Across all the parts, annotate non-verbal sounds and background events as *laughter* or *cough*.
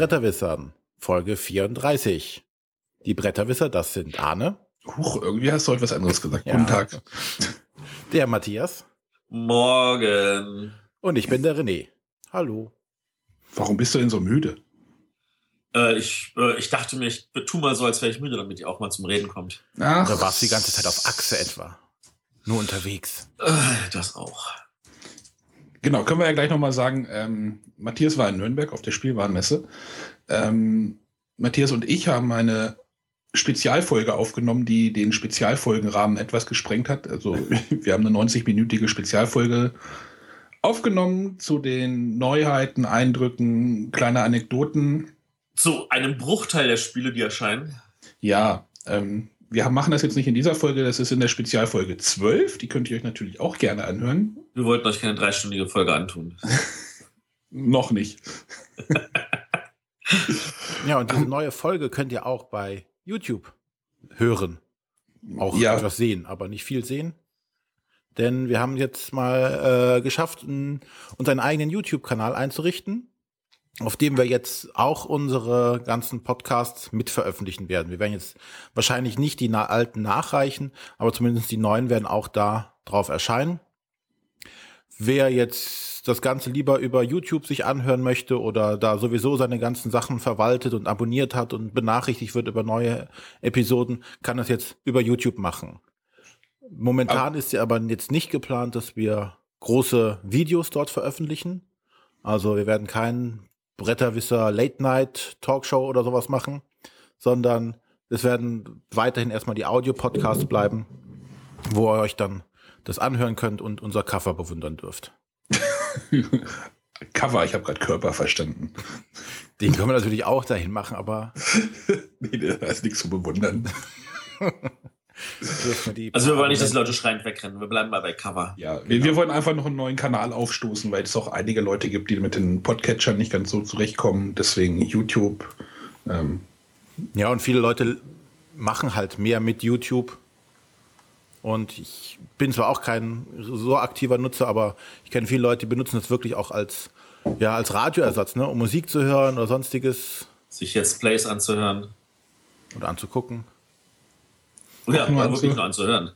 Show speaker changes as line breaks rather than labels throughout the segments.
Bretterwissern, Folge 34. Die Bretterwisser, das sind Arne.
Huch, irgendwie hast du heute was anderes gesagt. Ja. Guten Tag.
Der Matthias.
Morgen.
Und ich bin der René. Hallo.
Warum bist du denn so müde?
Äh, ich, äh, ich dachte mir, ich tu mal so, als wäre ich müde, damit ihr auch mal zum Reden kommt.
Ach. Oder warst du die ganze Zeit auf Achse etwa? Nur unterwegs?
Äh, das auch.
Genau, können wir ja gleich nochmal sagen, ähm, Matthias war in Nürnberg auf der Spielwarenmesse. Ähm, Matthias und ich haben eine Spezialfolge aufgenommen, die den Spezialfolgenrahmen etwas gesprengt hat. Also *laughs* wir haben eine 90-minütige Spezialfolge aufgenommen zu den Neuheiten, Eindrücken, kleine Anekdoten.
Zu einem Bruchteil der Spiele, die erscheinen.
Ja, ähm, wir machen das jetzt nicht in dieser Folge, das ist in der Spezialfolge 12. Die könnt ihr euch natürlich auch gerne anhören.
Wir wollten euch keine dreistündige Folge antun. *laughs*
Noch nicht. *laughs*
ja, und diese neue Folge könnt ihr auch bei YouTube hören. Auch ja. etwas sehen, aber nicht viel sehen. Denn wir haben jetzt mal äh, geschafft, uns einen eigenen YouTube-Kanal einzurichten auf dem wir jetzt auch unsere ganzen Podcasts mit veröffentlichen werden. Wir werden jetzt wahrscheinlich nicht die na alten nachreichen, aber zumindest die neuen werden auch da drauf erscheinen. Wer jetzt das Ganze lieber über YouTube sich anhören möchte oder da sowieso seine ganzen Sachen verwaltet und abonniert hat und benachrichtigt wird über neue Episoden, kann das jetzt über YouTube machen. Momentan ist ja aber jetzt nicht geplant, dass wir große Videos dort veröffentlichen. Also wir werden keinen Bretterwisser Late Night Talkshow oder sowas machen, sondern es werden weiterhin erstmal die Audio-Podcasts bleiben, wo ihr euch dann das anhören könnt und unser Cover bewundern dürft. *laughs*
Cover, ich habe gerade Körper verstanden.
Den können wir natürlich auch dahin machen, aber. *laughs*
nee, da ist nichts zu bewundern. *laughs*
also wir wollen nicht, dass die Leute schreiend wegrennen. Wir bleiben mal bei Cover.
Ja, wir, genau. wir wollen einfach noch einen neuen Kanal aufstoßen, weil es auch einige Leute gibt, die mit den Podcatchern nicht ganz so zurechtkommen. Deswegen YouTube. Ähm.
Ja, und viele Leute machen halt mehr mit YouTube. Und ich bin zwar auch kein so aktiver Nutzer, aber ich kenne viele Leute, die benutzen das wirklich auch als, ja, als Radioersatz, ne? um Musik zu hören oder sonstiges.
Sich jetzt Plays anzuhören.
Oder anzugucken.
Ja, war wirklich nur anzuhören.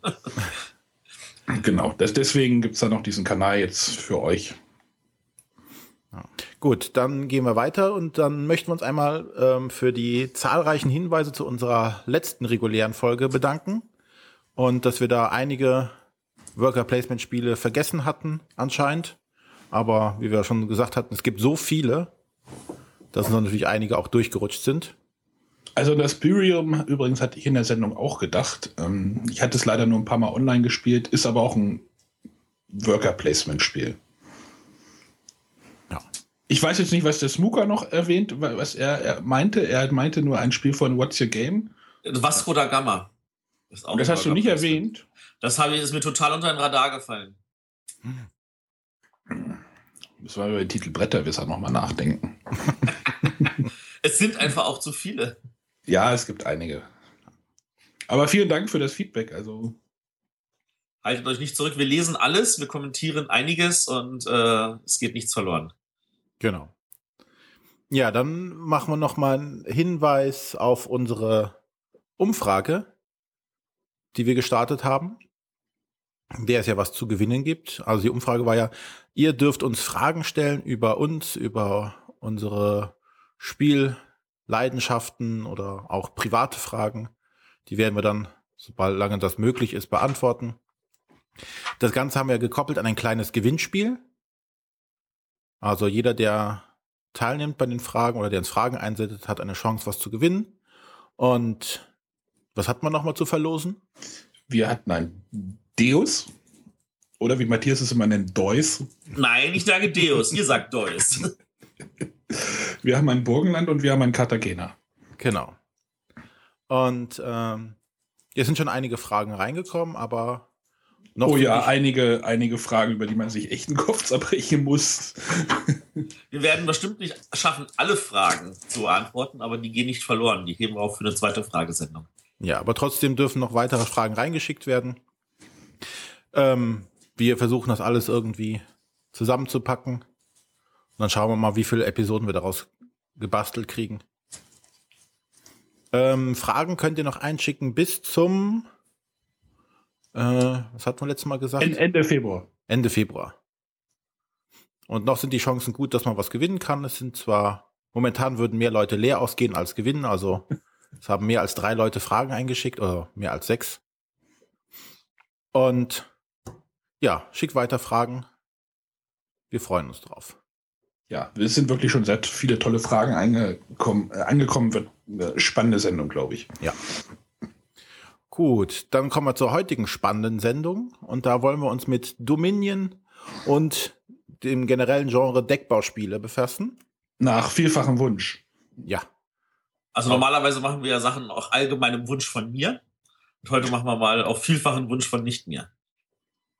*laughs*
genau, das, deswegen gibt es da noch diesen Kanal jetzt für euch.
Ja. Gut, dann gehen wir weiter und dann möchten wir uns einmal ähm, für die zahlreichen Hinweise zu unserer letzten regulären Folge bedanken und dass wir da einige Worker Placement Spiele vergessen hatten anscheinend. Aber wie wir schon gesagt hatten, es gibt so viele, dass natürlich einige auch durchgerutscht sind.
Also das Spirium übrigens hatte ich in der Sendung auch gedacht. Ähm, ich hatte es leider nur ein paar Mal online gespielt, ist aber auch ein Worker-Placement-Spiel. Ja. Ich weiß jetzt nicht, was der Smooker noch erwähnt, was er, er, meinte. Er meinte nur ein Spiel von What's Your Game.
Vasco da Gama.
Das, das hast du nicht erwähnt.
Das habe ich, ist mir total unter den Radar gefallen.
Müssen wir über den Titel Bretterwisser nochmal nachdenken. *laughs* *laughs*
es sind einfach auch zu viele.
Ja, es gibt einige. Aber vielen Dank für das Feedback. Also
haltet euch nicht zurück. Wir lesen alles, wir kommentieren einiges und äh, es geht nichts verloren.
Genau. Ja, dann machen wir noch mal einen Hinweis auf unsere Umfrage, die wir gestartet haben, der es ja was zu gewinnen gibt. Also die Umfrage war ja, ihr dürft uns Fragen stellen über uns, über unsere Spiel Leidenschaften oder auch private Fragen. Die werden wir dann, sobald lange das möglich ist, beantworten. Das Ganze haben wir gekoppelt an ein kleines Gewinnspiel. Also jeder, der teilnimmt bei den Fragen oder der uns Fragen einsetzt, hat eine Chance, was zu gewinnen. Und was hat man nochmal zu verlosen?
Wir hatten ein Deus. Oder wie Matthias es immer nennt, Deus.
Nein, ich sage Deus. Ihr sagt Deus. *laughs*
Wir haben ein Burgenland und wir haben ein Cartagena.
Genau. Und ähm, hier sind schon einige Fragen reingekommen, aber
noch. Oh ja, einige, einige Fragen, über die man sich echt den Kopf zerbrechen muss. *laughs*
Wir werden bestimmt nicht schaffen, alle Fragen zu beantworten, aber die gehen nicht verloren. Die heben wir auch für eine zweite Fragesendung.
Ja, aber trotzdem dürfen noch weitere Fragen reingeschickt werden. Ähm, wir versuchen das alles irgendwie zusammenzupacken. Und dann schauen wir mal, wie viele Episoden wir daraus gebastelt kriegen. Ähm, Fragen könnt ihr noch einschicken bis zum, äh, was hatten wir letztes Mal gesagt?
Ende Februar.
Ende Februar. Und noch sind die Chancen gut, dass man was gewinnen kann. Es sind zwar, momentan würden mehr Leute leer ausgehen als gewinnen, also es haben mehr als drei Leute Fragen eingeschickt oder mehr als sechs. Und ja, schickt weiter Fragen. Wir freuen uns drauf.
Ja, es sind wirklich schon seit viele tolle Fragen angekommen. Äh, angekommen wird eine spannende Sendung, glaube ich.
Ja. Gut, dann kommen wir zur heutigen spannenden Sendung. Und da wollen wir uns mit Dominion und dem generellen Genre Deckbauspiele befassen.
Nach vielfachem Wunsch.
Ja.
Also normalerweise machen wir ja Sachen auch allgemeinem Wunsch von mir. Und heute machen wir mal auf vielfachen Wunsch von nicht mir.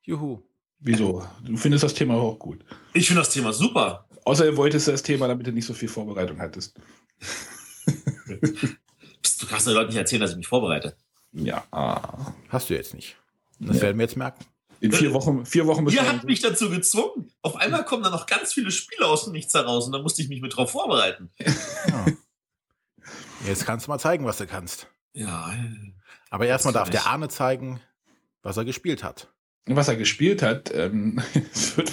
Juhu.
Wieso? Du findest das Thema auch gut.
Ich finde das Thema super.
Außer wolltest du das Thema, damit du nicht so viel Vorbereitung hattest. *laughs*
du kannst den Leuten nicht erzählen, dass ich mich vorbereite.
Ja.
Hast du jetzt nicht. Das ja. werden wir jetzt merken.
In vier Wochen, vier Wochen
Ihr habt mich dazu gezwungen. Auf einmal kommen da noch ganz viele Spiele aus dem Nichts heraus und da musste ich mich mit drauf vorbereiten. Ja.
Jetzt kannst du mal zeigen, was du kannst.
Ja.
Aber erstmal darf der Arne zeigen, was er gespielt hat.
Was er gespielt hat, ähm, *laughs*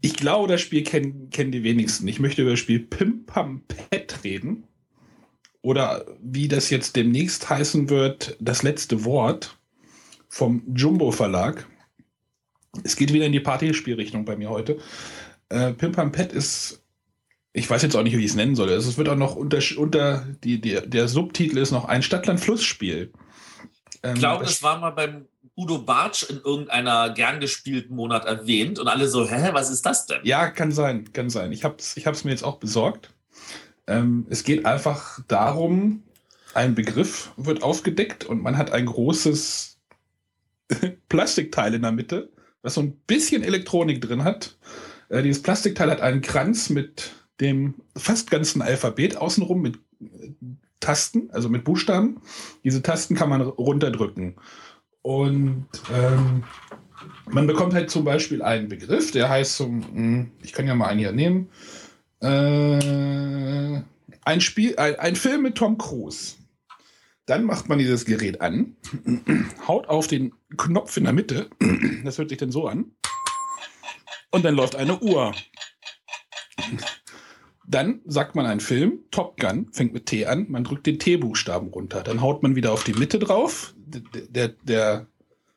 ich glaube, das Spiel kennen, kennen die wenigsten. Ich möchte über das Spiel Pim Pam Pet reden. Oder wie das jetzt demnächst heißen wird, das letzte Wort vom Jumbo Verlag. Es geht wieder in die Partyspielrichtung bei mir heute. Äh, Pim Pam Pet ist, ich weiß jetzt auch nicht, wie ich es nennen soll. Es wird auch noch unter, unter die, die, der Subtitel ist noch ein Stadtland-Fluss-Spiel.
Ähm, ich glaube, das war mal beim Udo Bartsch in irgendeiner gern gespielten Monat erwähnt und alle so, hä, was ist das denn?
Ja, kann sein, kann sein. Ich habe es ich mir jetzt auch besorgt. Ähm, es geht einfach darum, ein Begriff wird aufgedeckt und man hat ein großes *laughs* Plastikteil in der Mitte, was so ein bisschen Elektronik drin hat. Äh, dieses Plastikteil hat einen Kranz mit dem fast ganzen Alphabet außenrum mit äh, Tasten, also mit Buchstaben. Diese Tasten kann man runterdrücken. Und ähm, man bekommt halt zum Beispiel einen Begriff, der heißt so, hm, ich kann ja mal einen hier nehmen. Äh, ein Spiel, ein, ein Film mit Tom Cruise. Dann macht man dieses Gerät an, *clears throat* haut auf den Knopf in der Mitte. *clears throat* Das hört sich dann so an. Und dann läuft eine Uhr. Dann sagt man einen Film, Top Gun, fängt mit T an, man drückt den T-Buchstaben runter. Dann haut man wieder auf die Mitte drauf, der, der,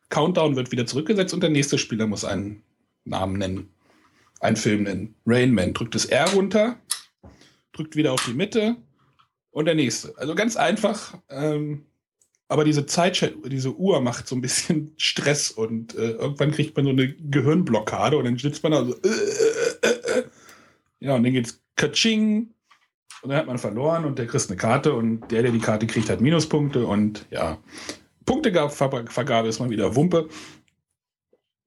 Countdown wird wieder zurückgesetzt und der nächste Spieler muss einen Namen nennen einen Film nennen. Rain Man drückt das R runter, drückt wieder auf die Mitte und der nächste. Also ganz einfach. Ähm, aber diese Zeit, diese Uhr macht so ein bisschen *laughs* Stress und äh, irgendwann kriegt man so eine Gehirnblockade und dann sitzt man da so. Äh, äh, äh, äh. ja, und dann geht's Katsching und dann hat man verloren und der kriegt eine Karte und der, der die Karte kriegt, hat Minuspunkte und ja. Punktevergabe ist mal wieder Wumpe.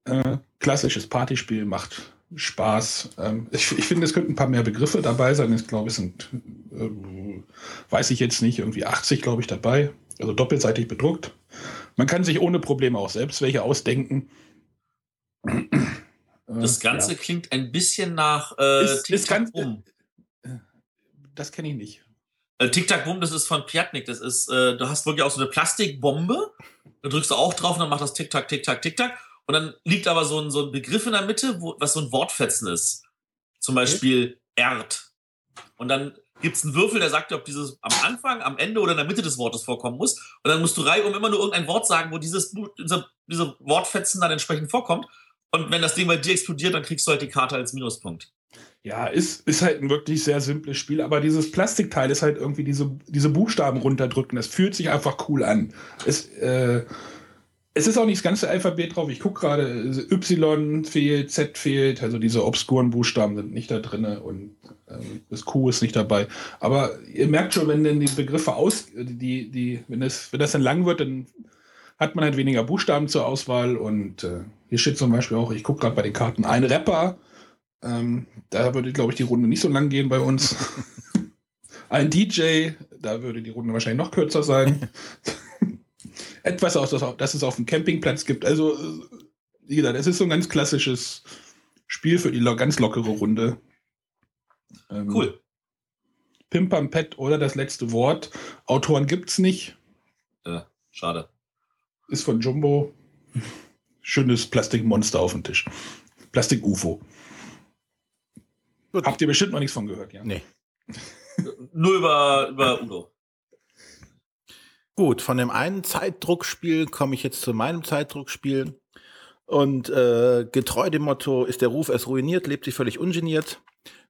Äh, klassisches Partyspiel macht Spaß. Ähm, ich, ich finde, es könnten ein paar mehr Begriffe dabei sein. Ich glaube, es sind, äh, weiß ich jetzt nicht, irgendwie 80, glaube ich, dabei. Also doppelseitig bedruckt. Man kann sich ohne Probleme auch selbst welche ausdenken.
Das Ganze ja. klingt ein bisschen nach äh,
ist, ist ganz, äh, Das kenne ich nicht.
Äh, Tic-Tac-Boom, das ist von Piatnik. Das ist, äh, du hast wirklich auch so eine Plastikbombe. Da drückst du auch drauf und dann macht das Tic-Tac, Tic-Tac, Tic-Tac. Und dann liegt aber so ein, so ein Begriff in der Mitte, wo, was so ein Wortfetzen ist. Zum Beispiel Erd. Und dann gibt es einen Würfel, der sagt dir, ob dieses am Anfang, am Ende oder in der Mitte des Wortes vorkommen muss. Und dann musst du reihum immer nur irgendein Wort sagen, wo dieses, diese, diese Wortfetzen dann entsprechend vorkommt. Und wenn das Ding bei dir explodiert, dann kriegst du halt die Karte als Minuspunkt.
Ja, ist, ist halt ein wirklich sehr simples Spiel, aber dieses Plastikteil ist halt irgendwie diese, diese Buchstaben runterdrücken. Das fühlt sich einfach cool an. Es, äh, es ist auch nicht das ganze Alphabet drauf. Ich gucke gerade, Y fehlt, Z fehlt, also diese obskuren Buchstaben sind nicht da drin und ähm, das Q ist nicht dabei. Aber ihr merkt schon, wenn denn die Begriffe aus, die, die, wenn das, wenn das dann lang wird, dann hat man halt weniger Buchstaben zur Auswahl und äh, hier steht zum Beispiel auch, ich gucke gerade bei den Karten, ein Rapper. Ähm, da würde, glaube ich, die Runde nicht so lang gehen bei uns. *laughs* ein DJ, da würde die Runde wahrscheinlich noch kürzer sein. *laughs* etwas aus, das es auf dem Campingplatz gibt. Also, wie gesagt, es ist so ein ganz klassisches Spiel für die ganz lockere Runde.
Ähm, cool.
Pimpern Pet oder das letzte Wort. Autoren gibt's nicht.
Ja, schade.
Ist von Jumbo. Schönes Plastikmonster auf dem Tisch. Plastik-UFO. Habt ihr bestimmt noch nichts von gehört, ja?
Nee. *laughs*
Nur über, über Udo.
Gut, von dem einen Zeitdruckspiel komme ich jetzt zu meinem Zeitdruckspiel. Und äh, getreu dem Motto, ist der Ruf erst ruiniert, lebt sich völlig ungeniert,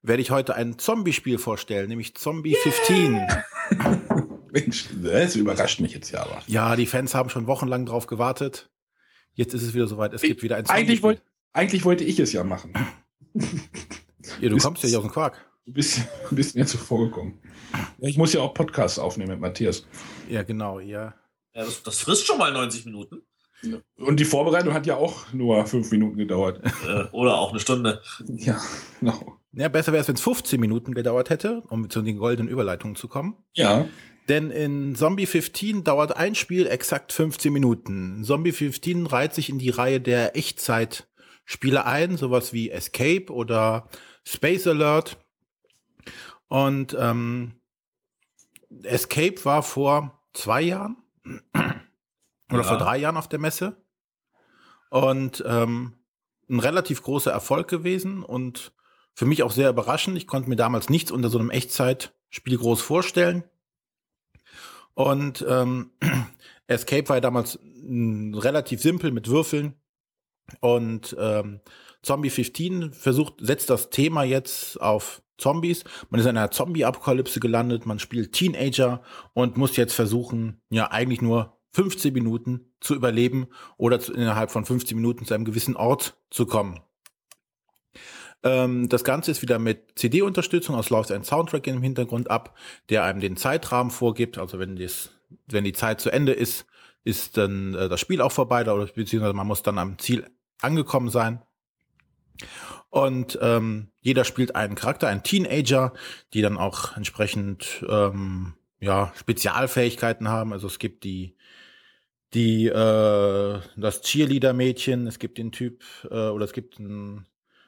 werde ich heute ein Zombie-Spiel vorstellen, nämlich Zombie yeah.
15. *laughs* Mensch, das überrascht mich jetzt ja aber.
Ja, die Fans haben schon wochenlang drauf gewartet. Jetzt ist es wieder soweit. Es gibt wieder ein
Zombie-Spiel. Eigentlich, wollt, eigentlich wollte ich es ja machen. *laughs*
ja, du kommst ja nicht aus dem Quark.
Du bist, *laughs* bist mir zuvor gekommen. Ja, ich muss ja auch Podcasts aufnehmen mit Matthias.
Ja, genau, ja.
ja das, das frisst schon mal 90 Minuten.
Und die Vorbereitung hat ja auch nur fünf Minuten gedauert.
Äh, oder auch eine Stunde. *laughs*
Ja, genau.
Ja, besser wäre es, wenn es 15 Minuten gedauert hätte, um zu den goldenen Überleitungen zu kommen.
Ja.
Denn in Zombie 15 dauert ein Spiel exakt 15 Minuten. Zombie 15 reiht sich in die Reihe der Echtzeitspiele ein, sowas wie Escape oder Space Alert. Und ähm, Escape war vor zwei Jahren oder ja. vor drei Jahren auf der Messe und ähm, ein relativ großer Erfolg gewesen und für mich auch sehr überraschend. Ich konnte mir damals nichts unter so einem Echtzeitspiel groß vorstellen. Und ähm, *clears throat* Escape war ja damals m, relativ simpel mit Würfeln. Und ähm, Zombie 15 versucht, setzt das Thema jetzt auf Zombies. Man ist in einer Zombie-Apokalypse gelandet, man spielt Teenager und muss jetzt versuchen, ja, eigentlich nur 15 Minuten zu überleben oder zu, innerhalb von 15 Minuten zu einem gewissen Ort zu kommen. Ähm, das Ganze ist wieder mit CD-Unterstützung, also läuft ein Soundtrack im Hintergrund ab, der einem den Zeitrahmen vorgibt. Also wenn, das, wenn die Zeit zu Ende ist, ist dann äh, das Spiel auch vorbei, oder beziehungsweise man muss dann am Ziel angekommen sein. Und ähm, jeder spielt einen Charakter, einen Teenager, die dann auch entsprechend ähm, ja, Spezialfähigkeiten haben. Also es gibt die die äh, das Cheerleader-Mädchen, es gibt den Typ äh, oder es gibt einen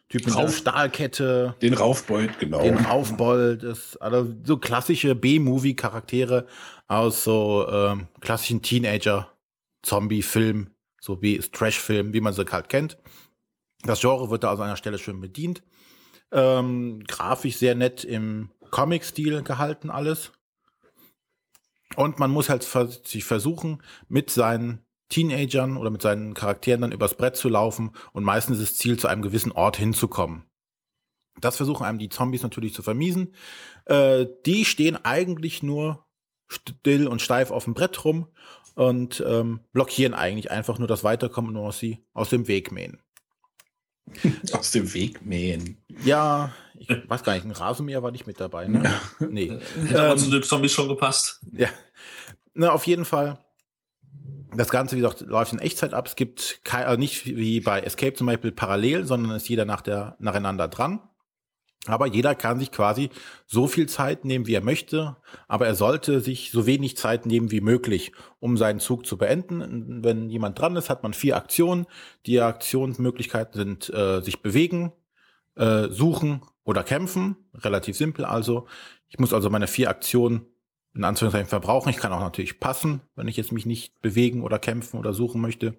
Typ mit Rauf, einer Stahlkette.
Den Raufbold, genau.
Den Raufbold, also so klassische B-Movie-Charaktere aus so ähm, klassischen Teenager-Zombie-Film, so wie Trash-Film, wie man sie halt kennt. Das Genre wird da also an einer Stelle schön bedient. Ähm, grafisch sehr nett im Comic-Stil gehalten alles. Und man muss halt sich versuchen, mit seinen Teenagern oder mit seinen Charakteren dann übers Brett zu laufen und meistens ist das Ziel, zu einem gewissen Ort hinzukommen. Das versuchen einem die Zombies natürlich zu vermiesen. Äh, die stehen eigentlich nur still und steif auf dem Brett rum und ähm, blockieren eigentlich einfach nur das Weiterkommen, nur aus sie aus dem Weg mähen. *laughs*
Aus dem Weg mähen.
Ja, ich weiß gar nicht, ein Rasenmäher war nicht mit dabei. Ne?
Nee. *laughs* Hätte aber ähm, zu den Zombies schon gepasst.
Ja. Na, auf jeden Fall. Das Ganze, wie gesagt, läuft in Echtzeit ab. Es gibt kein, also nicht wie bei Escape zum Beispiel parallel, sondern ist jeder nach der, nacheinander dran. Aber jeder kann sich quasi so viel Zeit nehmen, wie er möchte. Aber er sollte sich so wenig Zeit nehmen wie möglich, um seinen Zug zu beenden. Wenn jemand dran ist, hat man vier Aktionen. Die Aktionsmöglichkeiten sind äh, sich bewegen, äh, suchen oder kämpfen. Relativ simpel also. Ich muss also meine vier Aktionen in Anführungszeichen verbrauchen. Ich kann auch natürlich passen, wenn ich jetzt mich nicht bewegen oder kämpfen oder suchen möchte.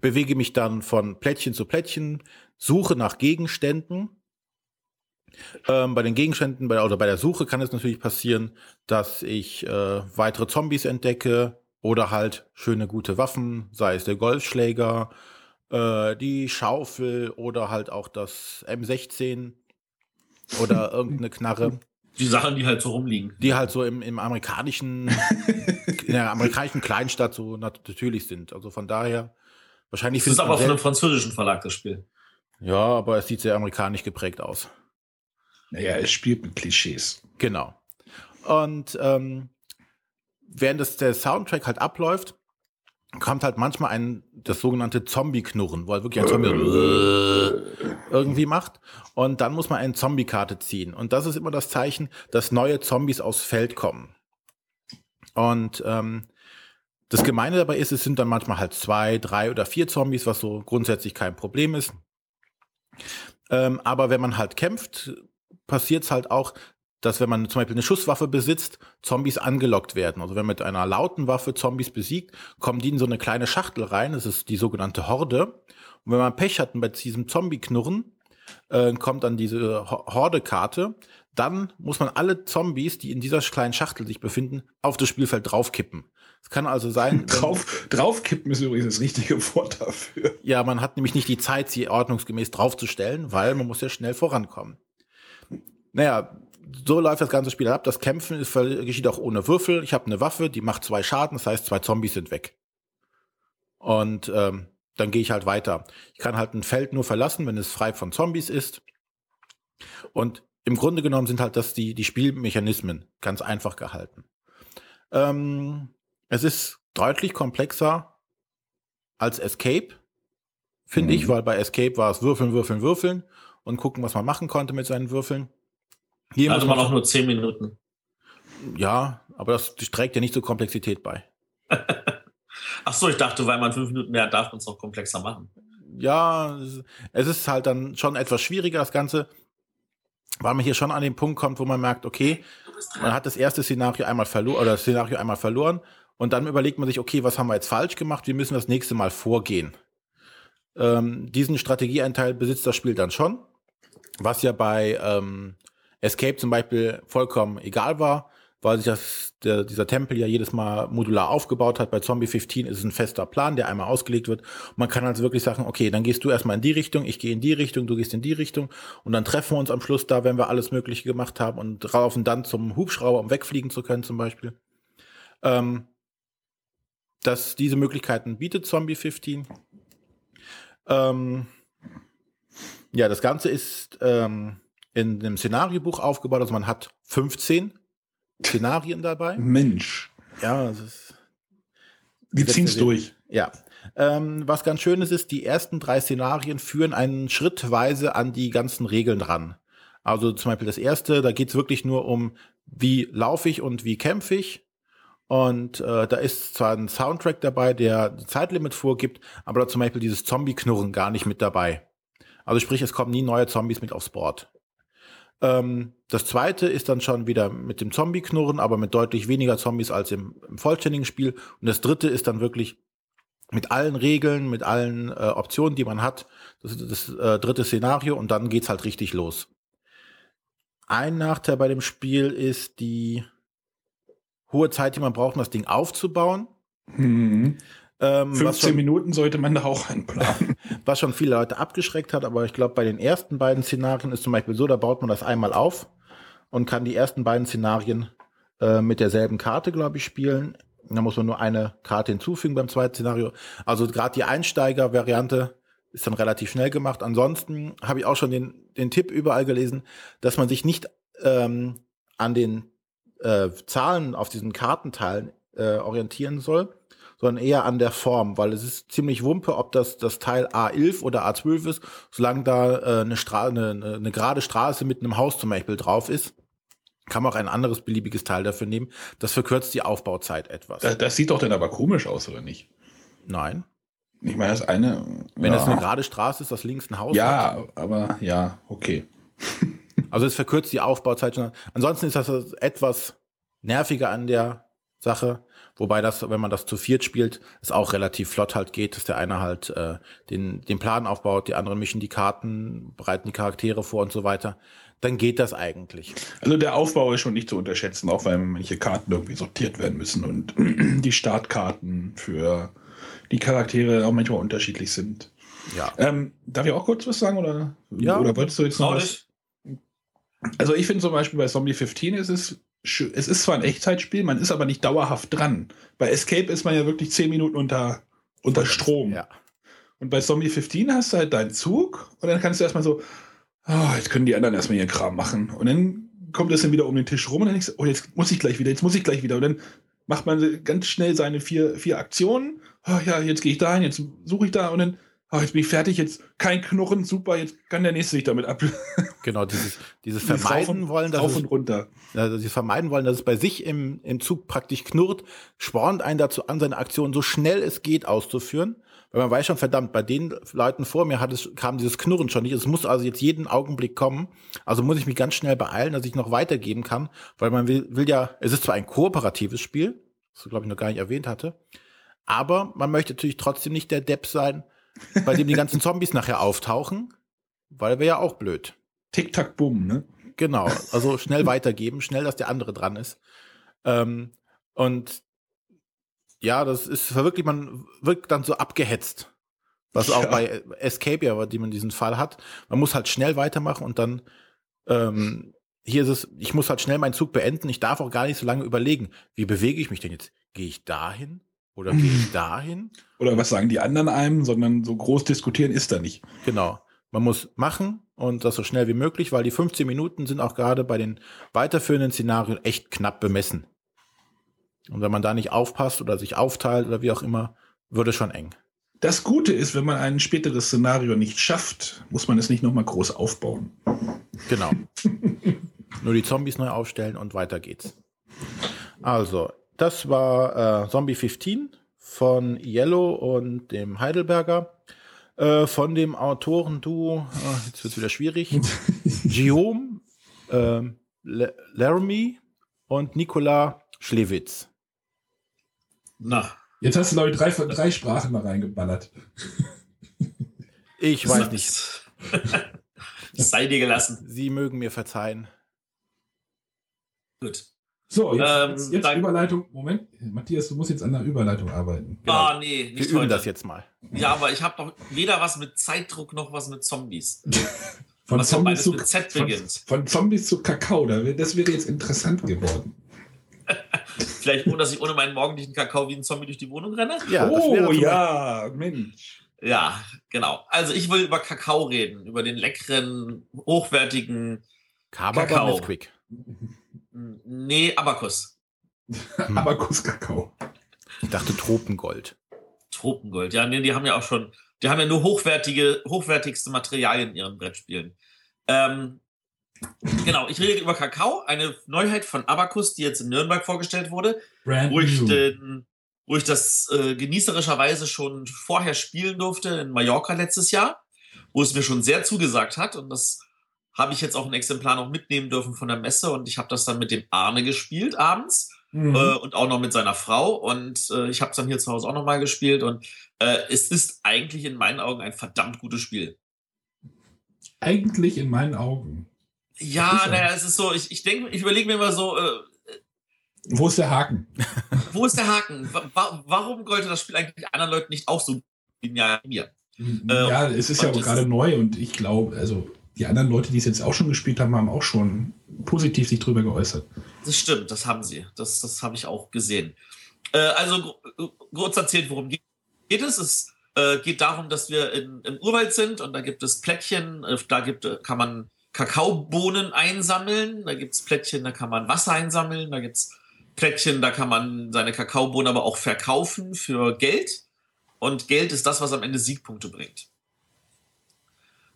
Bewege mich dann von Plättchen zu Plättchen, suche nach Gegenständen ähm, bei den Gegenständen bei, oder bei der Suche kann es natürlich passieren, dass ich äh, weitere Zombies entdecke oder halt schöne gute Waffen, sei es der Golfschläger, äh, die Schaufel oder halt auch das M16 oder *laughs* irgendeine Knarre.
Die Sachen, die halt so rumliegen.
Die halt so im, im amerikanischen, *laughs* in der amerikanischen Kleinstadt so natürlich sind. Also von daher, wahrscheinlich.
Das ist aber von einem französischen Verlag, das Spiel.
Ja, aber es sieht sehr amerikanisch geprägt aus.
Naja, es spielt mit Klischees.
Genau. Und ähm, während das, der Soundtrack halt abläuft, kommt halt manchmal ein, das sogenannte Zombie-Knurren, wo er wirklich ein Zombie irgendwie macht. Und dann muss man eine Zombie-Karte ziehen. Und das ist immer das Zeichen, dass neue Zombies aufs Feld kommen. Und ähm, das Gemeine dabei ist, es sind dann manchmal halt zwei, drei oder vier Zombies, was so grundsätzlich kein Problem ist. Ähm, aber wenn man halt kämpft, passiert es halt auch, dass wenn man zum Beispiel eine Schusswaffe besitzt, Zombies angelockt werden. Also wenn man mit einer lauten Waffe Zombies besiegt, kommen die in so eine kleine Schachtel rein. Das ist die sogenannte Horde. Und wenn man Pech hat bei diesem Zombie-Knurren, äh, kommt dann diese Horde-Karte. Dann muss man alle Zombies, die in dieser kleinen Schachtel sich befinden, auf das Spielfeld draufkippen. Es kann also sein. *laughs*
Drauf, draufkippen ist übrigens das richtige Wort dafür.
Ja, man hat nämlich nicht die Zeit, sie ordnungsgemäß draufzustellen, weil man muss ja schnell vorankommen. Naja, so läuft das ganze Spiel ab. Das Kämpfen ist, geschieht auch ohne Würfel. Ich habe eine Waffe, die macht zwei Schaden, das heißt, zwei Zombies sind weg. Und ähm, dann gehe ich halt weiter. Ich kann halt ein Feld nur verlassen, wenn es frei von Zombies ist. Und im Grunde genommen sind halt das die, die Spielmechanismen ganz einfach gehalten. Ähm, es ist deutlich komplexer als Escape, finde mhm. ich, weil bei Escape war es Würfeln, Würfeln, Würfeln und gucken, was man machen konnte mit seinen Würfeln.
Hier also man auch nur zehn Minuten.
Ja, aber das trägt ja nicht zur Komplexität bei. *laughs*
Ach so, ich dachte, weil man fünf Minuten mehr hat, darf man es noch komplexer machen.
Ja, es ist halt dann schon etwas schwieriger, das Ganze, weil man hier schon an den Punkt kommt, wo man merkt, okay, man hat das erste Szenario einmal verloren oder das Szenario einmal verloren und dann überlegt man sich, okay, was haben wir jetzt falsch gemacht? Wie müssen wir das nächste Mal vorgehen? Ähm, diesen Strategieanteil besitzt das Spiel dann schon, was ja bei ähm, Escape zum Beispiel vollkommen egal war, weil sich das, der, dieser Tempel ja jedes Mal modular aufgebaut hat. Bei Zombie 15 ist es ein fester Plan, der einmal ausgelegt wird. Man kann also wirklich sagen, okay, dann gehst du erstmal in die Richtung, ich gehe in die Richtung, du gehst in die Richtung und dann treffen wir uns am Schluss da, wenn wir alles Mögliche gemacht haben und raufen dann zum Hubschrauber, um wegfliegen zu können zum Beispiel. Ähm, dass diese Möglichkeiten bietet Zombie 15. Ähm, ja, das Ganze ist ähm, in einem Szenariobuch aufgebaut. Also man hat 15 Szenarien dabei. *laughs*
Mensch.
Ja, das ist.
Die ziehen's durch.
Ja. Ähm, was ganz schön ist, ist, die ersten drei Szenarien führen einen schrittweise an die ganzen Regeln ran. Also zum Beispiel das erste, da geht's wirklich nur um, wie laufe ich und wie kämpfe ich. Und äh, da ist zwar ein Soundtrack dabei, der Zeitlimit vorgibt, aber da zum Beispiel dieses Zombie-Knurren gar nicht mit dabei. Also sprich, es kommen nie neue Zombies mit aufs Board. Ähm, das zweite ist dann schon wieder mit dem Zombie-Knurren, aber mit deutlich weniger Zombies als im, im, vollständigen Spiel. Und das dritte ist dann wirklich mit allen Regeln, mit allen äh, Optionen, die man hat. Das ist das äh, dritte Szenario und dann geht's halt richtig los. Ein Nachteil bei dem Spiel ist die hohe Zeit, die man braucht, um das Ding aufzubauen.
Mhm. Ähm, 15 schon, Minuten sollte man da auch einplanen. *laughs*
was schon viele Leute abgeschreckt hat, aber ich glaube, bei den ersten beiden Szenarien ist zum Beispiel so, da baut man das einmal auf und kann die ersten beiden Szenarien äh, mit derselben Karte, glaube ich, spielen. Da muss man nur eine Karte hinzufügen beim zweiten Szenario. Also gerade die Einsteiger-Variante ist dann relativ schnell gemacht. Ansonsten habe ich auch schon den, den Tipp überall gelesen, dass man sich nicht ähm, an den äh, Zahlen auf diesen Kartenteilen äh, orientieren soll, sondern eher an der Form, weil es ist ziemlich wumpe, ob das das Teil A11 oder A12 ist, solange da äh, eine, Stra eine, eine gerade Straße mit einem Haus zum Beispiel drauf ist. Kann man auch ein anderes beliebiges Teil dafür nehmen. Das verkürzt die Aufbauzeit etwas.
Das, das sieht doch dann aber komisch aus, oder nicht?
Nein.
Ich meine, das eine.
Wenn ja. es eine gerade Straße ist, das links ein Haus
Ja, hat. aber ja, okay.
also es verkürzt die Aufbauzeit schon. Ansonsten ist das etwas nerviger an der Sache. Wobei das, wenn man das zu viert spielt, es auch relativ flott halt geht, dass der eine halt äh, den, den Plan aufbaut, die anderen mischen die Karten, bereiten die Charaktere vor und so weiter. Dann geht das eigentlich.
Also der Aufbau ist schon nicht zu unterschätzen, auch weil manche Karten irgendwie sortiert werden müssen und *clears throat* die Startkarten für die Charaktere auch manchmal unterschiedlich sind.
Ja.
Ähm, darf ich auch kurz was sagen oder,
ja.
oder wolltest du jetzt noch was? Also ich finde zum Beispiel bei Zombie 15 ist es es ist zwar ein Echtzeitspiel, man ist aber nicht dauerhaft dran. Bei Escape ist man ja wirklich 10 Minuten unter, unter Strom.
Ja.
Und bei Zombie 15 hast du halt deinen Zug und dann kannst du erstmal so, oh, jetzt können die anderen erstmal ihren Kram machen. Und dann kommt das dann wieder um den Tisch rum und dann denkst du, oh, jetzt muss ich gleich wieder, jetzt muss ich gleich wieder. Und dann macht man ganz schnell seine vier, vier Aktionen. Oh, ja, jetzt gehe ich da hin, jetzt suche ich da und dann oh, jetzt bin ich fertig, jetzt kein Knurren, super, jetzt kann der nächste sich damit ab. *laughs*
Genau, dieses, dieses vermeiden
und,
wollen, dass
auf und runter.
Also sie vermeiden wollen, dass es bei sich im, im Zug praktisch knurrt, spornt einen dazu an, seine Aktion so schnell es geht auszuführen. Weil man weiß schon, verdammt, bei den Leuten vor mir hat es, kam dieses Knurren schon nicht. Es muss also jetzt jeden Augenblick kommen. Also muss ich mich ganz schnell beeilen, dass ich noch weitergeben kann, weil man will, will ja, es ist zwar ein kooperatives Spiel, ich glaube ich noch gar nicht erwähnt hatte, aber man möchte natürlich trotzdem nicht der Depp sein, bei dem die ganzen Zombies nachher auftauchen, weil wäre ja auch blöd.
Tick-Tack-Bumm, ne?
Genau, also schnell weitergeben, schnell, dass der andere dran ist. Ähm, und ja, das ist wirklich, man wirkt dann so abgehetzt. Was auch ja. bei Escape ja, die man diesen Fall hat. Man muss halt schnell weitermachen und dann ähm, hier ist es, ich muss halt schnell meinen Zug beenden. Ich darf auch gar nicht so lange überlegen, wie bewege ich mich denn jetzt? Gehe ich dahin? Oder gehe ich dahin?
Oder was sagen die anderen einem, sondern so groß diskutieren ist da nicht.
Genau. Man muss machen und das so schnell wie möglich, weil die 15 Minuten sind auch gerade bei den weiterführenden Szenarien echt knapp bemessen. Und wenn man da nicht aufpasst oder sich aufteilt oder wie auch immer, würde schon eng.
Das Gute ist, wenn man ein späteres Szenario nicht schafft, muss man es nicht nochmal groß aufbauen.
Genau. *laughs* Nur die Zombies neu aufstellen und weiter geht's. Also, das war äh, Zombie 15 von Yellow und dem Heidelberger. Äh, von dem Autoren-Duo, äh, jetzt wird's wieder schwierig, *laughs* Guillaume, äh, Laramie und Nicolas Schlewitz.
Na. Jetzt hast du, glaube ich, drei, drei Sprachen mal reingeballert.
Ich weiß *laughs* nicht.
Sei dir gelassen.
Sie mögen mir verzeihen.
Gut. So, jetzt, ähm, jetzt, jetzt Überleitung. Moment, Matthias, du musst jetzt an der Überleitung arbeiten.
Genau. Ah, nee,
nicht Wir üben heute. das jetzt mal.
Ja, aber ich habe doch weder was mit Zeitdruck noch was mit Zombies. *laughs*
von, Zombies zu, von, von, Zombies zu Kakao, das wäre jetzt interessant geworden. *laughs*
Vielleicht, ohne dass ich ohne meinen morgendlichen Kakao wie ein Zombie durch die Wohnung renne?
Ja, oh ja, Mensch.
Ja, genau. Also ich will über Kakao reden, über den leckeren, hochwertigen
Kaba Kakao. Nesquik.
Nee, Abakus.
Hm. *laughs* Abakus Kakao.
Ich dachte Tropengold.
Tropengold, ja, nee, die haben ja auch schon, die haben ja nur hochwertige, hochwertigste Materialien in ihren Brettspielen. Ähm, Genau, ich rede über Kakao, eine Neuheit von Abacus, die jetzt in Nürnberg vorgestellt wurde, Brand wo ich, den, wo ich das äh, genießerischerweise schon vorher spielen durfte in Mallorca letztes Jahr, wo es mir schon sehr zugesagt hat und das habe ich jetzt auch ein Exemplar noch mitnehmen dürfen von der Messe und ich habe das dann mit dem Arne gespielt abends mhm. äh, und auch noch mit seiner Frau und äh, ich habe es dann hier zu Hause auch noch mal gespielt und äh, es ist eigentlich in meinen Augen ein verdammt gutes Spiel.
Eigentlich in meinen Augen.
Ja, naja, es ist so, ich, ich denke, ich überlege mir immer so, äh,
wo ist der Haken? *laughs*
Wo ist der Haken? Warum sollte das Spiel eigentlich anderen Leuten nicht auch so genial wie mir?
Ja, äh, es ist ja auch gerade neu und ich glaube, also die anderen Leute, die es jetzt auch schon gespielt haben, haben auch schon positiv sich drüber geäußert.
Das stimmt, das haben sie. Das, das habe ich auch gesehen. Äh, also kurz erzählt, worum geht es? Es äh, geht darum, dass wir in, im Urwald sind und da gibt es Plättchen, äh, da gibt, kann man Kakaobohnen einsammeln. Da gibt es Plättchen, da kann man Wasser einsammeln. Da gibt es Plättchen, da kann man seine Kakaobohnen aber auch verkaufen für Geld. Und Geld ist das, was am Ende Siegpunkte bringt.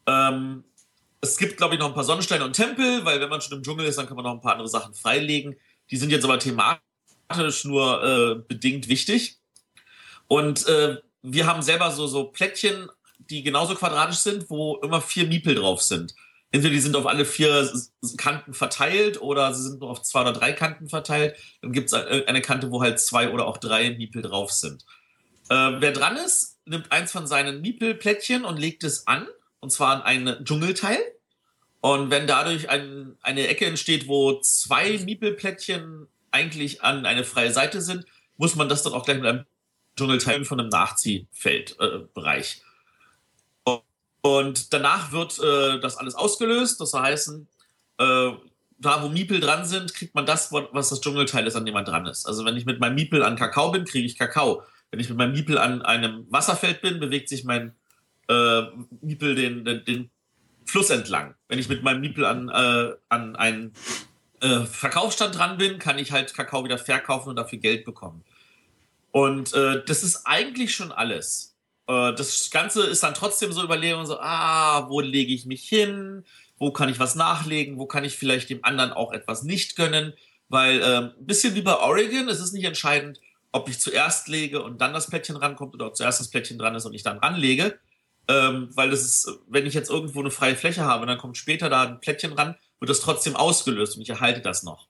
Ähm, es gibt, glaube ich, noch ein paar Sonnensteine und Tempel, weil wenn man schon im Dschungel ist, dann kann man noch ein paar andere Sachen freilegen. Die sind jetzt aber thematisch nur äh, bedingt wichtig. Und äh, wir haben selber so, so Plättchen, die genauso quadratisch sind, wo immer vier Miepel drauf sind entweder die sind auf alle vier Kanten verteilt oder sie sind nur auf zwei oder drei Kanten verteilt. Dann gibt es eine Kante, wo halt zwei oder auch drei Miepel drauf sind. Äh, wer dran ist, nimmt eins von seinen Miepelplättchen und legt es an, und zwar an ein Dschungelteil. Und wenn dadurch ein, eine Ecke entsteht, wo zwei Miepelplättchen eigentlich an eine freie Seite sind, muss man das dann auch gleich mit einem Dschungelteil von einem Nachziehfeldbereich. Äh, und danach wird äh, das alles ausgelöst. Das heißt, äh, da wo Miepel dran sind, kriegt man das, was das Dschungelteil ist, an dem man dran ist. Also wenn ich mit meinem Miepel an Kakao bin, kriege ich Kakao. Wenn ich mit meinem Miepel an einem Wasserfeld bin, bewegt sich mein äh, Miepel den, den, den, Fluss entlang. Wenn ich mit meinem Miepel an, äh, an einen äh, Verkaufsstand dran bin, kann ich halt Kakao wieder verkaufen und dafür Geld bekommen. Und äh, das ist eigentlich schon alles. Äh, das Ganze ist dann trotzdem so Überlegung, so, ah, wo lege ich mich hin? Wo kann ich was nachlegen? Wo kann ich vielleicht dem anderen auch etwas nicht gönnen? Weil ein bisschen wie bei Oregon, es ist nicht entscheidend, ob ich zuerst lege und dann das Plättchen rankommt oder ob zuerst das Plättchen dran ist und ich dann ranlege. Ähm, weil das ist, wenn ich jetzt irgendwo eine freie Fläche habe dann kommt später da ein Plättchen ran, wird das trotzdem ausgelöst und ich erhalte das noch.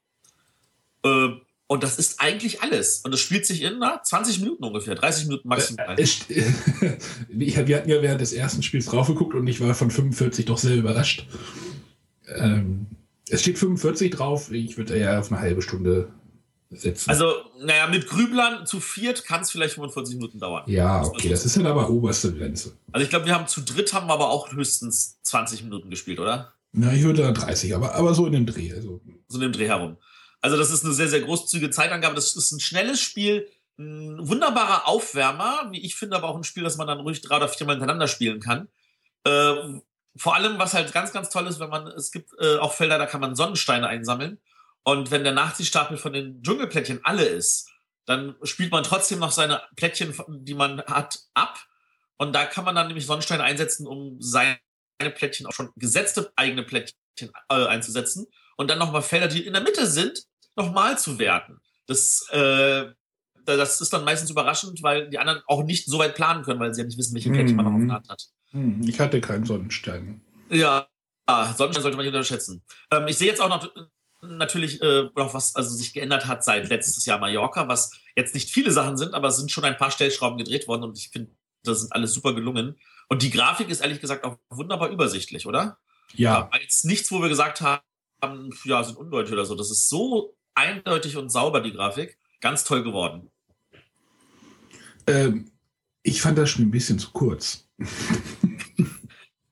Ähm, und das ist eigentlich alles. Und das spielt sich in na, 20 Minuten ungefähr, 30 Minuten maximal. Äh, *laughs*
wir hatten ja während des ersten Spiels draufgeguckt und ich war von 45 doch sehr überrascht. Ähm, es steht 45 drauf, ich würde eher auf eine halbe Stunde setzen.
Also, naja, mit Grüblern zu viert kann es vielleicht 45 Minuten dauern.
Ja, okay, das ist dann aber oberste Grenze.
Also ich glaube, wir haben zu dritt haben wir aber auch höchstens 20 Minuten gespielt, oder?
Na, ich würde da 30, aber, aber so in dem Dreh. Also.
So in dem Dreh herum. Also das ist eine sehr, sehr großzügige Zeitangabe. Das ist ein schnelles Spiel, ein wunderbarer Aufwärmer, wie ich finde, aber auch ein Spiel, das man dann ruhig drei oder viermal hintereinander spielen kann. Äh, vor allem, was halt ganz, ganz toll ist, wenn man, es gibt äh, auch Felder, da kann man Sonnensteine einsammeln. Und wenn der Nachziehstapel von den Dschungelplättchen alle ist, dann spielt man trotzdem noch seine Plättchen, die man hat, ab. Und da kann man dann nämlich Sonnensteine einsetzen, um seine Plättchen, auch schon gesetzte eigene Plättchen äh, einzusetzen. Und dann nochmal Felder, die in der Mitte sind, nochmal zu werten. Das, äh, das ist dann meistens überraschend, weil die anderen auch nicht so weit planen können, weil sie ja nicht wissen, welche Plättchen mhm. man noch auf der Hand hat.
Mhm. Ich hatte keinen Sonnenstein.
Ja, Sonnenstein sollte man nicht unterschätzen. Ähm, ich sehe jetzt auch noch natürlich äh, noch was also sich geändert hat seit letztes Jahr Mallorca, was jetzt nicht viele Sachen sind, aber es sind schon ein paar Stellschrauben gedreht worden und ich finde, das sind alles super gelungen. Und die Grafik ist ehrlich gesagt auch wunderbar übersichtlich, oder?
Ja.
ja jetzt nichts, wo wir gesagt haben, ja, sind undeutlich oder so. Das ist so eindeutig und sauber, die Grafik. Ganz toll geworden.
Ähm, ich fand das Spiel ein bisschen zu kurz.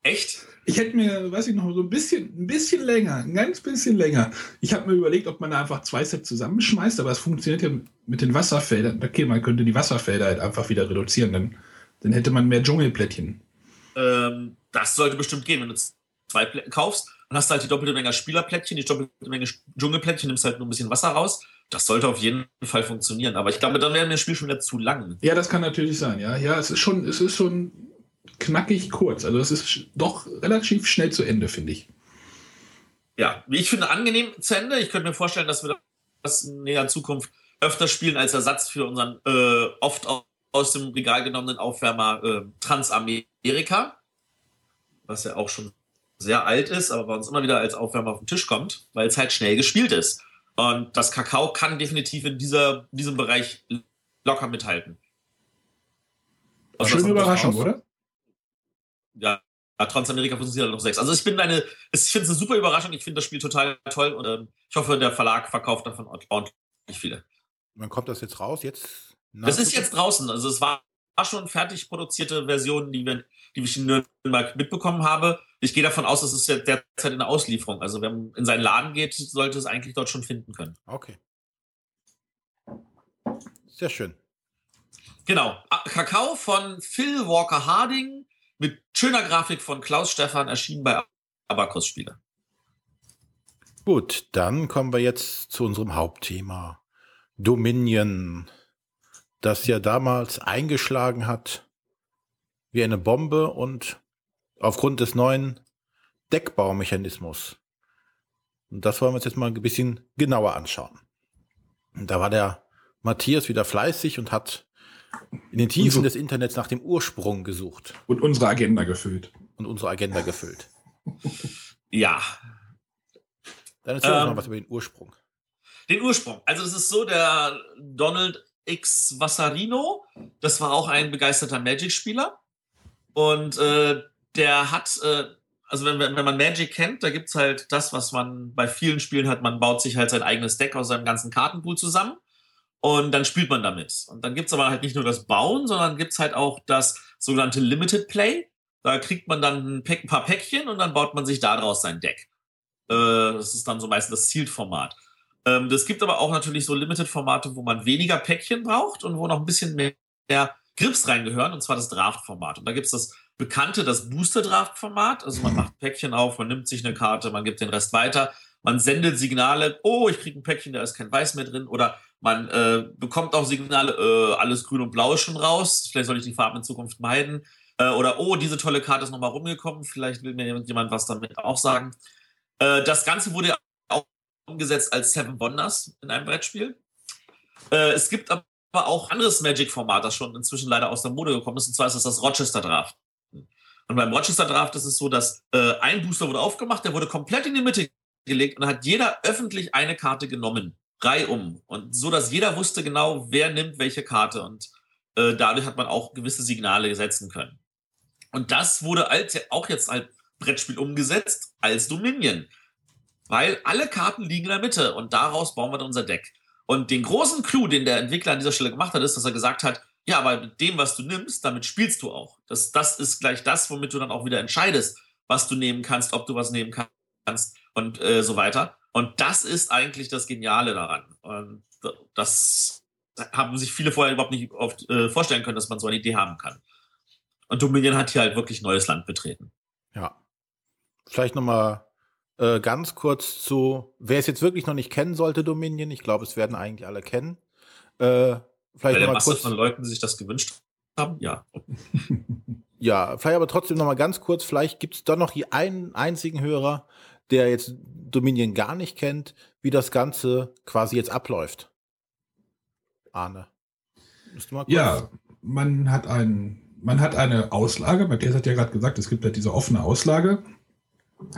Echt?
Ich hätte mir, weiß ich noch, so ein bisschen, ein bisschen länger, ein ganz bisschen länger. Ich habe mir überlegt, ob man da einfach zwei Sets zusammenschmeißt, aber es funktioniert ja mit den Wasserfeldern. Okay, man könnte die Wasserfelder halt einfach wieder reduzieren, dann, dann hätte man mehr Dschungelplättchen.
Ähm, das sollte bestimmt gehen, wenn du zwei Plättchen kaufst dann hast du halt die doppelte Menge Spielerplättchen, die doppelte Menge Dschungelplättchen, nimmst halt nur ein bisschen Wasser raus. Das sollte auf jeden Fall funktionieren. Aber ich glaube, dann wäre mir das Spiel schon wieder zu lang.
Ja, das kann natürlich sein, ja. Ja, es ist schon, es ist schon knackig kurz. Also es ist doch relativ schnell zu Ende, finde ich.
Ja, ich finde angenehm zu Ende. Ich könnte mir vorstellen, dass wir das in näher Zukunft öfter spielen als Ersatz für unseren äh, oft aus dem Regal genommenen Aufwärmer äh, Transamerika, was ja auch schon sehr alt ist, aber bei uns immer wieder als Aufwärmer auf den Tisch kommt, weil es halt schnell gespielt ist. Und das Kakao kann definitiv in dieser, diesem Bereich locker mithalten.
Was Schöne Überraschung, oder?
Ja, Transamerika funktioniert noch sechs. Also ich bin eine, ich finde es eine super Überraschung. Ich finde das Spiel total toll und ähm, ich hoffe, der Verlag verkauft davon ordentlich viele.
Wann kommt das jetzt raus? Jetzt?
Das ist jetzt draußen. Also es war schon fertig produzierte Version, die, wir, die ich in Nürnberg mitbekommen habe. Ich gehe davon aus, dass es ja derzeit in der Auslieferung. Also wenn man in seinen Laden geht, sollte es eigentlich dort schon finden können.
Okay. Sehr schön.
Genau. Kakao von Phil Walker Harding mit schöner Grafik von Klaus Stefan erschienen bei Abacus Spiele.
Gut, dann kommen wir jetzt zu unserem Hauptthema. Dominion, das ja damals eingeschlagen hat wie eine Bombe und aufgrund des neuen Deckbaumechanismus. Und das wollen wir uns jetzt mal ein bisschen genauer anschauen. Und da war der Matthias wieder fleißig und hat in den Tiefen des Internets nach dem Ursprung gesucht.
Und unsere Agenda gefüllt.
Und unsere Agenda gefüllt. *laughs*
ja.
Dann erzähl ähm, uns mal was über den Ursprung.
Den Ursprung. Also es ist so, der Donald X Vassarino, das war auch ein begeisterter Magic-Spieler. Und äh, der hat, äh, also wenn, wenn man Magic kennt, da gibt's halt das, was man bei vielen Spielen hat, man baut sich halt sein eigenes Deck aus seinem ganzen Kartenpool zusammen und dann spielt man damit. Und dann gibt's aber halt nicht nur das Bauen, sondern gibt's halt auch das sogenannte Limited Play. Da kriegt man dann ein, Pack, ein paar Päckchen und dann baut man sich daraus sein Deck. Äh, das ist dann so meistens das Sealed-Format. Ähm, gibt aber auch natürlich so Limited-Formate, wo man weniger Päckchen braucht und wo noch ein bisschen mehr Grips reingehören, und zwar das Draft-Format. Und da gibt's das bekannte, das Booster-Draft-Format. Also man macht Päckchen auf, man nimmt sich eine Karte, man gibt den Rest weiter, man sendet Signale, oh, ich kriege ein Päckchen, da ist kein Weiß mehr drin. Oder man äh, bekommt auch Signale, äh, alles grün und blau ist schon raus, vielleicht soll ich die Farben in Zukunft meiden. Äh, oder, oh, diese tolle Karte ist nochmal rumgekommen, vielleicht will mir jemand was damit auch sagen. Äh, das Ganze wurde auch umgesetzt als Seven Wonders in einem Brettspiel. Äh, es gibt aber auch anderes Magic-Format, das schon inzwischen leider aus der Mode gekommen ist, und zwar ist das das Rochester Draft. Und beim Rochester Draft ist es so, dass äh, ein Booster wurde aufgemacht, der wurde komplett in die Mitte gelegt und hat jeder öffentlich eine Karte genommen, reihum. Und so, dass jeder wusste genau, wer nimmt welche Karte. Und äh, dadurch hat man auch gewisse Signale setzen können. Und das wurde als, auch jetzt als Brettspiel umgesetzt als Dominion. Weil alle Karten liegen in der Mitte und daraus bauen wir dann unser Deck. Und den großen Clou, den der Entwickler an dieser Stelle gemacht hat, ist, dass er gesagt hat, ja, aber mit dem, was du nimmst, damit spielst du auch. Das, das ist gleich das, womit du dann auch wieder entscheidest, was du nehmen kannst, ob du was nehmen kannst und äh, so weiter. Und das ist eigentlich das Geniale daran. Und das haben sich viele vorher überhaupt nicht oft, äh, vorstellen können, dass man so eine Idee haben kann. Und Dominion hat hier halt wirklich neues Land betreten.
Ja. Vielleicht nochmal äh, ganz kurz zu, wer es jetzt wirklich noch nicht kennen sollte, Dominion. Ich glaube, es werden eigentlich alle kennen.
Äh, vielleicht Masse kurz, von Leuten, die sich das gewünscht haben, ja. *laughs*
ja, vielleicht aber trotzdem nochmal ganz kurz. Vielleicht gibt es da noch einen einzigen Hörer, der jetzt Dominion gar nicht kennt, wie das Ganze quasi jetzt abläuft. Arne.
Ja, man hat ein, man hat eine Auslage. Matthias hat ja gerade gesagt, es gibt ja diese offene Auslage.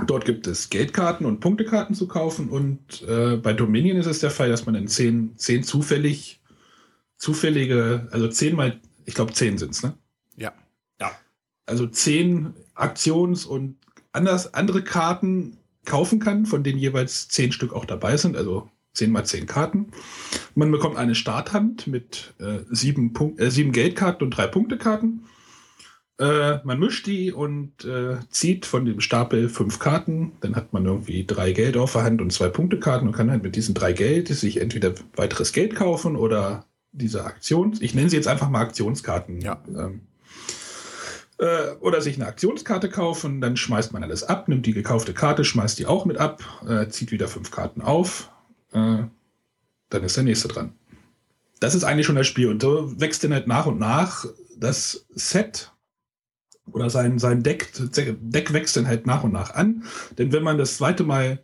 Dort gibt es Geldkarten und Punktekarten zu kaufen und äh, bei Dominion ist es der Fall, dass man in zehn, zehn zufällig, zufällige, also zehnmal, ich glaube zehn sind es, ne?
Ja.
Ja. Also zehn Aktions- und anders, andere Karten kaufen kann, von denen jeweils zehn Stück auch dabei sind, also zehn mal zehn Karten. Man bekommt eine Starthand mit äh, sieben, Punkt, äh, sieben Geldkarten und drei Punktekarten. Äh, man mischt die und äh, zieht von dem Stapel fünf Karten. Dann hat man irgendwie drei Geld auf der Hand und zwei Punktekarten und kann halt mit diesen drei Geld sich entweder weiteres Geld kaufen oder diese Aktions. Ich nenne sie jetzt einfach mal Aktionskarten.
Ja.
Ähm, äh, oder sich eine Aktionskarte kaufen, dann schmeißt man alles ab, nimmt die gekaufte Karte, schmeißt die auch mit ab, äh, zieht wieder fünf Karten auf, äh, dann ist der nächste dran. Das ist eigentlich schon das Spiel. Und so wächst dann halt nach und nach das Set oder sein, sein Deck, Deck wächst dann halt nach und nach an. Denn wenn man das zweite Mal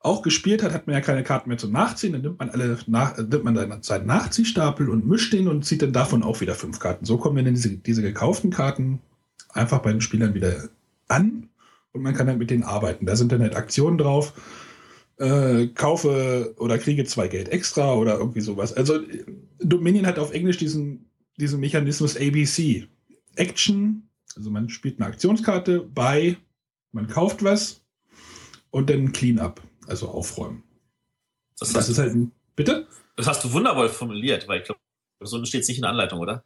auch gespielt hat, hat man ja keine Karten mehr zum Nachziehen. Dann nimmt man alle nach, nimmt man seinen Nachziehstapel und mischt den und zieht dann davon auch wieder fünf Karten. So kommen dann diese, diese gekauften Karten einfach bei den Spielern wieder an und man kann dann mit denen arbeiten. Da sind dann halt Aktionen drauf. Äh, kaufe oder kriege zwei Geld extra oder irgendwie sowas. Also Dominion hat auf Englisch diesen, diesen Mechanismus ABC. Action, also man spielt eine Aktionskarte, bei, man kauft was und dann Clean-up, also aufräumen.
Das, das ist halt ein, bitte? Das hast du wundervoll formuliert, weil ich glaube, so steht es nicht in der Anleitung, oder?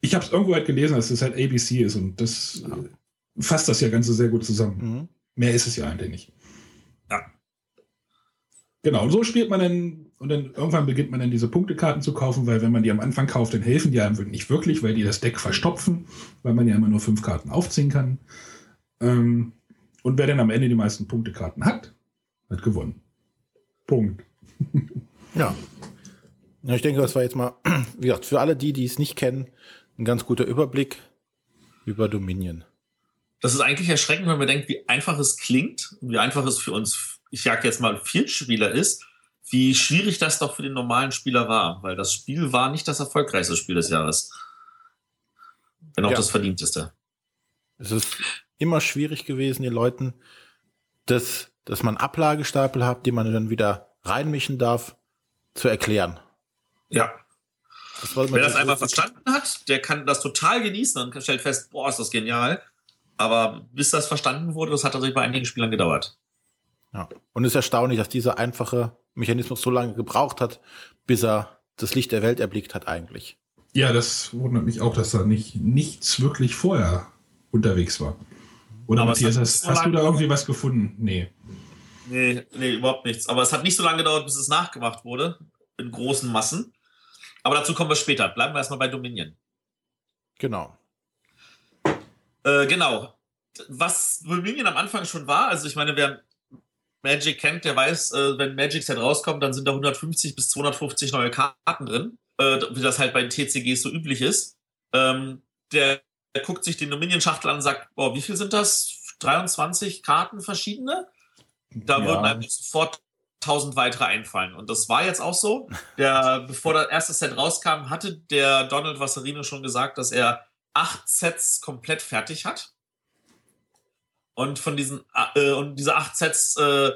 Ich habe es irgendwo halt gelesen, dass es halt ABC ist und das ja. fasst das ja Ganze sehr gut zusammen. Mhm. Mehr ist es ja eigentlich nicht.
Ja.
Genau, und so spielt man dann, und dann irgendwann beginnt man dann diese Punktekarten zu kaufen, weil wenn man die am Anfang kauft, dann helfen die einem nicht wirklich, weil die das Deck verstopfen, weil man ja immer nur fünf Karten aufziehen kann. Ähm, und wer dann am Ende die meisten Punktekarten hat, hat gewonnen. Punkt.
ja. ja. Ich denke, das war jetzt mal, *clears throat* wie gesagt, für alle die, die es nicht kennen, ein ganz guter Überblick über Dominion.
Das ist eigentlich erschreckend, wenn man denkt, wie einfach es klingt, wie einfach es für uns, ich sage jetzt mal, Viertspieler ist, wie schwierig das doch für den normalen Spieler war, weil das Spiel war nicht das erfolgreichste Spiel des Jahres. Wenn auch ja. das verdienteste.
Es ist immer schwierig gewesen, den Leuten, dass, dass man Ablagestapel hat, die man dann wieder reinmischen darf, zu erklären.
Ja. Das Wer das einfach verstanden hat, der kann das total genießen und stellt fest, boah, ist das genial. Aber bis das verstanden wurde, das hat tatsächlich bei einigen Spielern gedauert.
Ja. Und es ist erstaunlich, dass dieser einfache Mechanismus so lange gebraucht hat, bis er das Licht der Welt erblickt hat eigentlich.
Ja, das wundert mich auch, dass da nicht nichts wirklich vorher unterwegs war. Oder Matthias, hast, hast du da irgendwie was gefunden? Nee.
Nee, nee, überhaupt nichts. Aber es hat nicht so lange gedauert, bis es nachgemacht wurde, in großen Massen. Aber dazu kommen wir später. Bleiben wir erstmal bei Dominion.
Genau.
Äh, genau. Was Dominion am Anfang schon war, also ich meine, wer Magic kennt, der weiß, äh, wenn Magic Set rauskommt, dann sind da 150 bis 250 neue Karten drin, äh, wie das halt bei den TCGs so üblich ist. Ähm, der, der, guckt sich den Dominion-Schachtel an und sagt, boah, wie viel sind das? 23 Karten verschiedene? Da ja. würden einem sofort tausend weitere einfallen. Und das war jetzt auch so. Der, *laughs* bevor das erste Set rauskam, hatte der Donald Wasserino schon gesagt, dass er acht Sets komplett fertig hat. Und von diesen, äh, und diese acht Sets, äh,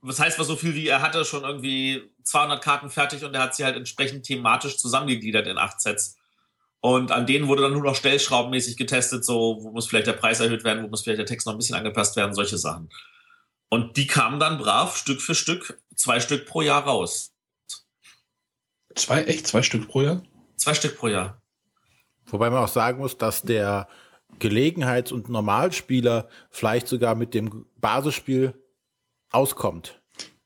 was heißt was so viel wie er hatte schon irgendwie 200 Karten fertig und er hat sie halt entsprechend thematisch zusammengegliedert in acht Sets. Und an denen wurde dann nur noch stellschraubenmäßig getestet, so, wo muss vielleicht der Preis erhöht werden, wo muss vielleicht der Text noch ein bisschen angepasst werden, solche Sachen. Und die kamen dann brav Stück für Stück, zwei Stück pro Jahr raus.
Zwei, echt? Zwei Stück pro Jahr?
Zwei Stück pro Jahr.
Wobei man auch sagen muss, dass der Gelegenheits- und Normalspieler vielleicht sogar mit dem Basisspiel auskommt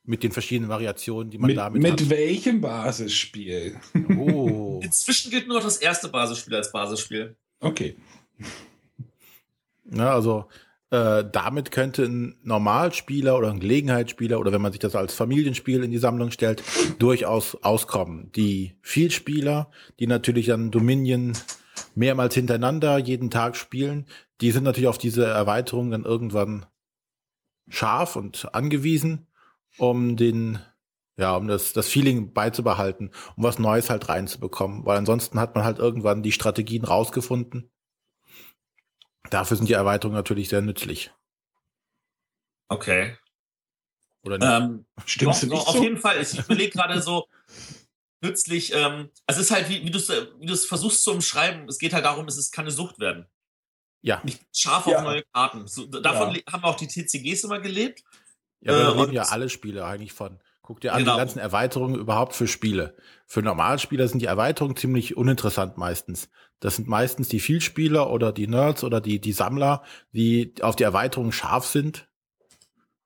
mit den verschiedenen Variationen, die man
mit,
damit
mit
hat.
Mit welchem Basisspiel?
Oh. *laughs* Inzwischen gilt nur das erste Basisspiel als Basisspiel.
Okay.
Na, also äh, damit könnte ein Normalspieler oder ein Gelegenheitsspieler oder wenn man sich das als Familienspiel in die Sammlung stellt, durchaus auskommen. Die Vielspieler, die natürlich dann Dominion mehrmals hintereinander jeden Tag spielen, die sind natürlich auf diese Erweiterung dann irgendwann scharf und angewiesen um den, ja, um das, das Feeling beizubehalten, um was Neues halt reinzubekommen. Weil ansonsten hat man halt irgendwann die Strategien rausgefunden. Dafür sind die Erweiterungen natürlich sehr nützlich.
Okay.
Oder
nicht? Ähm, Stimmst doch, du nicht auf so? jeden Fall. Ich überlege gerade so nützlich. Ähm, also es ist halt, wie, wie du es wie versuchst zu umschreiben, es geht halt darum, es ist, kann eine Sucht werden.
Ja.
Nicht scharf ja. auf neue Karten. So, davon ja. haben auch die TCGs immer gelebt.
Ja, wir äh, reden ja alle Spiele eigentlich von. Guck dir an, genau. die ganzen Erweiterungen überhaupt für Spiele. Für Normalspieler sind die Erweiterungen ziemlich uninteressant meistens. Das sind meistens die Vielspieler oder die Nerds oder die, die Sammler, die auf die Erweiterungen scharf sind.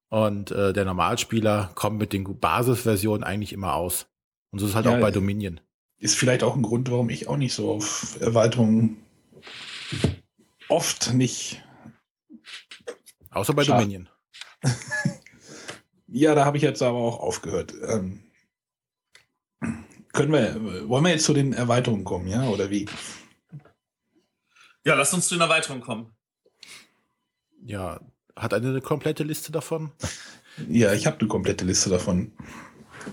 Und äh, der Normalspieler kommt mit den Basisversionen eigentlich immer aus. Und so ist halt ja, auch bei Dominion.
Ist vielleicht auch ein Grund, warum ich auch nicht so auf Erweiterungen oft nicht.
Außer bei scharf. Dominion. *laughs*
Ja, da habe ich jetzt aber auch aufgehört. Ähm, können wir, wollen wir jetzt zu den Erweiterungen kommen, ja, oder wie?
Ja, lass uns zu den Erweiterungen kommen.
Ja, hat eine, eine komplette Liste davon?
ja, ich habe eine komplette Liste davon.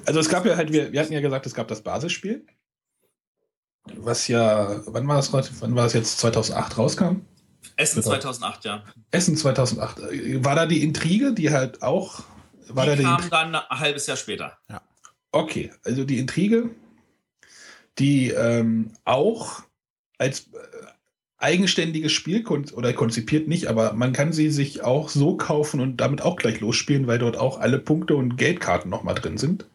Also es gab ja halt, wir, wir hatten ja gesagt, es gab das Basisspiel, was ja, wann war das, wann war das jetzt 2008 rauskam?
Essen 2008, ja.
Essen 2008. War da die Intrige, die halt auch war
die kam dann ein halbes Jahr später.
Ja. Okay, also die Intrige, die ähm, auch als äh, eigenständiges Spiel kon oder konzipiert nicht, aber man kann sie sich auch so kaufen und damit auch gleich losspielen, weil dort auch alle Punkte und Geldkarten nochmal drin sind.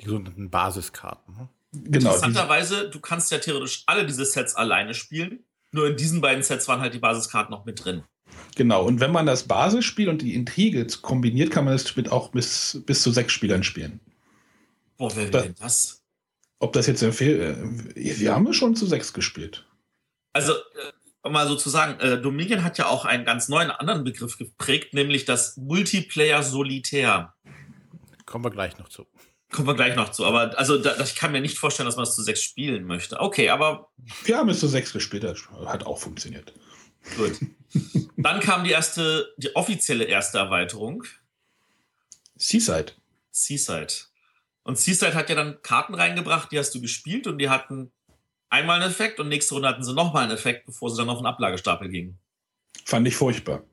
Die sogenannten Basiskarten. Ne?
Genau. Interessanterweise, du kannst ja theoretisch alle diese Sets alleine spielen. Nur in diesen beiden Sets waren halt die Basiskarten noch mit drin.
Genau, und wenn man das Basisspiel und die Intrige kombiniert, kann man das mit auch bis, bis zu sechs Spielern spielen.
Boah, wer will denn das?
Ob das jetzt empfehlt, äh, wir haben es schon zu sechs gespielt.
Also, äh, um mal so zu sagen, äh, Dominion hat ja auch einen ganz neuen anderen Begriff geprägt, nämlich das Multiplayer Solitär.
Kommen wir gleich noch zu.
Kommen wir gleich noch zu. Aber also da, ich kann mir nicht vorstellen, dass man es zu sechs spielen möchte. Okay, aber.
Wir haben es zu sechs gespielt, das hat auch funktioniert.
Gut. Dann kam die erste, die offizielle erste Erweiterung.
Seaside.
Seaside. Und Seaside hat ja dann Karten reingebracht, die hast du gespielt und die hatten einmal einen Effekt und nächste Runde hatten sie nochmal einen Effekt, bevor sie dann auf den Ablagestapel gingen.
Fand ich furchtbar.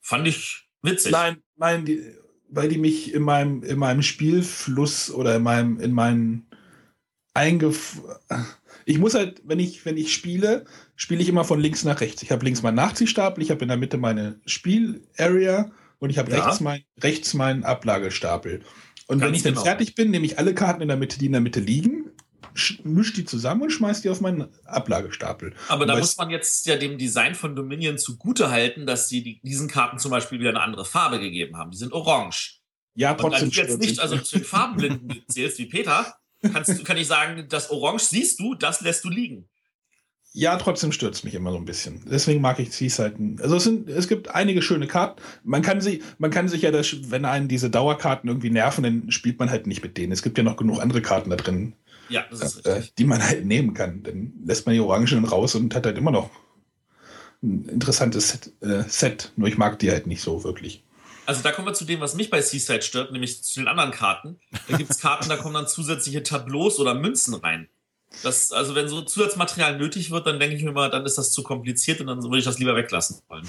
Fand ich witzig.
Nein, nein, die, weil die mich in meinem, in meinem Spielfluss oder in meinem, in meinen Eingef ich muss halt, wenn ich, wenn ich spiele, spiele ich immer von links nach rechts. Ich habe links meinen Nachziehstapel, ich habe in der Mitte meine Spielarea und ich habe ja. rechts, mein, rechts meinen Ablagestapel. Und Ganz wenn ich dann genau. fertig bin, nehme ich alle Karten in der Mitte, die in der Mitte liegen, mische die zusammen und schmeiße die auf meinen Ablagestapel.
Aber
und
da muss man jetzt ja dem Design von Dominion zugute halten, dass sie die, diesen Karten zum Beispiel wieder eine andere Farbe gegeben haben. Die sind orange.
Ja, trotzdem.
Und wenn du jetzt nicht also zu den *laughs* Farbenblinden zählst wie Peter, kannst, kann ich sagen, das Orange siehst du, das lässt du liegen.
Ja, trotzdem stürzt mich immer so ein bisschen. Deswegen mag ich Seaside. Also es, sind, es gibt einige schöne Karten. Man kann, sie, man kann sich ja, das, wenn einen diese Dauerkarten irgendwie nerven, dann spielt man halt nicht mit denen. Es gibt ja noch genug andere Karten da drin,
ja, das ist
äh, die man halt nehmen kann. Dann lässt man die Orangen raus und hat halt immer noch ein interessantes Set. Äh, Set. Nur ich mag die halt nicht so wirklich.
Also da kommen wir zu dem, was mich bei Seaside stört, nämlich zu den anderen Karten. Da gibt es Karten, da kommen dann zusätzliche Tableaus oder Münzen rein. Das, also wenn so Zusatzmaterial nötig wird, dann denke ich mir mal, dann ist das zu kompliziert und dann würde ich das lieber weglassen wollen.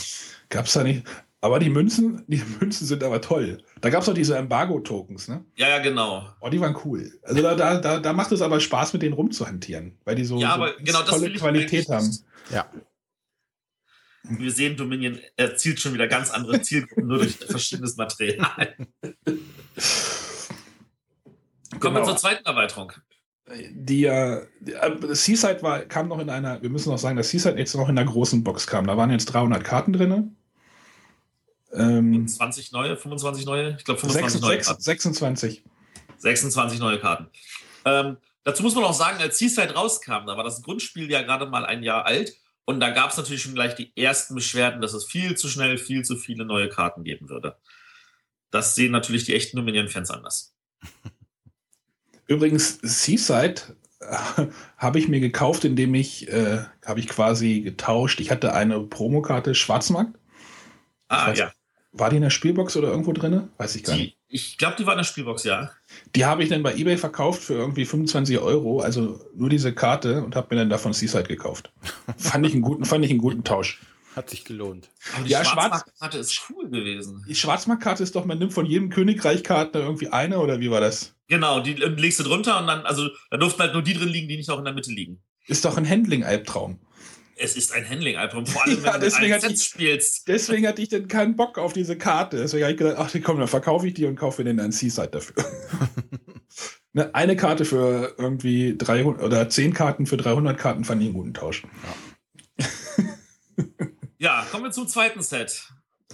Gab's da nicht? Aber die Münzen, *laughs* die Münzen sind aber toll. Da gab es auch diese Embargo-Tokens, ne?
Ja, ja, genau.
Oh, die waren cool. Also da, da, da, da macht es aber Spaß, mit denen rumzuhantieren, weil die so,
ja, aber
so
genau
tolle Qualität haben.
Ja.
Wir sehen, Dominion erzielt schon wieder ganz andere Zielgruppen, nur durch *laughs* verschiedenes Material. *laughs* Kommen wir
Genau.
zur zweiten Erweiterung.
Die, äh, die, äh, Seaside war, kam noch in einer, wir müssen noch sagen, dass Seaside jetzt noch in einer großen Box kam. Da waren jetzt 300 Karten drin. Ähm,
20 neue, 25 neue? Ich glaube 25 neue
26,
Karten.
26.
26 neue Karten. Ähm, dazu muss man auch sagen, als Seaside rauskam, da war das Grundspiel ja gerade mal ein Jahr alt und da gab es natürlich schon gleich die ersten Beschwerden, dass es viel zu schnell, viel zu viele neue Karten geben würde. Das sehen natürlich die echten Dominion-Fans anders. *laughs*
Übrigens, Seaside äh, habe ich mir gekauft, indem ich, äh, habe ich quasi getauscht. Ich hatte eine Promokarte Schwarzmarkt.
Ah,
weiß-
ja.
War die in der Spielbox oder irgendwo drin? Weiß ich gar nicht.
Die, ich glaube, die war in der Spielbox, ja.
Die habe ich dann bei eBay verkauft für irgendwie 25 Euro, also nur diese Karte und habe mir dann davon Seaside gekauft. *laughs* fand, ich einen guten, fand ich einen guten Tausch.
Hat sich gelohnt.
Aber die
Ja,
ja,
schwarz-
Schwarzmarktkarte ist cool gewesen.
Die Schwarzmarktkarte ist doch, man nimmt von jedem Königreich Karten irgendwie eine oder wie war das?
Genau, die äh, legst du drunter und dann, also da durften halt nur die drin liegen, die nicht auch in der Mitte liegen.
Ist doch ein Handling-Albtraum.
Es ist ein Handling-Album, vor allem *laughs*
Ja,
wenn du
die-
Set spielst.
Deswegen hatte ich dann keinen Bock auf diese Karte. Deswegen habe ich gedacht, ach komm, dann verkaufe ich die und kaufe mir dann einen Seaside dafür. *laughs* Ne, Eine Karte für irgendwie 300 oder 10 Karten für 300 Karten fand ich einen guten Tausch.
Ja, *laughs* kommen wir zum zweiten Set.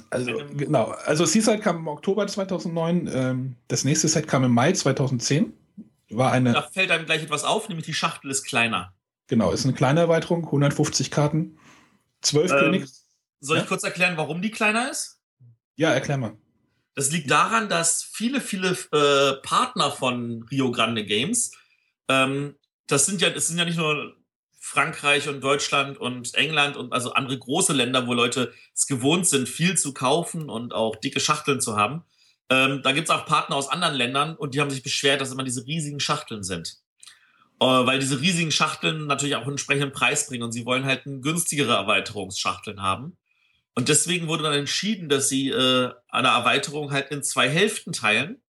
Also
Einem-
genau, also Seaside kam im Oktober 2009, ähm, das nächste Set kam im Mai 2010. War eine,
Da fällt einem gleich etwas auf, nämlich die Schachtel ist kleiner.
genau, ist eine kleine Erweiterung, 150 Karten, 12
Ähm,
König.
Soll ich
Ja?
kurz erklären, warum die kleiner ist?
Ja, erklär mal.
Das liegt daran, dass viele, viele äh, Partner von Rio Grande Games, ähm, das sind ja, das sind ja nicht nur Frankreich und Deutschland und England und also andere große Länder, wo Leute es gewohnt sind, viel zu kaufen und auch dicke Schachteln zu haben. Ähm, da gibt es auch Partner aus anderen Ländern und die haben sich beschwert, dass immer diese riesigen Schachteln sind. Äh, weil diese riesigen Schachteln natürlich auch einen entsprechenden Preis bringen und sie wollen halt eine günstigere Erweiterungsschachteln haben. Und deswegen wurde dann entschieden, dass sie äh, eine Erweiterung halt in zwei Hälften teilen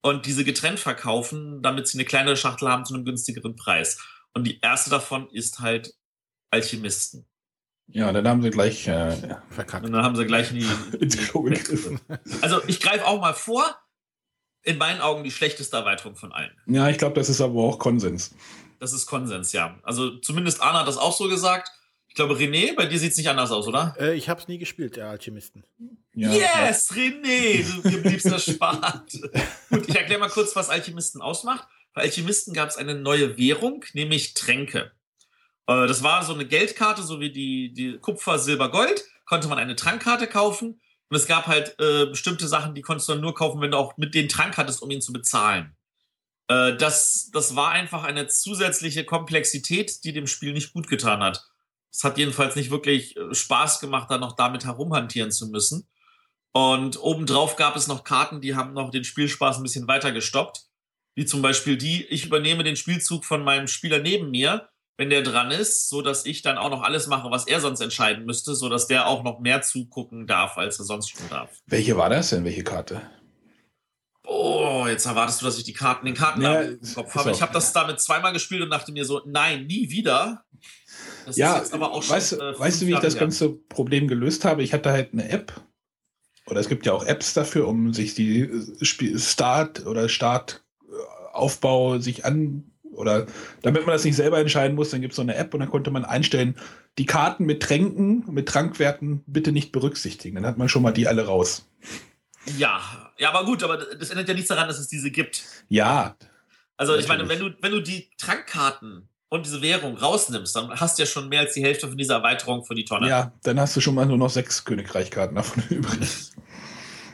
und diese getrennt verkaufen, damit sie eine kleinere Schachtel haben zu einem günstigeren Preis. Und die erste davon ist halt Alchemisten.
Ja, dann haben sie gleich äh,
Verkackt.
Und dann haben sie gleich in die. *laughs*
ins Klo gegriffen.
Also ich greife auch mal vor. In meinen Augen die schlechteste Erweiterung von allen.
Ja, ich glaube, das ist aber auch Konsens.
Das ist Konsens, ja. Also zumindest Arne hat das auch so gesagt. Ich glaube, René, bei dir sieht es nicht anders aus, oder?
Äh, ich habe es nie gespielt, der Alchemisten.
Ja,
yes, René, du mir bliebst erspart. *laughs* Gut, ich erkläre mal kurz, was Alchemisten ausmacht. Bei Alchemisten gab es eine neue Währung, nämlich Tränke. Äh, Das war so eine Geldkarte, so wie die, die Kupfer, Silber, Gold. Konnte man eine Trankkarte kaufen. Und es gab halt äh, bestimmte Sachen, die konntest du dann nur kaufen, wenn du auch mit den Trank hattest, um ihn zu bezahlen. Äh, das, das war einfach eine zusätzliche Komplexität, die dem Spiel nicht gut getan hat. Es hat jedenfalls nicht wirklich äh, Spaß gemacht, da noch damit herumhantieren zu müssen. Und obendrauf gab es noch Karten, die haben noch den Spielspaß ein bisschen weiter gestoppt. Wie zum Beispiel die, ich übernehme den Spielzug von meinem Spieler neben mir, wenn der dran ist, so dass ich dann auch noch alles mache, was er sonst entscheiden müsste, so dass der auch noch mehr zugucken darf, als er sonst schon darf.
Welche war das denn? Welche Karte?
Oh, jetzt erwartest du, dass ich die Karten, den Karten
Ja,
im Kopf habe. Ich habe das damit zweimal gespielt und dachte mir so, nein, nie wieder. Das
ja,
ist jetzt aber auch schon,
weißt,
äh,
weißt du, wie ich das ganze Problem gelöst habe? Ich hatte halt eine App. Oder es gibt ja auch Apps dafür, um sich die äh, Spiel Start oder Startaufbau sich an oder damit man das nicht selber entscheiden muss, dann gibt es so eine App und dann konnte man einstellen, die Karten mit Tränken, mit Trankwerten bitte nicht berücksichtigen. Dann hat man schon mal die alle raus.
Ja, ja, aber gut, aber das ändert ja nichts daran, dass es diese gibt.
Ja,
Also ich meine, wenn du, wenn du die Trankkarten und diese Währung rausnimmst, dann hast du ja schon mehr als die Hälfte von dieser Erweiterung für die Tonne.
ja, dann hast du schon mal nur noch sechs Königreichkarten davon *laughs* übrig.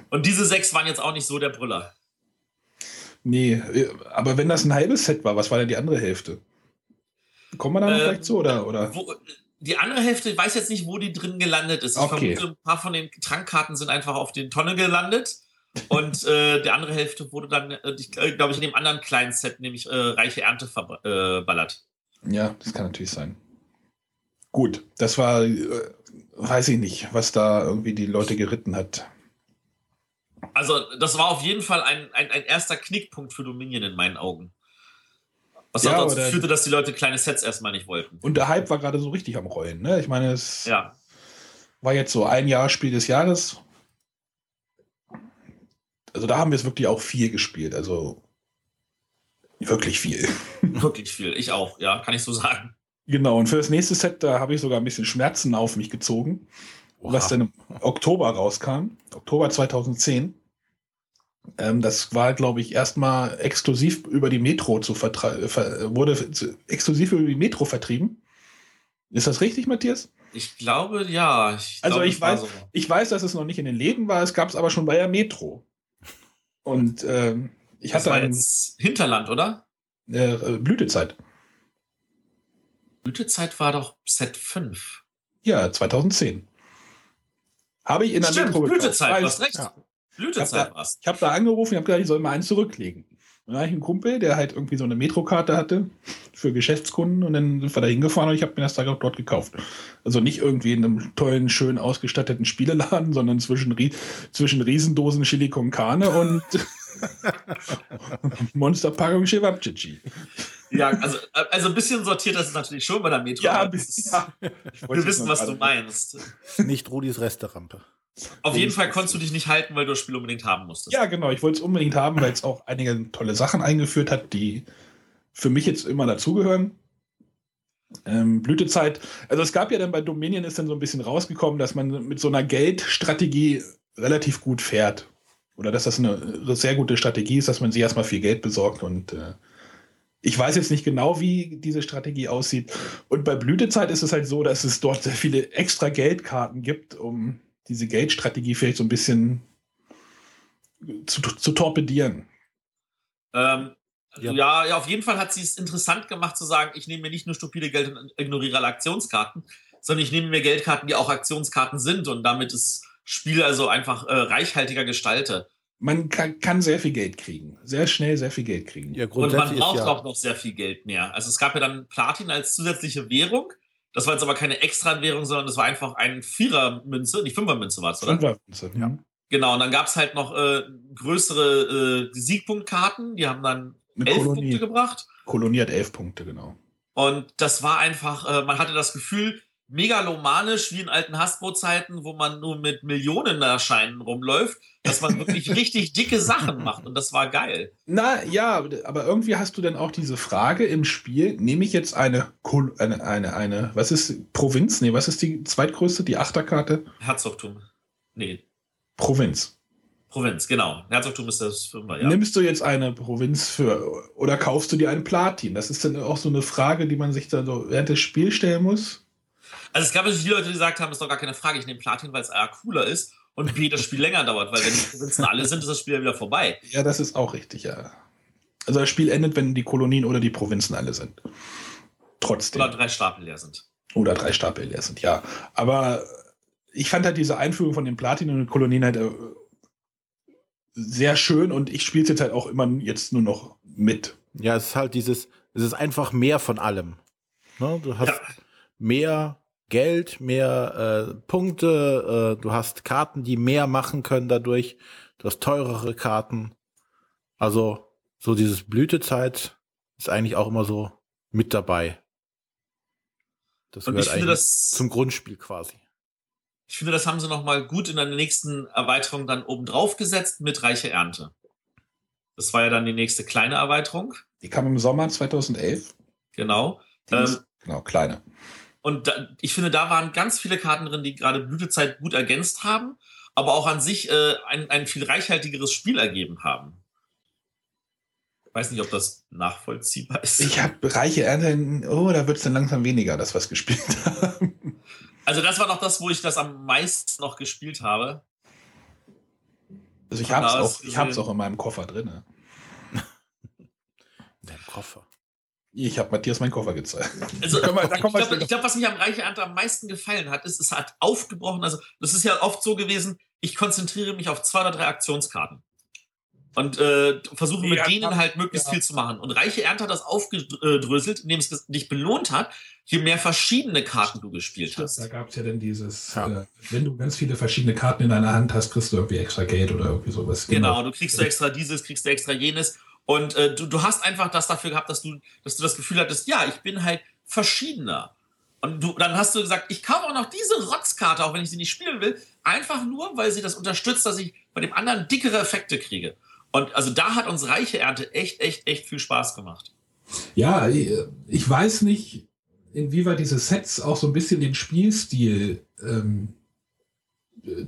Und diese sechs waren jetzt auch nicht so der Brüller.
Nee, äh, aber wenn das ein halbes Set war, was war denn die andere Hälfte? Kommen wir da
Ähm,
gleich zu, oder? oder?
Wo, die andere Hälfte, ich weiß jetzt nicht, wo die drin gelandet ist. Ich okay. vermute, ein paar von den Trankkarten sind einfach auf den Tonne gelandet. Und äh, die andere Hälfte wurde dann, äh, äh glaube ich, in dem anderen kleinen Set, nämlich äh, Reiche Ernte verballert.
Äh, ja, das kann natürlich sein. Gut, das war, äh, weiß ich nicht, was da irgendwie die Leute geritten hat.
Also, das war auf jeden Fall ein, ein, ein erster Knickpunkt für Dominion in meinen Augen. Was ja, auch dazu führte, dass die Leute kleine Sets erstmal nicht wollten.
Und der Hype war gerade so richtig am Rollen. Ne? Ich meine, es ja. war jetzt so ein Jahr Spiel des Jahres. Also da haben wir es wirklich auch viel gespielt. Also wirklich viel. *laughs*
Wirklich viel. Ich auch, ja, kann ich so sagen.
Genau, und für das nächste Set, da habe ich sogar ein bisschen Schmerzen auf mich gezogen, wow. was dann im Oktober rauskam, Oktober 2010. Ähm, das war, glaube ich, erstmal exklusiv über die Metro zu vertreiben, wurde zu, exklusiv über die Metro vertrieben. Ist das richtig, Matthias?
Ich glaube, ja.
Ich also glaube, ich weiß, so. ich weiß, dass es noch nicht in den Läden war, es gab es aber schon bei der Metro. Und ähm, ich das hatte war
jetzt Hinterland, oder?
Äh, Blütezeit.
Blütezeit war doch Set 5.
Ja, 2010. Habe ich in der
Stimmt, Metro Blütezeit, du hast recht. Ja.
Blütezeit war Ich habe da angerufen und habe gesagt, ich soll mal einen zurücklegen. Und dann habe ich einen Kumpel, der halt irgendwie so eine Metrokarte hatte für Geschäftskunden und dann sind wir da hingefahren und ich habe mir das da dort gekauft. Also nicht irgendwie in einem tollen, schön ausgestatteten Spieleladen, sondern zwischen, zwischen Riesendosen Chili con Carne und *laughs* Monsterpackung Chewabchichi.
Ja, also, also ein bisschen sortiert das ist natürlich schon bei der Metro. Ja, bis, ja. Wir wissen, was du meinst.
Nicht Rudis Resterampe.
Auf jeden Fall konntest du dich nicht halten, weil du das Spiel unbedingt haben musstest.
Ja, genau. Ich wollte es unbedingt haben, weil es auch einige tolle Sachen eingeführt hat, die für mich jetzt immer dazugehören. Ähm, Blütezeit. Also es gab ja dann bei Dominion ist dann so ein bisschen rausgekommen, dass man mit so einer Geldstrategie relativ gut fährt. Oder dass das eine sehr gute Strategie ist, dass man sich erstmal viel Geld besorgt und äh, ich weiß jetzt nicht genau, wie diese Strategie aussieht. Und bei Blütezeit ist es halt so, dass es dort sehr viele extra Geldkarten gibt, um diese Geldstrategie vielleicht so ein bisschen zu, zu torpedieren.
Ähm, ja. ja. ja, auf jeden Fall hat sie es interessant gemacht zu sagen, ich nehme mir nicht nur stupide Geld und ignoriere alle Aktionskarten, sondern ich nehme mir Geldkarten, die auch Aktionskarten sind und damit das Spiel also einfach äh, reichhaltiger gestalte.
Man kann, kann, sehr viel Geld kriegen. Sehr schnell sehr viel Geld kriegen.
Ja, und man braucht ja auch noch sehr viel Geld mehr. Also es gab ja dann Platin als zusätzliche Währung. Das war jetzt aber keine Extra-Währung, sondern das war einfach ein Vierer-Münze, nicht Fünfer-Münze war es, oder? Fünfer-Münze, ja. Genau, und dann gab es halt noch äh, größere äh, Siegpunktkarten, die haben dann Eine elf Kolonie. Punkte gebracht.
Kolonie hat elf Punkte, genau.
Und das war einfach, äh, man hatte das Gefühl, megalomanisch wie in alten Hasbro-Zeiten, wo man nur mit Millionen Erscheinen rumläuft, dass man wirklich richtig dicke Sachen macht. Und das war geil.
Na ja, aber irgendwie hast du dann auch diese Frage im Spiel, nehme ich jetzt eine, eine, eine, eine, was ist Provinz? Nee, was ist die zweitgrößte, die Achterkarte?
Herzogtum. Nee.
Provinz.
Provinz, genau. Herzogtum ist das Fünfer,
ja. Nimmst du jetzt eine Provinz für, oder kaufst du dir einen Platin? Das ist dann auch so eine Frage, die man sich dann so während des Spiels stellen muss.
Also es gab natürlich viele Leute, die gesagt haben, ist doch gar keine Frage, ich nehme Platin, weil es A cooler ist und B, das Spiel länger dauert, weil wenn die Provinzen alle sind, ist das Spiel ja wieder vorbei.
Ja, das ist auch richtig, ja. Also das Spiel endet, wenn die Kolonien oder die Provinzen alle sind. Trotzdem.
Oder drei Stapel leer sind.
Oder drei Stapel leer sind, ja. Aber ich fand halt diese Einführung von den Platin und den Kolonien halt äh, sehr schön und ich spiele es jetzt halt auch immer jetzt nur noch mit.
Ja, es ist halt dieses, es ist einfach mehr von allem. Ne? Du hast ja. mehr Geld, mehr äh, Punkte, äh, du hast Karten, die mehr machen können dadurch, du hast teurere Karten. Also so dieses Blütezeit ist eigentlich auch immer so mit dabei. Das gehört eigentlich das, zum Grundspiel quasi.
Ich finde, das haben sie noch mal gut in der nächsten Erweiterung dann oben drauf gesetzt mit reiche Ernte. Das war ja dann die nächste kleine Erweiterung.
Die kam im Sommer 2011.
Genau.
Ähm, genau, kleine.
Und da, ich finde, da waren ganz viele Karten drin, die gerade Blütezeit gut ergänzt haben, aber auch an sich äh, ein, ein viel reichhaltigeres Spiel ergeben haben. Ich weiß nicht, ob das nachvollziehbar ist.
Ich habe reiche Ernte, oh, da wird es dann langsam weniger, das was gespielt *laughs* haben.
Also das war noch das, wo ich das am meisten noch gespielt habe.
Also ich habe es auch, ich hab's auch in meinem Koffer drin.
In deinem Koffer?
Ich habe Matthias meinen Koffer gezeigt.
Also, wir, ich glaube, glaub, was mir am Reiche Ernte am meisten gefallen hat, ist, es hat aufgebrochen. Also, das ist ja oft so gewesen, ich konzentriere mich auf zwei oder drei Aktionskarten und äh, versuche mit denen halt möglichst ja. viel zu machen. Und Reiche Ernte hat das aufgedröselt, indem es dich belohnt hat, je mehr verschiedene Karten du gespielt Stimmt, hast.
Da gab es ja dann dieses, ja. Äh, wenn du ganz viele verschiedene Karten in deiner Hand hast, kriegst du irgendwie extra Geld oder irgendwie sowas.
Genau, genau du kriegst du extra dieses, kriegst du extra jenes. Und äh, du, du hast einfach das dafür gehabt, dass du, dass du das Gefühl hattest, ja, ich bin halt verschiedener. Und du, dann hast du gesagt, ich kaufe auch noch diese Rotzkarte, auch wenn ich sie nicht spielen will, einfach nur, weil sie das unterstützt, dass ich bei dem anderen dickere Effekte kriege. Und also da hat uns reiche Ernte echt, echt, echt viel Spaß gemacht.
Ja, ich weiß nicht, inwieweit diese Sets auch so ein bisschen den Spielstil ähm,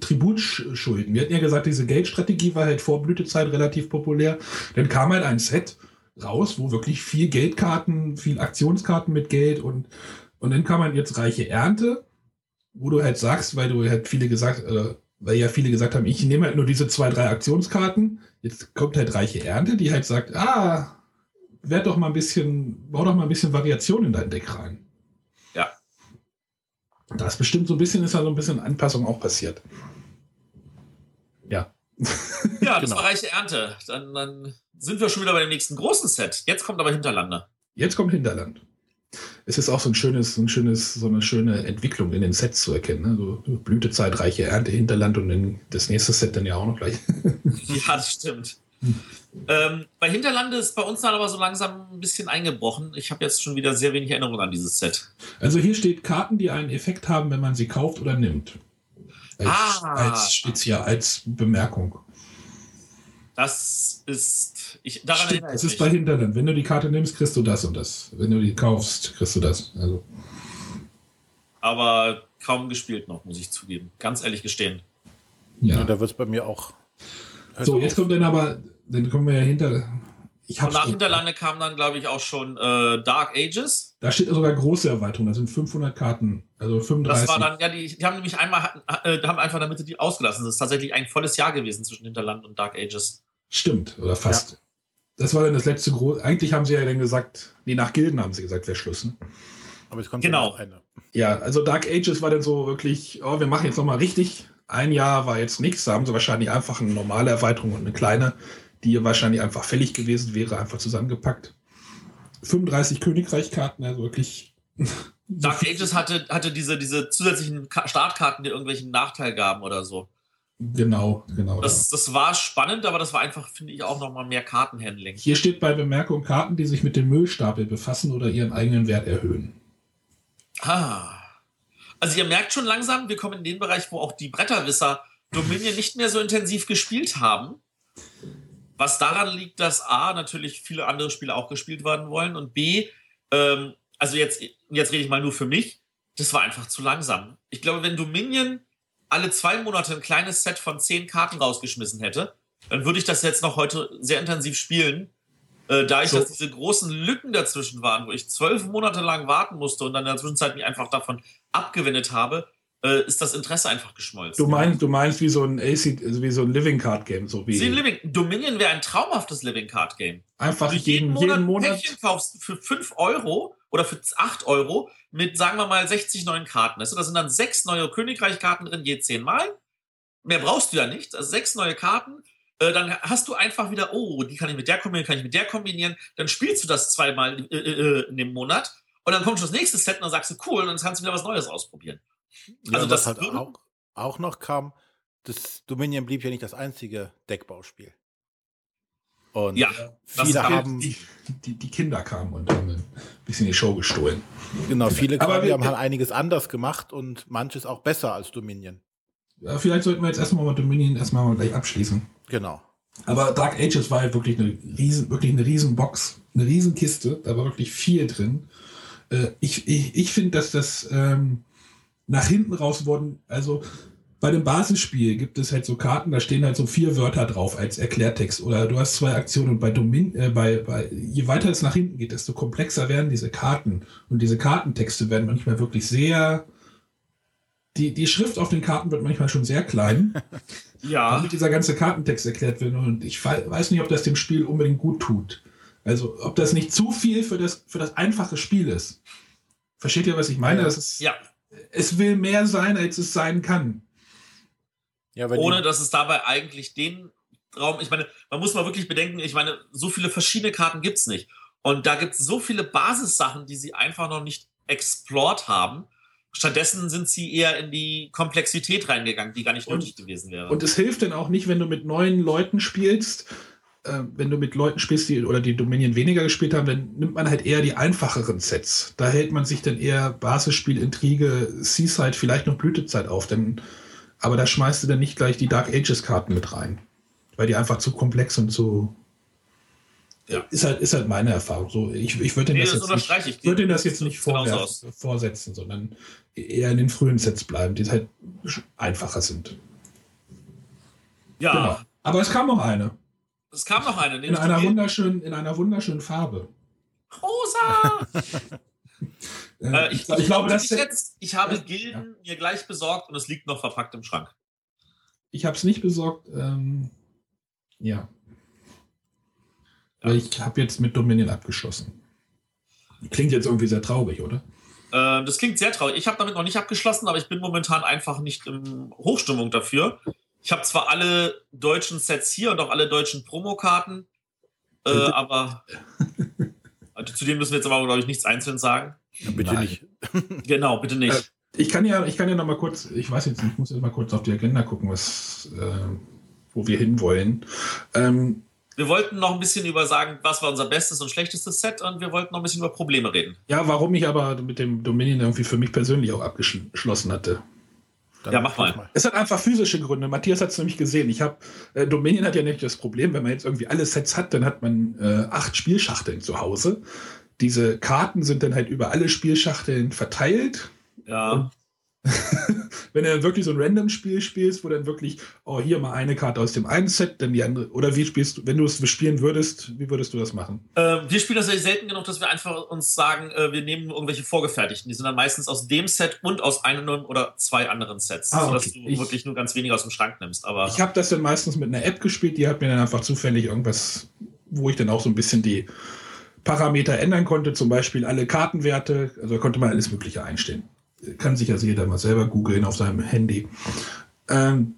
Tribut schulden. Wir hatten ja gesagt, diese Geldstrategie war halt vor Blütezeit relativ populär. Dann kam halt ein Set raus, wo wirklich viel Geldkarten, viel Aktionskarten mit Geld und, und dann kam halt jetzt reiche Ernte, wo du halt sagst, weil du halt viele gesagt, äh, weil ja viele gesagt haben, ich nehme halt nur diese zwei, drei Aktionskarten. Jetzt kommt halt reiche Ernte, die halt sagt, ah, werd doch mal ein bisschen, bau doch mal ein bisschen Variation in dein Deck rein. Da ist bestimmt so ein bisschen, ist da so ein bisschen Anpassung auch passiert.
Ja. *laughs* Ja, das genau. war reiche Ernte. Dann, dann sind wir schon wieder bei dem nächsten großen Set. Jetzt kommt aber Hinterlander.
Jetzt kommt Hinterland es ist auch so ein schönes, so ein schönes, so eine schöne Entwicklung in den Sets zu erkennen. Ne? So Blütezeit, reiche Ernte, Hinterland und in das nächste Set dann ja auch noch gleich. *laughs*
ja, das stimmt. *laughs* Ähm, bei Hinterlande ist bei uns dann aber so langsam ein bisschen eingebrochen. Ich habe jetzt schon wieder sehr wenig Erinnerung an dieses Set.
Also hier steht Karten, die einen Effekt haben, wenn man sie kauft oder nimmt. Als, ah. als Spezial, als Bemerkung.
Das ist. Ich,
daran Stimmt, das ist bei Hinterland. Wenn du die Karte nimmst, kriegst du das und das. Wenn du die kaufst, kriegst du das. Also.
Aber kaum gespielt noch, muss ich zugeben. Ganz ehrlich gestehen.
Ja, ja da wird es bei mir auch.
So, jetzt kommt dann aber, dann kommen wir ja hinter.
Ich und nach Hinterlande kam dann, glaube ich, auch schon äh, Dark Ages.
Da steht sogar große Erweiterung. Da sind 500 Karten, also 35.
Das war dann, ja, die, die haben nämlich einmal, äh, haben einfach damit die ausgelassen. Das ist tatsächlich ein volles Jahr gewesen zwischen Hinterland und Dark Ages.
Stimmt, oder fast. Ja. Das war dann das letzte große. Eigentlich haben sie ja dann gesagt, nee, nach Gilden haben sie gesagt, wäre Schluss. Ne?
Aber es kommt
genau.
eine.
Ja, also Dark Ages war dann so wirklich, oh, wir machen jetzt nochmal richtig. Ein Jahr war jetzt nichts. Da haben sie wahrscheinlich einfach eine normale Erweiterung und eine kleine, die wahrscheinlich einfach fällig gewesen wäre, einfach zusammengepackt. 35 Königreichkarten, also wirklich. *laughs*
Dark Ages hatte, hatte diese, diese zusätzlichen Startkarten, die irgendwelchen Nachteil gaben oder so.
Genau, genau.
Das, das war spannend, aber das war einfach, finde ich, auch nochmal mehr Kartenhandling.
Hier steht bei Bemerkung Karten, die sich mit dem Müllstapel befassen oder ihren eigenen Wert erhöhen.
Ah. Also ihr merkt schon langsam, wir kommen in den Bereich, wo auch die Bretterwisser Dominion nicht mehr so intensiv gespielt haben. Was daran liegt, dass A, natürlich viele andere Spiele auch gespielt werden wollen und B, ähm, also jetzt, jetzt rede ich mal nur für mich, das war einfach zu langsam. Ich glaube, wenn Dominion alle zwei Monate ein kleines Set von zehn Karten rausgeschmissen hätte, dann würde ich das jetzt noch heute sehr intensiv spielen. Äh, da ich, so. dass diese großen Lücken dazwischen waren, wo ich zwölf Monate lang warten musste und dann in der Zwischenzeit mich einfach davon abgewendet habe, äh, ist das Interesse einfach geschmolzen.
Du meinst, du meinst wie so ein AC, wie so ein Living Card Game, so wie.
Living, Dominion wäre ein traumhaftes Living Card Game.
Einfach jeden, jeden Monat, jeden Monat Päckchen
kaufst für 5 Euro oder für 8 Euro mit, sagen wir mal, 60 neuen Karten. Also da sind dann sechs neue Königreichkarten drin, je zehnmal. Mehr brauchst du ja nicht. Also sechs neue Karten. Äh, dann hast du einfach wieder, oh, die kann ich mit der kombinieren, kann ich mit der kombinieren. Dann spielst du das zweimal äh, äh, in dem Monat. Und dann kommt schon das nächste Set und dann sagst du, cool, und dann kannst du wieder was Neues ausprobieren.
Also ja, das halt auch, auch noch kam, das Dominion blieb ja nicht das einzige Deckbauspiel.
Und ja,
viele haben. Die, die, die, Kinder kamen und haben ein bisschen die Show gestohlen.
Genau, viele kamen, die haben halt einiges anders gemacht und manches auch besser als Dominion.
Ja, vielleicht sollten wir jetzt erstmal mal Dominion erstmal mal gleich abschließen.
Genau.
Aber Dark Ages war halt wirklich eine riesen, wirklich eine riesen Box, eine riesen Kiste. Da war wirklich viel drin. Äh, ich ich, ich finde, dass das ähm, nach hinten raus wurden, also bei dem Basisspiel gibt es halt so Karten, da stehen halt so vier Wörter drauf als Erklärtext oder du hast zwei Aktionen und bei, Domin äh, bei, bei je weiter es nach hinten geht, desto komplexer werden diese Karten und diese Kartentexte werden manchmal wirklich sehr die, die Schrift auf den Karten wird manchmal schon sehr klein. *laughs*
ja.
Damit dieser ganze Kartentext erklärt wird und ich weiß nicht, ob das dem Spiel unbedingt gut tut. Also, ob das nicht zu viel für das, für das einfache Spiel ist. Versteht ihr, was ich meine? Das ist,
Ja,
Es will mehr sein, als es sein kann.
Ja,
ohne dass es dabei eigentlich den Raum, ich meine, man muss mal wirklich bedenken, ich meine, so viele verschiedene Karten gibt es nicht. Und da gibt es so viele Basissachen, die sie einfach noch nicht explored haben. Stattdessen sind sie eher in die Komplexität reingegangen, die gar nicht
Und-
nötig gewesen wäre.
Und es hilft dann auch nicht, wenn du mit neuen Leuten spielst. Äh, wenn du mit Leuten spielst, die oder die Dominion weniger gespielt haben, dann nimmt man halt eher die einfacheren Sets. Da hält man sich dann eher Basisspiel, Intrige, Seaside, vielleicht noch Blütezeit auf. Denn, aber da schmeißt du dann nicht gleich die Dark Ages Karten mit rein. Weil die einfach zu komplex und zu.
Ja.
Ist halt, ist halt meine Erfahrung. So, ich ich würde
Nee,
das,
das
jetzt nicht,
ich.
würde das jetzt nicht
genauso
vorwerfen, vorsetzen, sondern eher in den frühen Sets bleiben, die halt einfacher sind.
ja,
Genau. Aber es kam noch eine.
Es kam noch eine.
In einer wunderschönen, in einer wunderschönen Farbe.
Rosa! *laughs*
Äh,
Äh, ich,
ich, ich glaube, das
jetzt, ich habe
Ja.
Gilden mir gleich besorgt und es liegt noch verpackt im Schrank.
ich habe es nicht besorgt. Ähm, ja. Weil ich habe jetzt mit Dominion abgeschlossen. Klingt jetzt irgendwie sehr traurig, oder?
Äh, das klingt sehr traurig. Ich habe damit noch nicht abgeschlossen, aber ich bin momentan einfach nicht in Hochstimmung dafür. Ich habe zwar alle deutschen Sets hier und auch alle deutschen Promokarten, äh, aber *laughs* also, zu denen müssen wir jetzt aber, glaube ich, nichts einzeln sagen.
Ja, bitte
Nein.
nicht. *laughs* *laughs*
Genau, bitte nicht.
Äh, Ich kann ja, ich kann ja noch mal kurz, ich weiß jetzt nicht, ich muss jetzt mal kurz auf die Agenda gucken, was, äh, wo wir hinwollen. Ähm,
Wir wollten noch ein bisschen über sagen, was war unser bestes und schlechtestes Set und wir wollten noch ein bisschen über Probleme reden.
ja, warum ich aber mit dem Dominion irgendwie für mich persönlich auch abgeschlossen hatte.
Dann
Ja, mach mal.
mal.
Es hat einfach physische Gründe. Matthias hat es nämlich gesehen. Ich habe äh, Dominion hat ja nicht das Problem, wenn man jetzt irgendwie alle Sets hat, dann hat man äh, acht Spielschachteln zu Hause. Diese Karten sind dann halt über alle Spielschachteln verteilt.
Ja, *laughs*
Wenn du dann wirklich so ein Random-Spiel spielst, wo dann wirklich, oh, hier mal eine Karte aus dem einen Set, dann die andere. Oder wie spielst du, wenn du es spielen würdest, wie würdest du das machen?
äh, wir spielen das sehr selten genug, dass wir einfach uns sagen, äh, wir nehmen irgendwelche vorgefertigten. Die sind dann meistens aus dem Set und aus einem oder zwei anderen Sets,
Ah,
sodass
okay.
du
Ich-
wirklich nur ganz wenige aus dem Schrank nimmst. Aber
Ich habe das dann meistens mit einer App gespielt, die hat mir dann einfach zufällig irgendwas, wo ich dann auch so ein bisschen die Parameter ändern konnte, zum Beispiel alle Kartenwerte, also da konnte man alles Mögliche einstellen. Kann sich also jeder mal selber googeln auf seinem Handy. Ähm,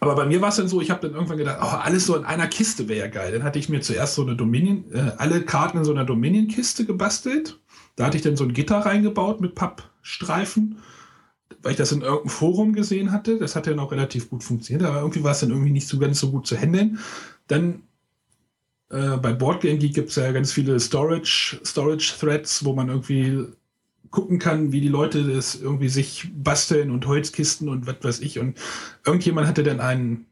aber bei mir war es dann so, ich habe dann irgendwann gedacht, oh, alles so in einer Kiste wäre ja geil. Dann hatte ich mir zuerst so eine Dominion, äh, alle Karten in so einer Dominion-Kiste gebastelt. Da hatte ich dann so ein Gitter reingebaut mit Pappstreifen, weil ich das in irgendeinem Forum gesehen hatte. Das hat ja noch relativ gut funktioniert, aber irgendwie war es dann irgendwie nicht so ganz so gut zu handeln. Dann äh, bei Boardgame Geek gibt es ja ganz viele Storage, Storage Threads, wo man irgendwie gucken kann, wie die Leute das irgendwie sich basteln und Holzkisten und was weiß ich. Und irgendjemand hatte dann einen,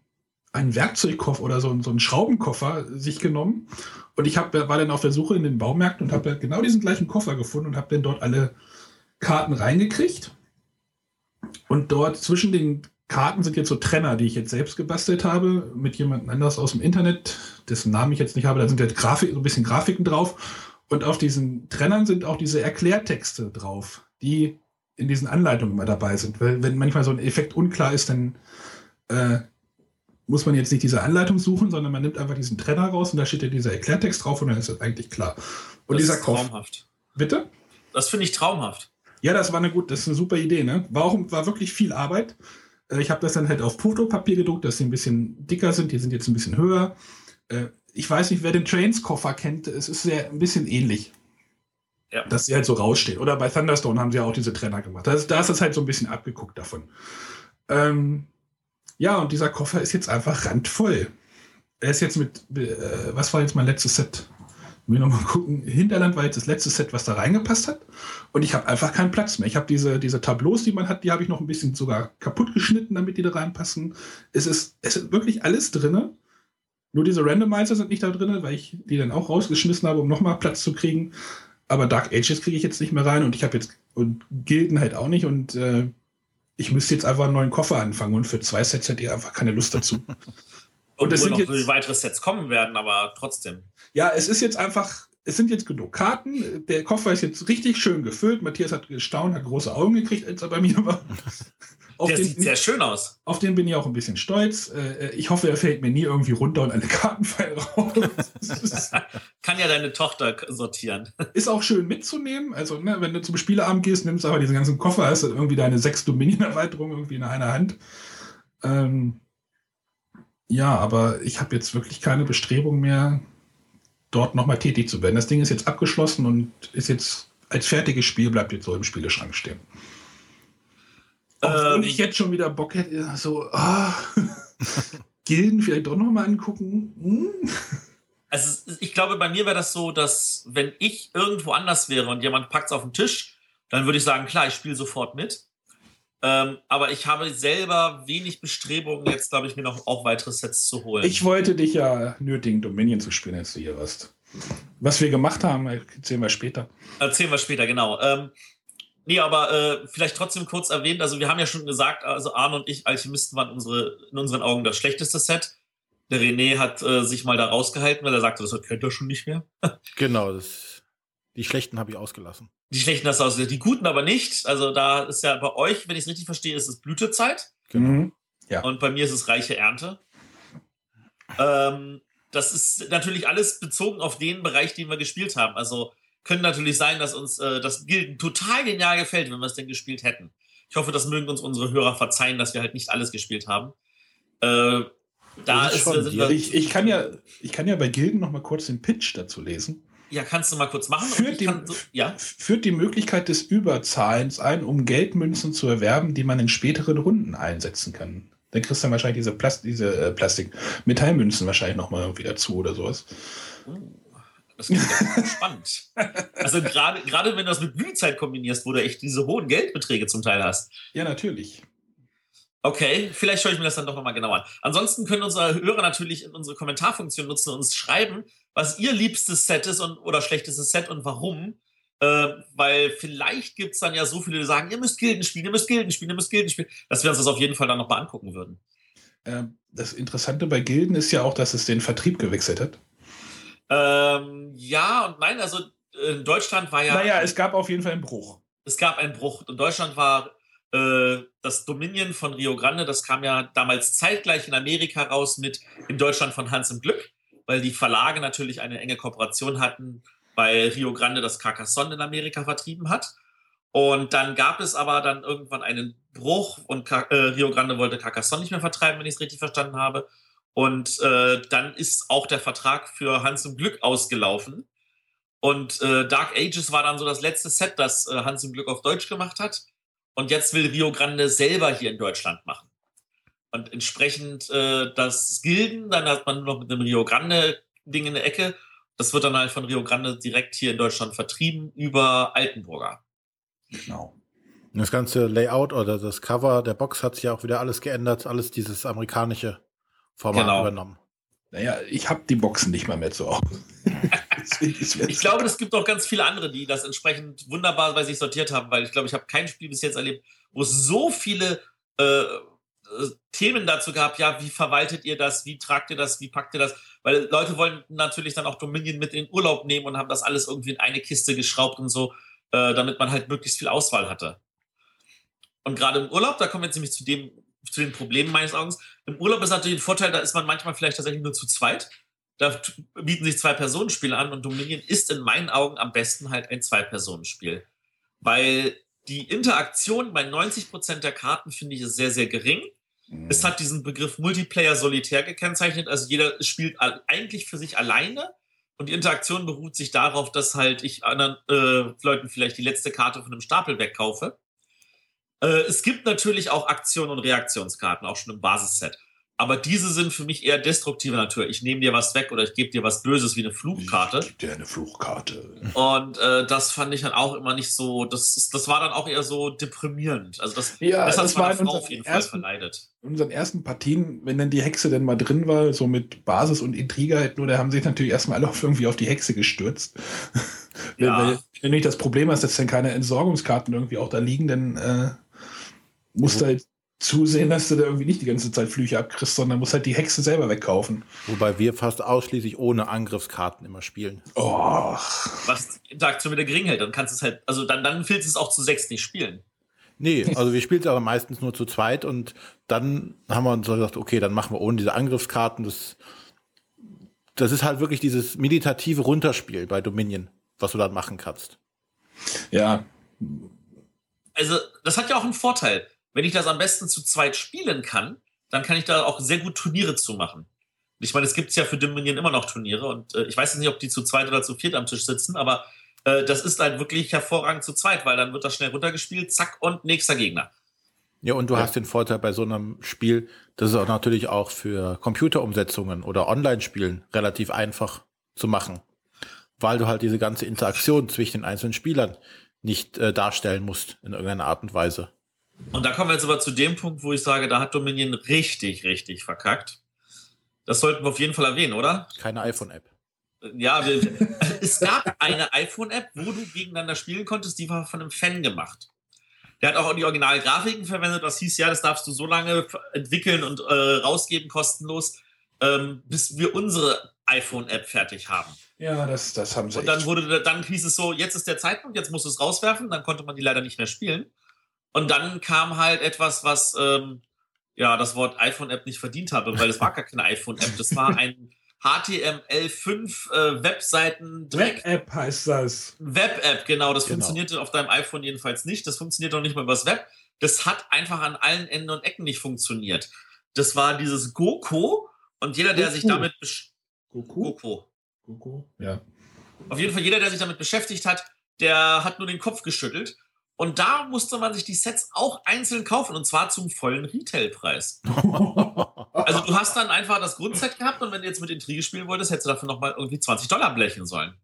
einen Werkzeugkoffer oder so, so einen Schraubenkoffer sich genommen. Und ich hab, war dann auf der Suche in den Baumärkten und habe genau diesen gleichen Koffer gefunden und habe dann dort alle Karten reingekriegt. Und dort zwischen den Karten sind jetzt so Trenner, die ich jetzt selbst gebastelt habe, mit jemandem anders aus dem Internet, dessen Namen ich jetzt nicht habe. Da sind jetzt Grafik, so ein bisschen Grafiken drauf. Und auf diesen Trennern sind auch diese Erklärtexte drauf, die in diesen Anleitungen immer dabei sind. Weil wenn manchmal so ein Effekt unklar ist, dann äh, muss man jetzt nicht diese Anleitung suchen, sondern man nimmt einfach diesen Trenner raus und da steht ja dieser Erklärtext drauf und dann ist das eigentlich klar. Und
das
dieser
ist traumhaft.
Bitte?
Das finde ich traumhaft.
Ja, das war eine gut, das ist eine super Idee, ne? War auch war wirklich viel Arbeit. Äh, Ich habe das dann halt auf Fotopapier gedruckt, dass sie ein bisschen dicker sind. Die sind jetzt ein bisschen höher. Ich weiß nicht, wer den Trains-Koffer kennt. Es ist sehr ein bisschen ähnlich.
Ja.
Dass sie halt so rausstehen. Oder bei Thunderstone haben sie ja auch diese Trenner gemacht. Da ist, da ist es halt so ein bisschen abgeguckt davon. Ähm, ja, und dieser Koffer ist jetzt einfach randvoll. Er ist jetzt mit, äh, was war jetzt mein letztes Set? Will noch mal gucken. Hinterland war jetzt das letzte Set, was da reingepasst hat. Und ich habe einfach keinen Platz mehr. Ich habe diese, diese Tableaus, die man hat, die habe ich noch ein bisschen sogar kaputt geschnitten, damit die da reinpassen. Es ist, es ist wirklich alles drin. Nur diese Randomizer sind nicht da drin, weil ich die dann auch rausgeschmissen habe, um nochmal Platz zu kriegen. Aber Dark Ages kriege ich jetzt nicht mehr rein und ich habe jetzt und Gilden halt auch nicht und äh, ich müsste jetzt einfach einen neuen Koffer anfangen und für zwei Sets hätte ich einfach keine Lust dazu. *laughs* Und es sind jetzt,
weitere Sets kommen werden, aber trotzdem.
ja, es ist jetzt einfach, es sind jetzt genug Karten. Der Koffer ist jetzt richtig schön gefüllt. Matthias hat gestaunt, hat große Augen gekriegt, als er bei mir war. Auf Der den, sieht sehr schön aus. Auf den bin ich auch ein bisschen stolz. Äh, ich hoffe, er fällt mir nie irgendwie runter und eine *laughs* Kartenpfeil raus. *laughs*
Kann ja deine Tochter sortieren. *laughs*
Ist auch schön mitzunehmen. Also, ne, wenn du zum Spieleabend gehst, nimmst du aber diesen ganzen Koffer, hast du irgendwie deine sechs Dominion-Erweiterungen irgendwie in einer Hand. Ähm, ja, aber ich habe jetzt wirklich keine Bestrebung mehr, dort nochmal tätig zu werden. Das Ding ist jetzt abgeschlossen und ist jetzt als fertiges Spiel, bleibt jetzt so im Spieleschrank stehen. Obwohl ähm, ich jetzt schon wieder Bock hätte, so, oh, *laughs* Gilden vielleicht doch nochmal angucken. Hm?
Also ich glaube, bei mir wäre das so, dass wenn ich irgendwo anders wäre und jemand packt es auf den Tisch, dann würde ich sagen, klar, ich spiele sofort mit. Ähm, aber ich habe selber wenig Bestrebungen, jetzt glaube ich, mir noch auch weitere Sets zu holen.
Ich wollte dich ja nötigen, Dominion zu spielen, als du hier warst. Was wir gemacht haben, erzählen wir später.
Erzählen wir später, genau. Ähm, nee, aber äh, vielleicht trotzdem kurz erwähnt, also wir haben ja schon gesagt, also Arne und ich, Alchemisten waren unsere, in unseren Augen das schlechteste Set. Der René hat äh, sich mal da rausgehalten, weil er sagte, das kennt er schon nicht mehr. *laughs*
genau, das, die schlechten habe ich ausgelassen.
Die schlechten hast du ausgelassen, die guten aber nicht. Also da ist ja bei euch, wenn ich es richtig verstehe, ist es Blütezeit.
Genau. Mhm.
Ja. Und bei mir ist es reiche Ernte. Ähm, das ist natürlich alles bezogen auf den Bereich, den wir gespielt haben. Also könnte natürlich sein, dass uns äh, das Gilden total genial gefällt, wenn wir es denn gespielt hätten. Ich hoffe, das mögen uns unsere Hörer verzeihen, dass wir halt nicht alles gespielt haben. Äh, da ist,
sind wir ich, ich, kann ja, ich kann ja bei Gilden noch mal kurz den Pitch dazu lesen.
Ja, kannst du mal kurz machen?
Führt die, so, ja? führt die Möglichkeit des Überzahlens ein, um Geldmünzen zu erwerben, die man in späteren Runden einsetzen kann. Dann kriegst du dann wahrscheinlich diese, Plast diese äh, Plastik-Metallmünzen wahrscheinlich noch mal irgendwie dazu oder sowas.
Oh, das klingt spannend. Also gerade wenn du das mit Blühzeit kombinierst, wo du echt diese hohen Geldbeträge zum Teil hast.
Ja, natürlich.
Okay, vielleicht schaue ich mir das dann doch nochmal genauer an. Ansonsten können unsere Hörer natürlich in unsere Kommentarfunktion nutzen und uns schreiben, was ihr liebstes Set ist und, oder schlechtestes Set und warum. Äh, weil vielleicht gibt es dann ja so viele, die sagen, ihr müsst Gilden spielen, ihr müsst Gilden spielen, ihr müsst Gilden spielen, dass wir uns das auf jeden Fall dann nochmal angucken würden.
Ähm, das Interessante bei Gilden ist ja auch, dass es den Vertrieb gewechselt hat.
Ähm, ja und nein, also in Deutschland war ja.
Naja, es gab auf jeden Fall einen Bruch.
Es gab einen Bruch. In Deutschland war äh, das Dominion von Rio Grande, das kam ja damals zeitgleich in Amerika raus mit in Deutschland von Hans im Glück, weil die Verlage natürlich eine enge Kooperation hatten, weil Rio Grande das Carcassonne in Amerika vertrieben hat. Und dann gab es aber dann irgendwann einen Bruch und äh, Rio Grande wollte Carcassonne nicht mehr vertreiben, wenn ich es richtig verstanden habe. Und äh, dann ist auch der Vertrag für Hans im Glück ausgelaufen. Und äh, Dark Ages war dann so das letzte Set, das äh, Hans im Glück auf Deutsch gemacht hat. Und jetzt will Rio Grande selber hier in Deutschland machen. Und entsprechend äh, das Gilden, dann hat man noch mit einem Rio Grande-Ding in der Ecke. Das wird dann halt von Rio Grande direkt hier in Deutschland vertrieben über Altenburger.
Genau. Das ganze Layout oder das Cover der Box hat sich ja auch wieder alles geändert, alles dieses amerikanische Format genau. übernommen.
Naja, ich habe die Boxen nicht mal mehr zu Hause. *laughs*
ich glaube, es gibt auch ganz viele andere, die das entsprechend wunderbar bei sich sortiert haben, weil ich glaube, ich habe kein Spiel bis jetzt erlebt, wo es so viele äh, äh, Themen dazu gab, ja, wie verwaltet ihr das, wie tragt ihr das, wie packt ihr das? Weil Leute wollen natürlich dann auch Dominion mit in den Urlaub nehmen und haben das alles irgendwie in eine Kiste geschraubt und so, äh, damit man halt möglichst viel Auswahl hatte. Und gerade im Urlaub, da kommen wir jetzt nämlich zu dem zu den Problemen meines Augens. Im Urlaub ist natürlich ein Vorteil, da ist man manchmal vielleicht tatsächlich nur zu zweit. Da bieten sich zwei Personenspiele an und Dominion ist in meinen Augen am besten halt ein Zwei-Personen-Spiel. Weil die Interaktion bei 90 Prozent der Karten finde ich ist sehr, sehr gering. Mhm. Es hat diesen Begriff Multiplayer solitär gekennzeichnet. Also jeder spielt eigentlich für sich alleine und die Interaktion beruht sich darauf, dass halt ich anderen äh, Leuten vielleicht die letzte Karte von einem Stapel wegkaufe. Äh, es gibt natürlich auch Aktion- und Reaktionskarten, auch schon im Basisset. Aber diese sind für mich eher destruktive Natur. Ich nehme dir was weg oder ich gebe dir was Böses wie eine Fluchkarte. Ich
gebe dir eine Fluchkarte.
Und äh, das fand ich dann auch immer nicht so, das, das war dann auch eher so deprimierend. Also das,
ja,
das
hat das meine Frau auf jeden ersten, Fall verleidet. In unseren ersten Partien, wenn dann die Hexe dann mal drin war, so mit Basis und Intriga halt nur, da haben sich natürlich erstmal alle auf irgendwie auf die Hexe gestürzt. *laughs* Ja. wenn, wenn nicht das Problem hast, dass dann keine Entsorgungskarten irgendwie auch da liegen, dann äh, musst du halt zusehen, dass du da irgendwie nicht die ganze Zeit Flüche abkriegst, sondern musst halt die Hexe selber wegkaufen.
Wobei wir fast ausschließlich ohne Angriffskarten immer spielen.
Oh.
Was die Interaktion wieder gering hält, dann kannst du es halt, also dann, dann willst du es auch zu sechs nicht spielen.
Nee, also wir spielen es aber meistens nur zu zweit und dann haben wir uns gesagt, okay, dann machen wir ohne diese Angriffskarten. Das, das ist halt wirklich dieses meditative Runterspiel bei Dominion, was du dann machen kannst.
Ja.
Also, das hat ja auch einen Vorteil. Wenn ich das am besten zu zweit spielen kann, dann kann ich da auch sehr gut Turniere zu machen. Ich meine, es gibt ja für Dominion immer noch Turniere und äh, ich weiß jetzt nicht, ob die zu zweit oder zu viert am Tisch sitzen, aber äh, das ist halt wirklich hervorragend zu zweit, weil dann wird das schnell runtergespielt, zack und nächster Gegner.
Ja, und du ja. hast den Vorteil bei so einem Spiel, das ist auch natürlich auch für Computerumsetzungen oder Online-Spielen relativ einfach zu machen, weil du halt diese ganze Interaktion zwischen den einzelnen Spielern nicht äh, darstellen musst in irgendeiner Art und Weise.
Und da kommen wir jetzt aber zu dem Punkt, wo ich sage, da hat Dominion richtig, richtig verkackt. Das sollten wir auf jeden Fall erwähnen, oder?
Keine iPhone-App.
Ja, *laughs* es gab eine iPhone-App, wo du gegeneinander spielen konntest, die war von einem Fan gemacht. Der hat auch die Originalgrafiken verwendet. Das hieß ja, das darfst du so lange entwickeln und äh, rausgeben, kostenlos, ähm, bis wir unsere iPhone-App fertig haben.
Ja, das, das haben sie.
Und dann wurde, dann hieß es so, jetzt ist der Zeitpunkt, jetzt musst du es rauswerfen. Dann konnte man die leider nicht mehr spielen. Und dann kam halt etwas, was ähm, ja das Wort iPhone-App nicht verdient hatte, weil es war gar keine iPhone-App. Das war ein HTML5 äh, Webseiten.
Web-App heißt das.
Web-App, genau. Das genau. funktionierte auf deinem iPhone jedenfalls nicht. Das funktioniert auch nicht mal übers Web. Das hat einfach an allen Enden und Ecken nicht funktioniert. Das war dieses Goko und jeder, der Goku. sich damit
Goku? Goko. Goko, ja.
Auf jeden Fall jeder, der sich damit beschäftigt hat, der hat nur den Kopf geschüttelt. Und da musste man sich die Sets auch einzeln kaufen und zwar zum vollen Retailpreis. *laughs* also du hast dann einfach das Grundset gehabt und wenn du jetzt mit Intrige spielen wolltest, hättest du dafür nochmal irgendwie 20 Dollar blechen sollen.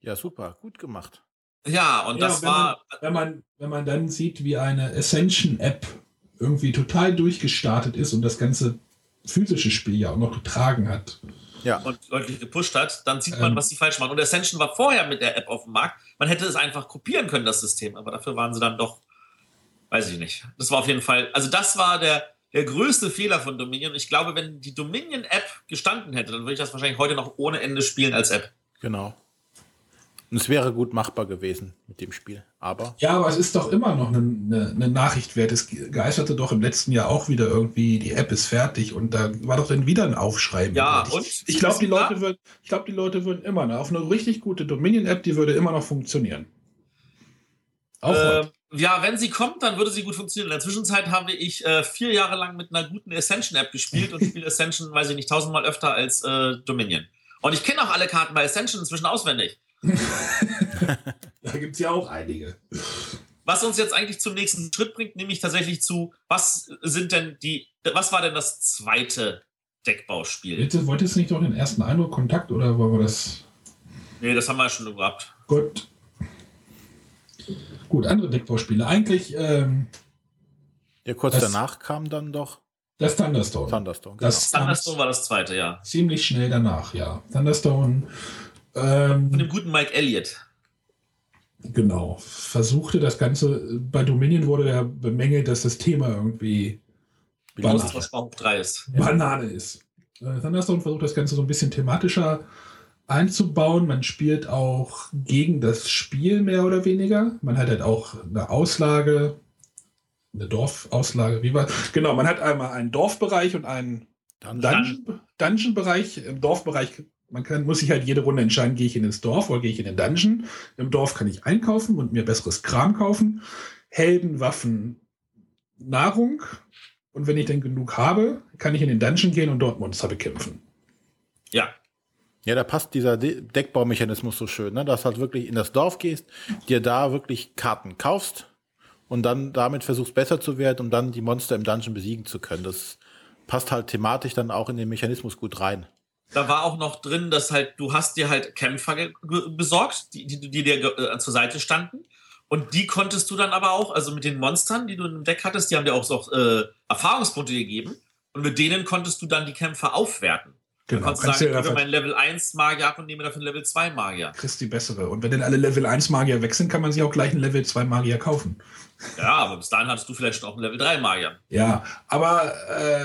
Ja, super, gut gemacht.
Ja, und ja, das
wenn
war.
Man, wenn, man, wenn man dann sieht, wie eine Ascension-App irgendwie total durchgestartet ist und das ganze physische Spiel ja auch noch getragen hat
ja. und deutlich gepusht hat, dann sieht man, ähm. was sie falsch machen. Und Ascension war vorher mit der App auf dem Markt. Man hätte es einfach kopieren können, das System, aber dafür waren sie dann doch, weiß ich nicht. Das war auf jeden Fall, also das war der, der größte Fehler von Dominion. Ich glaube, wenn die Dominion-App gestanden hätte, dann würde ich das wahrscheinlich heute noch ohne Ende spielen als App.
Genau. Und es wäre gut machbar gewesen mit dem Spiel. Aber.
Ja, aber es ist doch immer noch eine, eine, eine, Nachricht wert. Es geisterte doch im letzten Jahr auch wieder irgendwie, die App ist fertig und da war doch dann wieder ein Aufschreiben.
Ja,
ich,
und?
Ich glaube, die, Leute würden, ich glaub, die Leute würden immer noch, auf eine richtig gute Dominion-App, die würde immer noch funktionieren.
Auch äh, ja, wenn sie kommt, dann würde sie gut funktionieren. In der Zwischenzeit habe ich äh, vier Jahre lang mit einer guten Ascension-App gespielt und *laughs* spiele Ascension, weiß ich nicht, tausendmal öfter als äh, Dominion. Und ich kenne auch alle Karten bei Ascension inzwischen auswendig. *laughs*
da gibt es ja auch einige.
Was uns jetzt eigentlich zum nächsten Schritt bringt, nämlich tatsächlich zu, was sind denn die, was war denn das zweite Deckbauspiel?
Bitte, wolltest du nicht noch den ersten Eindruck, Kontakt oder war das?
Nee, das haben wir schon gehabt.
Gut. Gut, andere Deckbauspiele. Eigentlich. Ähm,
ja, kurz das, danach kam dann doch.
Das Thunderstone.
Thunderstone,
genau. Das Thunderstone war das zweite, ja.
Ziemlich schnell danach, ja. Thunderstone ähm,
Von dem guten Mike Elliott.
Genau. Versuchte das Ganze, bei Dominion wurde ja bemängelt, dass das Thema irgendwie
Banane, ist.
Banane ist. Äh, Thunderstone versucht das Ganze so ein bisschen thematischer einzubauen. Man spielt auch gegen das Spiel mehr oder weniger. Man hat halt auch eine Auslage, eine Dorfauslage. Wie war? Genau, man hat einmal einen Dorfbereich und einen Dungeon-Bereich. Dungeon Im Dorfbereich man kann, muss sich halt jede Runde entscheiden, gehe ich in ins Dorf oder gehe ich in den Dungeon. Im Dorf kann ich einkaufen und mir besseres Kram kaufen. Helden, Waffen, Nahrung. Und wenn ich dann genug habe, kann ich in den Dungeon gehen und dort Monster bekämpfen.
Ja.
Ja, da passt dieser De Deckbaumechanismus so schön, ne? dass halt wirklich in das Dorf gehst, dir da wirklich Karten kaufst und dann damit versuchst besser zu werden, um dann die Monster im Dungeon besiegen zu können. Das passt halt thematisch dann auch in den Mechanismus gut rein
da war auch noch drin, dass halt, du hast dir halt Kämpfer besorgt, die, die, die dir äh, zur Seite standen. Und die konntest du dann aber auch, also mit den Monstern, die du im Deck hattest, die haben dir auch so äh, Erfahrungspunkte gegeben. Und mit denen konntest du dann die Kämpfer aufwerten. Genau. Du konntest Kannst sagen, ich gebe meinen Level 1 Magier ab und nehme dafür einen Level 2 Magier.
Kriegst die bessere. Und wenn dann alle Level 1 Magier weg sind, kann man sich auch gleich einen Level 2 Magier kaufen.
Ja, aber bis dahin hattest du vielleicht schon auch einen Level 3 Magier.
Ja, aber äh,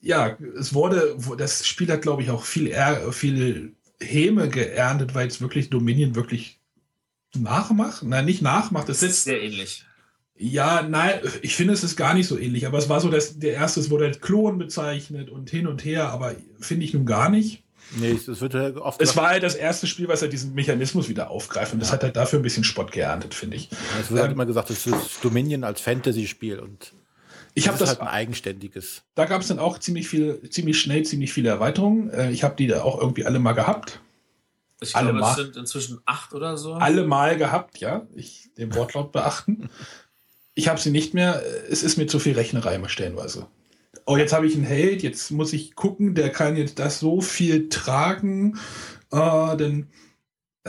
ja, es wurde, das Spiel hat, glaube ich, auch viel, viel Häme geerntet, weil es wirklich Dominion wirklich nachmacht. Nein, nicht nachmacht.
Es ist sehr ähnlich.
Ja, nein, ich finde, es ist gar nicht so ähnlich, aber es war so, dass der erste, es wurde als Klon bezeichnet und hin und her, aber finde ich nun gar nicht.
Nee, es wird ja
oft. Es war halt das erste Spiel, was halt diesen Mechanismus wieder aufgreift und ja. das hat halt dafür ein bisschen Spott geerntet, finde ich. Ja,
es wird halt ähm, halt immer gesagt, es ist Dominion als Fantasy-Spiel und
ich habe das
halt ein eigenständiges.
Da gab es dann auch ziemlich viel, ziemlich schnell, ziemlich viele Erweiterungen. Äh, ich habe die da auch irgendwie alle mal gehabt.
Ich alle glaube, mal, es sind inzwischen acht oder so.
Alle mal gehabt, ja. Ich den Wortlaut beachten. Ich habe sie nicht mehr. Es ist mir zu viel Rechnerei immer stellenweise oh, jetzt habe ich einen Held, jetzt muss ich gucken, der kann jetzt das so viel tragen, äh, dann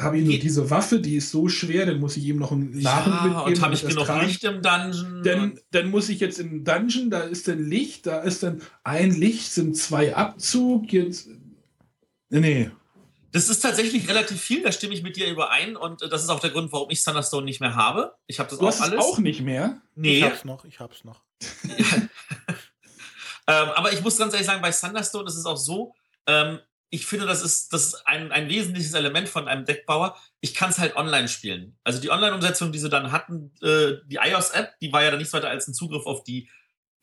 habe ich nur diese Waffe, die ist so schwer, dann muss ich ihm noch einen
Nahrung ja, mitgeben. Und habe ich genug. Licht im Dungeon?
Dann, dann muss ich jetzt im Dungeon, da ist dann Licht, da ist dann ein Licht, sind zwei Abzug, jetzt. Nee.
Das ist tatsächlich relativ viel, da stimme ich mit dir überein und das ist auch der Grund, warum ich Thunderstone nicht mehr habe. Ich habe das
du auch alles. auch nicht mehr?
Nee. Ich hab's noch, ich hab's noch. *laughs* *laughs*
Ähm, aber ich muss ganz ehrlich sagen, bei Thunderstone ist es auch so, ähm, ich finde, das ist, das ist ein, ein wesentliches Element von einem Deckbauer. Ich kann es halt online spielen. Also die Online-Umsetzung, die sie dann hatten, äh, die iOS-App, die war ja dann nichts weiter als ein Zugriff auf die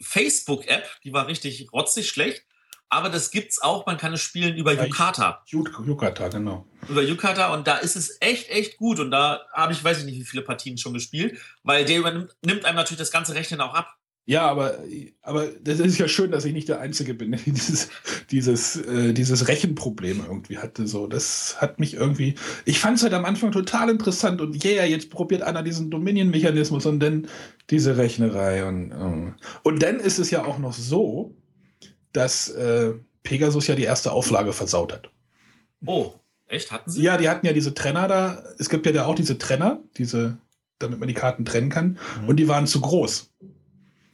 Facebook-App. Die war richtig rotzig schlecht. Aber das gibt's auch, man kann es spielen über ja, Yukata.
Yukata, genau.
Über Yukata und da ist es echt, echt gut. Und da habe ich, weiß ich nicht, wie viele Partien schon gespielt, weil der übernimmt nimmt einem natürlich das ganze Rechnen auch ab.
Ja, aber, aber das ist ja schön, dass ich nicht der Einzige bin, der *laughs* dieses, dieses, äh, dieses Rechenproblem irgendwie hatte. So, das hat mich irgendwie. Ich fand es halt am Anfang total interessant und yeah, jetzt probiert einer diesen Dominion-Mechanismus und dann diese Rechnerei. Und, äh. und dann ist es ja auch noch so, dass äh, Pegasus ja die erste Auflage versaut hat.
Oh, echt? Hatten sie?
Ja, die hatten ja diese Trenner da. Es gibt ja da auch diese Trenner, diese, damit man die Karten trennen kann. Mhm. Und die waren zu groß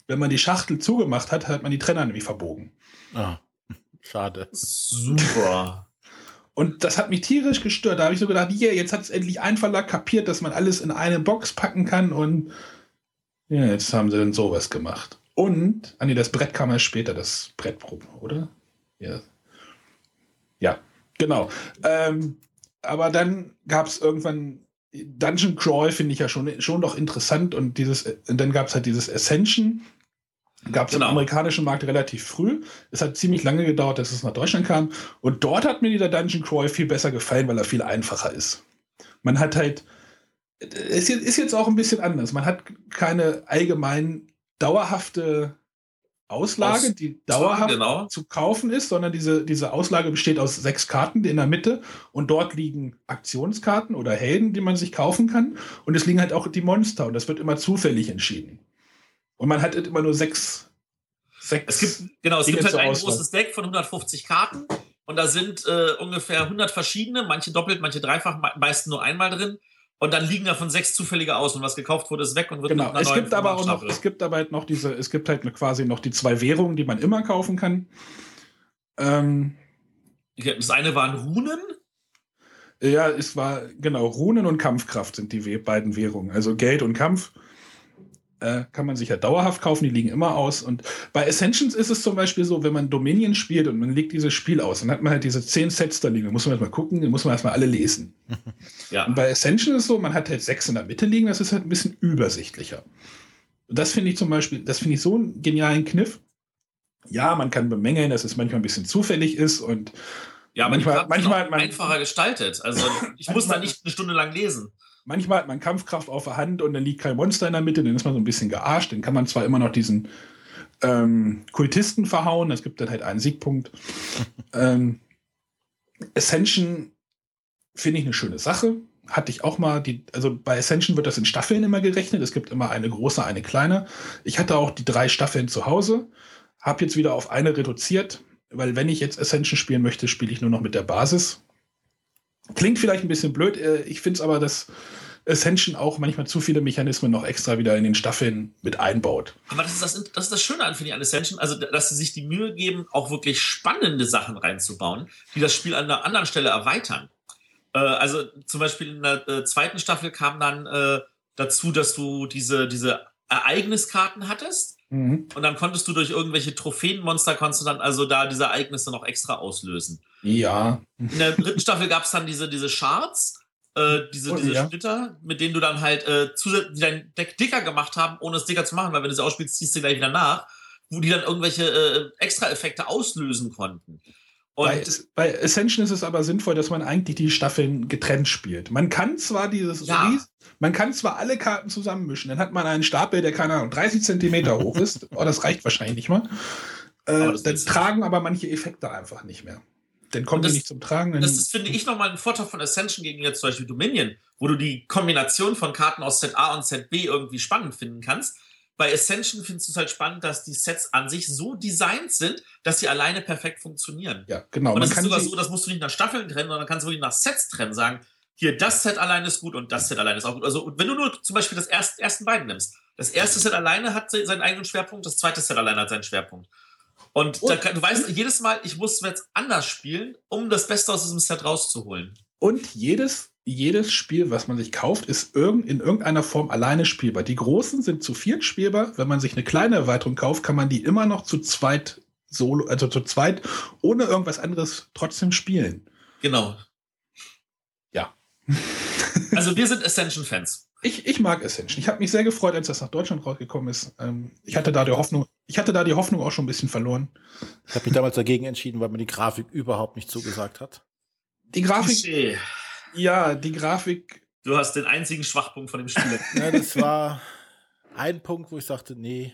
wenn man die Schachtel zugemacht hat, hat man die Trenner nämlich verbogen.
Ah, schade.
Super. *laughs*
Und das hat mich tierisch gestört. Da habe ich so gedacht, yeah, jetzt hat es endlich ein Verlag kapiert, dass man alles in eine Box packen kann und ja, jetzt haben sie dann sowas gemacht. Und, ah nee, das Brett kam erst später, das Brettproben, oder? Ja. Ja, genau. Ähm, aber dann gab es irgendwann Dungeon Crawl finde ich ja schon, schon doch interessant und dieses, und dann gab es halt dieses Ascension, gab es genau. im amerikanischen Markt relativ früh. Es hat ziemlich lange gedauert, dass es nach Deutschland kam. Und dort hat mir dieser Dungeon Crawl viel besser gefallen, weil er viel einfacher ist. Man hat halt, es ist jetzt auch ein bisschen anders. Man hat keine allgemein dauerhafte Auslage, aus die dauerhaft genau. zu kaufen ist, sondern diese, diese Auslage besteht aus sechs Karten in der Mitte und dort liegen Aktionskarten oder Helden, die man sich kaufen kann. Und es liegen halt auch die Monster und das wird immer zufällig entschieden. Und man hat halt immer nur sechs.
sechs es gibt, genau, es Dinge gibt halt ein großes Deck von 150 Karten und da sind äh, ungefähr 100 verschiedene, manche doppelt, manche dreifach, meist nur einmal drin. Und dann liegen davon sechs zufällige aus und was gekauft wurde, ist weg und wird
genau. es gibt aber auch noch, es gibt aber halt noch diese, es gibt halt quasi noch die zwei Währungen, die man immer kaufen kann. Ähm,
das eine waren Runen.
Ja, es war, genau, Runen und Kampfkraft sind die beiden Währungen. Also Geld und Kampf äh, kann man sich ja dauerhaft kaufen, die liegen immer aus. Und bei Ascensions ist es zum Beispiel so, wenn man Dominion spielt und man legt dieses Spiel aus, dann hat man halt diese zehn Sets da liegen, da muss man erstmal gucken, die muss man erstmal alle lesen. *laughs* Ja. Und bei Ascension ist es so, man hat halt sechs in der Mitte liegen, das ist halt ein bisschen übersichtlicher. Und das finde ich zum Beispiel, das finde ich so einen genialen Kniff. Ja, man kann bemängeln, dass es manchmal ein bisschen zufällig ist und
ja, manchmal, manchmal man, einfacher gestaltet. Also ich *laughs* muss da nicht eine Stunde lang lesen.
Manchmal hat man Kampfkraft auf der Hand und dann liegt kein Monster in der Mitte, dann ist man so ein bisschen gearscht. Dann kann man zwar immer noch diesen ähm, Kultisten verhauen, es gibt dann halt einen Siegpunkt. *laughs* ähm, Ascension finde ich eine schöne Sache. Hatte ich auch mal, die, also bei Ascension wird das in Staffeln immer gerechnet. Es gibt immer eine große, eine kleine. Ich hatte auch die drei Staffeln zu Hause, habe jetzt wieder auf eine reduziert, weil wenn ich jetzt Ascension spielen möchte, spiele ich nur noch mit der Basis. Klingt vielleicht ein bisschen blöd, äh, ich finde es aber, dass Ascension auch manchmal zu viele Mechanismen noch extra wieder in den Staffeln mit einbaut.
Aber das ist das, das, ist das Schöne an, finde ich, an Ascension, also dass sie sich die Mühe geben, auch wirklich spannende Sachen reinzubauen, die das Spiel an einer anderen Stelle erweitern. Äh, also zum Beispiel in der äh, zweiten Staffel kam dann äh, dazu, dass du diese, diese Ereigniskarten hattest. Mhm. Und dann konntest du durch irgendwelche Trophäenmonster konntest du dann also da diese Ereignisse noch extra auslösen.
Ja.
In der dritten Staffel gab es dann diese, diese Charts Äh, diese, oh, diese ja. Splitter, mit denen du dann halt äh, die dein Deck dicker gemacht haben, ohne es dicker zu machen, weil wenn du sie ausspielst, ziehst du gleich wieder nach, wo die dann irgendwelche äh, Extra-Effekte auslösen konnten.
Und bei, bei Ascension ist es aber sinnvoll, dass man eigentlich die Staffeln getrennt spielt. Man kann zwar dieses ja. Man kann zwar alle Karten zusammenmischen, dann hat man einen Stapel, der keine Ahnung 30 Zentimeter hoch ist. *laughs* Oh, das reicht wahrscheinlich nicht mal. Äh, dann tragen aber manche Effekte einfach nicht mehr. Dann kommen das, die nicht zum Tragen.
Das ist, finde ich, nochmal ein Vorteil von Ascension gegen jetzt zum Beispiel Dominion, wo du die Kombination von Karten aus Set A und Set B irgendwie spannend finden kannst bei Ascension findest du es halt spannend, dass die Sets an sich so designt sind, dass sie alleine perfekt funktionieren.
Ja, genau.
Und das ist sogar so, das musst du nicht nach Staffeln trennen, sondern kannst du wirklich nach Sets trennen, sagen, hier, das Set alleine ist gut und das Set alleine ist auch gut. Also, wenn du nur zum Beispiel das erst, ersten beiden nimmst, das erste Set alleine hat seinen eigenen Schwerpunkt, das zweite Set alleine hat seinen Schwerpunkt. Und, und da, du weißt, jedes Mal, ich muss jetzt anders spielen, um das Beste aus diesem Set rauszuholen.
Und jedes jedes Spiel, was man sich kauft, ist in irgendeiner Form alleine spielbar. Die großen sind zu viert spielbar. Wenn man sich eine kleine Erweiterung kauft, kann man die immer noch zu zweit solo, also zu zweit, ohne irgendwas anderes trotzdem spielen.
Genau. *laughs* Also wir sind Ascension-Fans.
Ich, ich mag Ascension. Ich habe mich sehr gefreut, als das nach Deutschland rausgekommen ist. Ähm, ich hatte da die Hoffnung, ich hatte da die Hoffnung auch schon ein bisschen verloren.
Ich habe mich damals dagegen entschieden, weil mir die Grafik überhaupt nicht zugesagt hat.
Die Grafik. Klischee. Ja, die Grafik.
Du hast den einzigen Schwachpunkt von dem Spiel. *laughs*
ja, das war ein Punkt, wo ich sagte, nee.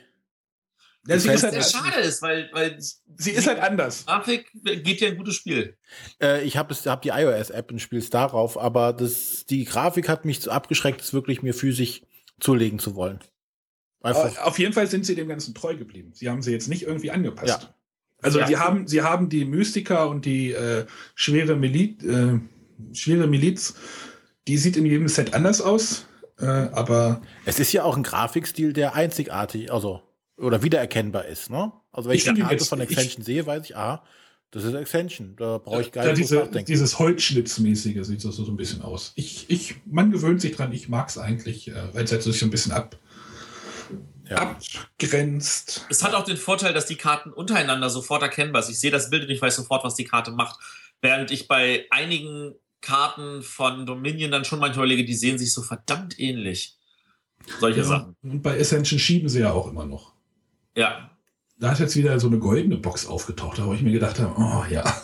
Ja, sie ist halt sehr schade ist, weil, weil
sie ist halt anders.
Grafik geht ja ein gutes Spiel.
Äh, ich habe hab die iOS-App und spiele es darauf, aber das, die Grafik hat mich so abgeschreckt, es wirklich mir physisch zulegen zu wollen.
Einfach. Auf jeden Fall sind sie dem Ganzen treu geblieben. Sie haben sie jetzt nicht irgendwie angepasst. Ja. Also ja. sie haben, sie haben die Mystiker und die äh, schwere Melit, äh, schwere Miliz, die sieht in jedem Set anders aus, äh, aber.
Es ist ja auch ein Grafikstil, der einzigartig, also, oder wiedererkennbar ist, ne? Also, wenn ich, ich die Karte von Extension ich, sehe, weiß ich, ah, das ist Extension, da brauche ich gar
nicht diese, nachdenken. Dieses Holzschnitzmäßige sieht so, so ein bisschen aus. Ich, ich, man gewöhnt sich dran, ich mag es eigentlich, äh, weil es halt sich so ein bisschen ab, ja. abgrenzt.
Es hat auch den Vorteil, dass die Karten untereinander sofort erkennbar sind. Ich sehe das Bild und ich weiß sofort, was die Karte macht. Während ich bei einigen Karten von Dominion dann schon manchmal lege, die sehen sich so verdammt ähnlich. Solche ja, Sachen.
Und bei Ascension schieben sie ja auch immer noch.
Ja.
Da ist jetzt wieder so eine goldene Box aufgetaucht, wo ich mir gedacht habe, oh ja. *laughs*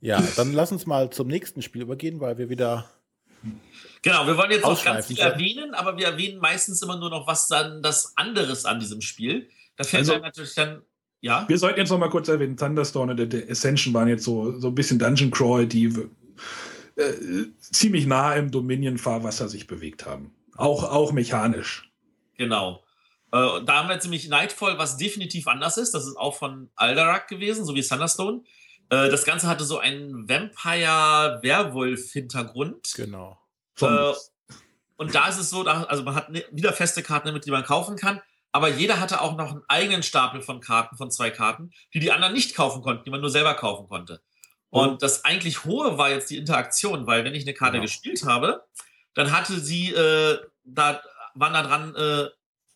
Ja, dann lass uns mal zum nächsten Spiel übergehen, weil wir wieder.
Genau, wir wollen jetzt auch ganz viel erwähnen, aber wir erwähnen meistens immer nur noch was dann das anderes an diesem Spiel. Da fällt also, natürlich dann ja.
Wir sollten jetzt noch mal kurz erwähnen, Thunderstorm und der Ascension waren jetzt so, so ein bisschen Dungeon Crawl, die äh, ziemlich nah im Dominion-Fahrwasser sich bewegt haben. Auch, auch mechanisch.
Genau. Äh, da haben wir jetzt nämlich Nightfall, was definitiv anders ist. Das ist auch von Aldarak gewesen, so wie Thunderstone. Äh, das Ganze hatte so einen Vampire-Werwolf-Hintergrund.
Genau.
Äh, und da ist es so, da, also man hat ne, wieder feste Karten damit, die man kaufen kann. Aber jeder hatte auch noch einen eigenen Stapel von Karten, von zwei Karten, die die anderen nicht kaufen konnten, die man nur selber kaufen konnte. Und das eigentlich hohe war jetzt die Interaktion, weil wenn ich eine Karte genau. gespielt habe, dann hatte sie, äh, da waren da dran, äh,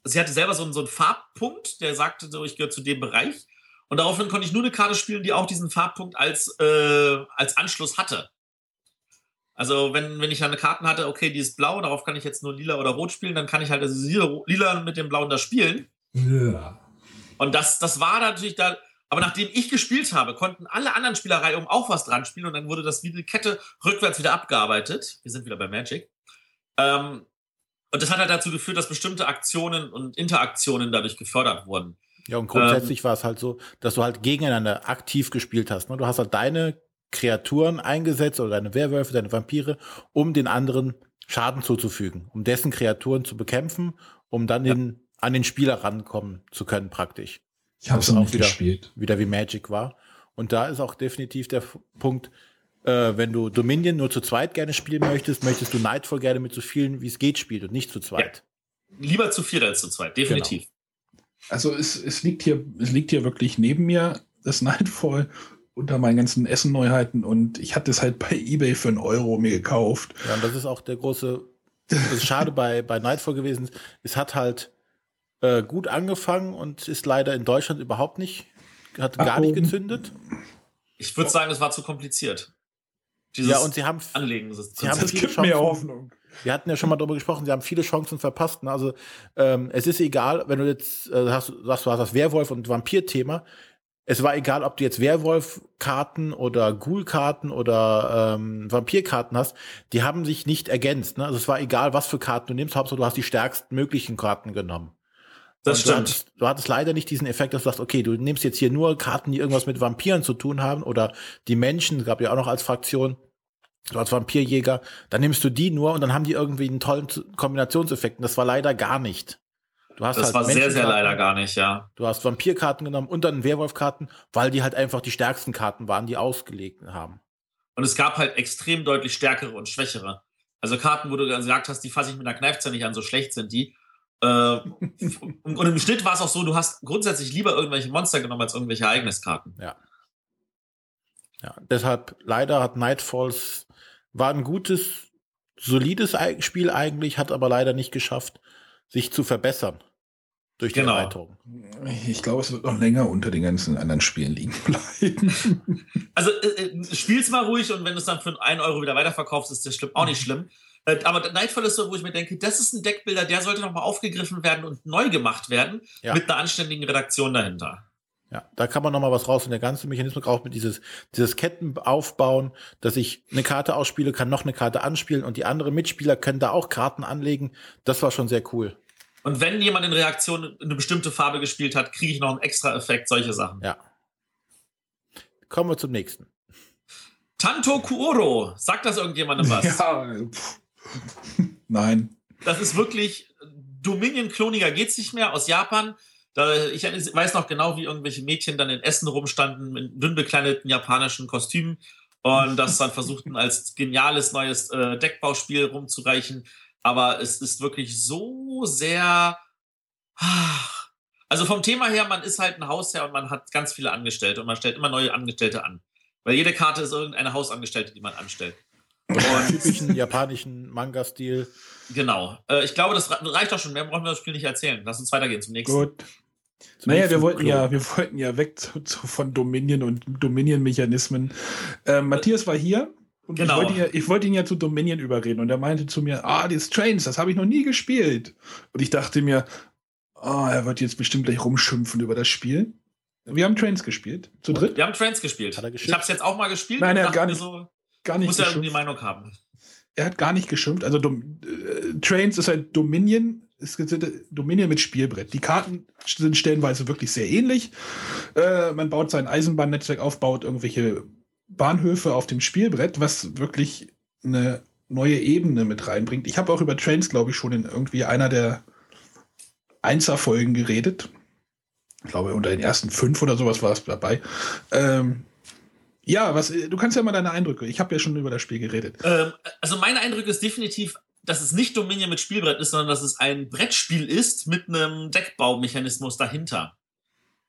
sie hatte selber so, so einen Farbpunkt, der sagte so, ich gehöre zu dem Bereich. Und daraufhin konnte ich nur eine Karte spielen, die auch diesen Farbpunkt als, äh, als Anschluss hatte. Also wenn, wenn ich dann eine Karte hatte, okay, die ist blau, darauf kann ich jetzt nur lila oder rot spielen, dann kann ich halt also lila mit dem blauen da spielen.
Ja.
Und das, das war natürlich da, aber nachdem ich gespielt habe, konnten alle anderen Spielerei um auch was dran spielen und dann wurde das wie eine Kette rückwärts wieder abgearbeitet. Wir sind wieder bei Magic. Ähm, und das hat halt dazu geführt, dass bestimmte Aktionen und Interaktionen dadurch gefördert wurden.
Ja, und grundsätzlich ähm, war es halt so, dass du halt gegeneinander aktiv gespielt hast. Ne? Du hast halt deine Kreaturen eingesetzt oder deine Werwölfe, deine Vampire, um den anderen Schaden zuzufügen, um dessen Kreaturen zu bekämpfen, um dann ja. den, an den Spieler rankommen zu können praktisch.
Ich habe es auch wieder, gespielt.
Wieder wie Magic war. Und da ist auch definitiv der Punkt, äh, wenn du Dominion nur zu zweit gerne spielen möchtest, möchtest du Nightfall gerne mit so vielen, wie es geht, spielen und nicht zu zweit.
Ja. Lieber zu viert als zu zweit, definitiv. Genau.
Also es, es liegt hier, es liegt hier wirklich neben mir, das Nightfall unter meinen ganzen Essen-Neuheiten und ich hatte es halt bei Ebay für einen Euro mir gekauft.
Ja, und das ist auch der große, das ist schade bei, bei Nightfall gewesen. Es hat halt äh, gut angefangen und ist leider in Deutschland überhaupt nicht, hat gar nicht gezündet.
Ich würde sagen, es war zu kompliziert.
Ja, und sie haben,
Anlegen.
Sie haben viele Chancen. Mehr Hoffnung. Wir hatten ja schon mal darüber gesprochen, sie haben viele Chancen verpasst. Ne? Also ähm, es ist egal, wenn du jetzt äh, hast, sagst, du hast das Werwolf- und Vampir-Thema. Es war egal, ob du jetzt Werwolf-Karten oder Ghoul-Karten oder ähm, Vampir-Karten hast, die haben sich nicht ergänzt. Ne? Also es war egal, was für Karten du nimmst, Hauptsache du hast die stärksten möglichen Karten genommen.
Das stimmt.
Du hattest, du hattest, leider nicht diesen Effekt, dass du sagst, okay, du nimmst jetzt hier nur Karten, die irgendwas mit Vampiren zu tun haben oder die Menschen, gab ja auch noch als Fraktion, du als Vampirjäger, dann nimmst du die nur und dann haben die irgendwie einen tollen Kombinationseffekt. Und das war leider gar nicht.
Du hast das halt war sehr, sehr leider gar nicht, ja.
Du hast Vampirkarten genommen und dann Werwolfkarten, weil die halt einfach die stärksten Karten waren, die ausgelegt haben.
Und es gab halt extrem deutlich stärkere und schwächere. Also Karten, wo du gesagt hast, die fasse ich mit einer Kneifzange nicht an, so schlecht sind die. Äh, und im Schnitt war es auch so, du hast grundsätzlich lieber irgendwelche Monster genommen als irgendwelche Ereigniskarten.
Ja. Ja, deshalb leider hat Nightfalls war ein gutes, solides Spiel eigentlich, hat aber leider nicht geschafft, sich zu verbessern durch die genau. Erweiterung.
Ich glaube, es wird noch länger unter den ganzen anderen Spielen liegen bleiben.
Also äh, äh, spiel's mal ruhig und wenn du es dann für einen Euro wieder weiterverkaufst, ist das schlimm, auch nicht schlimm. Äh, aber Nightfall ist so, wo ich mir denke, das ist ein Deckbilder, der sollte nochmal aufgegriffen werden und neu gemacht werden, ja. mit einer anständigen Redaktion dahinter.
Ja, da kann man noch mal was raus. Und der ganze Mechanismus auch mit dieses, dieses Ketten aufbauen, dass ich eine Karte ausspiele, kann noch eine Karte anspielen und die anderen Mitspieler können da auch Karten anlegen. Das war schon sehr cool.
Und wenn jemand in Reaktion eine bestimmte Farbe gespielt hat, kriege ich noch einen extra Effekt, solche Sachen.
Ja. Kommen wir zum nächsten.
Tanto Kuoro. Sagt das irgendjemandem was? *laughs* Ja.
Nein.
Das ist wirklich Dominion-kloniger geht's nicht mehr aus Japan. Da, ich weiß noch genau, wie irgendwelche Mädchen dann in Essen rumstanden in dünn bekleideten japanischen Kostümen und das dann versuchten als geniales neues äh, Deckbauspiel rumzureichen. Aber es ist wirklich so sehr. Also vom Thema her, man ist halt ein Hausherr und man hat ganz viele Angestellte und man stellt immer neue Angestellte an. Weil jede Karte ist irgendeine Hausangestellte, die man anstellt.
Und typischen japanischen Manga-Stil.
Genau. Äh, ich glaube, das reicht doch schon. Mehr brauchen wir das Spiel nicht erzählen. Lass uns weitergehen zum nächsten. Gut.
Zum naja, wir wollten ja, wir wollten ja weg zu, zu, von Dominion und Dominion-Mechanismen. Äh, Matthias war hier und genau. ich, wollte ja, ich wollte ihn ja zu Dominion überreden und er meinte zu mir, ah, die Trains, das habe ich noch nie gespielt. Und ich dachte mir, ah, oh, er wird jetzt bestimmt gleich rumschimpfen über das Spiel. Wir haben Trains gespielt. Zu dritt?
Wir haben Trains gespielt. ich habe es jetzt auch mal gespielt.
Nein, er hat gar nicht, so, gar nicht
muss ja die Meinung haben.
Er hat gar nicht geschimpft. Also äh, Trains ist halt Dominion, ist Dominion mit Spielbrett. Die Karten sind stellenweise wirklich sehr ähnlich. Äh, man baut sein Eisenbahnnetzwerk auf, baut irgendwelche Bahnhöfe auf dem Spielbrett, was wirklich eine neue Ebene mit reinbringt. Ich habe auch über Trains, glaube ich, schon in irgendwie einer der Einser-Folgen geredet. Ich glaube, unter den ersten fünf oder sowas war es dabei. Ähm, ja, was, du kannst ja mal deine Eindrücke. Ich habe ja schon über das Spiel geredet.
Ähm, also meine Eindrücke ist definitiv, dass es nicht Dominion mit Spielbrett ist, sondern dass es ein Brettspiel ist mit einem Deckbaumechanismus dahinter.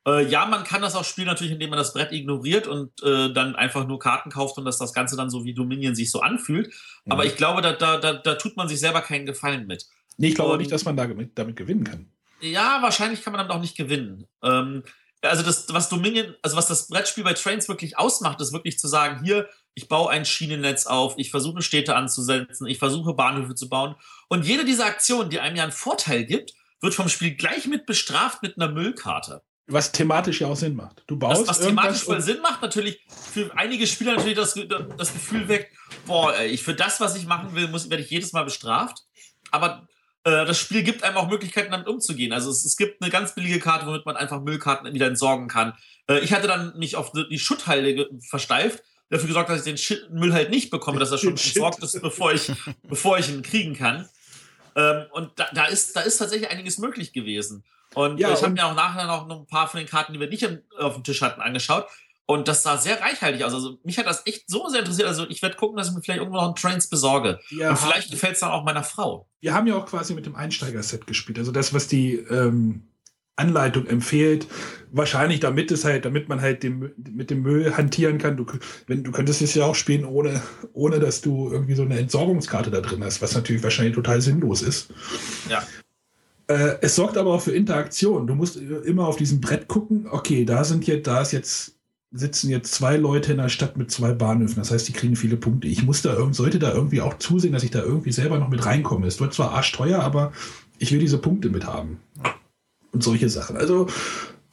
Äh, ja, man kann das auch spielen natürlich, indem man das Brett ignoriert und äh, dann einfach nur Karten kauft und dass das Ganze dann so wie Dominion sich so anfühlt. Mhm. Aber ich glaube, da, da, da, da tut man sich selber keinen Gefallen mit.
Nee, ich glaube und, nicht, dass man damit, damit gewinnen kann.
Ja, wahrscheinlich kann man damit auch nicht gewinnen. Ähm, also das, was Dominion, also was das Brettspiel bei Trains wirklich ausmacht, ist wirklich zu sagen, hier, ich baue ein Schienennetz auf, ich versuche Städte anzusetzen, ich versuche Bahnhöfe zu bauen. Und jede dieser Aktionen, die einem ja einen Vorteil gibt, wird vom Spiel gleich mit bestraft mit einer Müllkarte.
Was thematisch ja auch Sinn macht. Du baust
was, was thematisch voll Sinn macht, natürlich für einige Spieler natürlich das, das Gefühl weckt, boah, ich für das, was ich machen will, muss, werde ich jedes Mal bestraft. Aber das Spiel gibt einem auch Möglichkeiten, damit umzugehen. Also es, es, gibt eine ganz billige Karte, womit man einfach Müllkarten wieder entsorgen kann. Äh, ich hatte dann mich auf die Schutthalde versteift, dafür gesorgt, dass ich den Shit Müll halt nicht bekomme, dass er schon *laughs* entsorgt ist, bevor ich, bevor ich ihn kriegen kann. Ähm, und da, da, ist, da ist tatsächlich einiges möglich gewesen. Und ja, ich habe mir auch nachher noch ein paar von den Karten, die wir nicht auf dem Tisch hatten, angeschaut. Und das sah sehr reichhaltig aus. Also mich hat das echt so sehr interessiert. Also ich werde gucken, dass ich mir vielleicht irgendwo noch einen Trains besorge. Ja, und vielleicht gefällt es dann auch meiner Frau.
Wir haben ja auch quasi mit dem Einsteiger-Set gespielt. Also das, was die ähm, Anleitung empfiehlt. Wahrscheinlich damit es halt, damit man halt dem, mit dem Müll hantieren kann. Du, wenn, du könntest es ja auch spielen, ohne, ohne dass du irgendwie so eine Entsorgungskarte da drin hast, was natürlich wahrscheinlich total sinnlos ist.
Ja.
Äh, es sorgt aber auch für Interaktion. Du musst immer auf diesem Brett gucken, okay, da sind jetzt, da ist jetzt sitzen jetzt zwei Leute in der Stadt mit zwei Bahnhöfen. Das heißt, die kriegen viele Punkte. Ich muss da sollte da irgendwie auch zusehen, dass ich da irgendwie selber noch mit reinkomme. Es wird zwar arschteuer, aber ich will diese Punkte mit haben. Und solche Sachen. Also,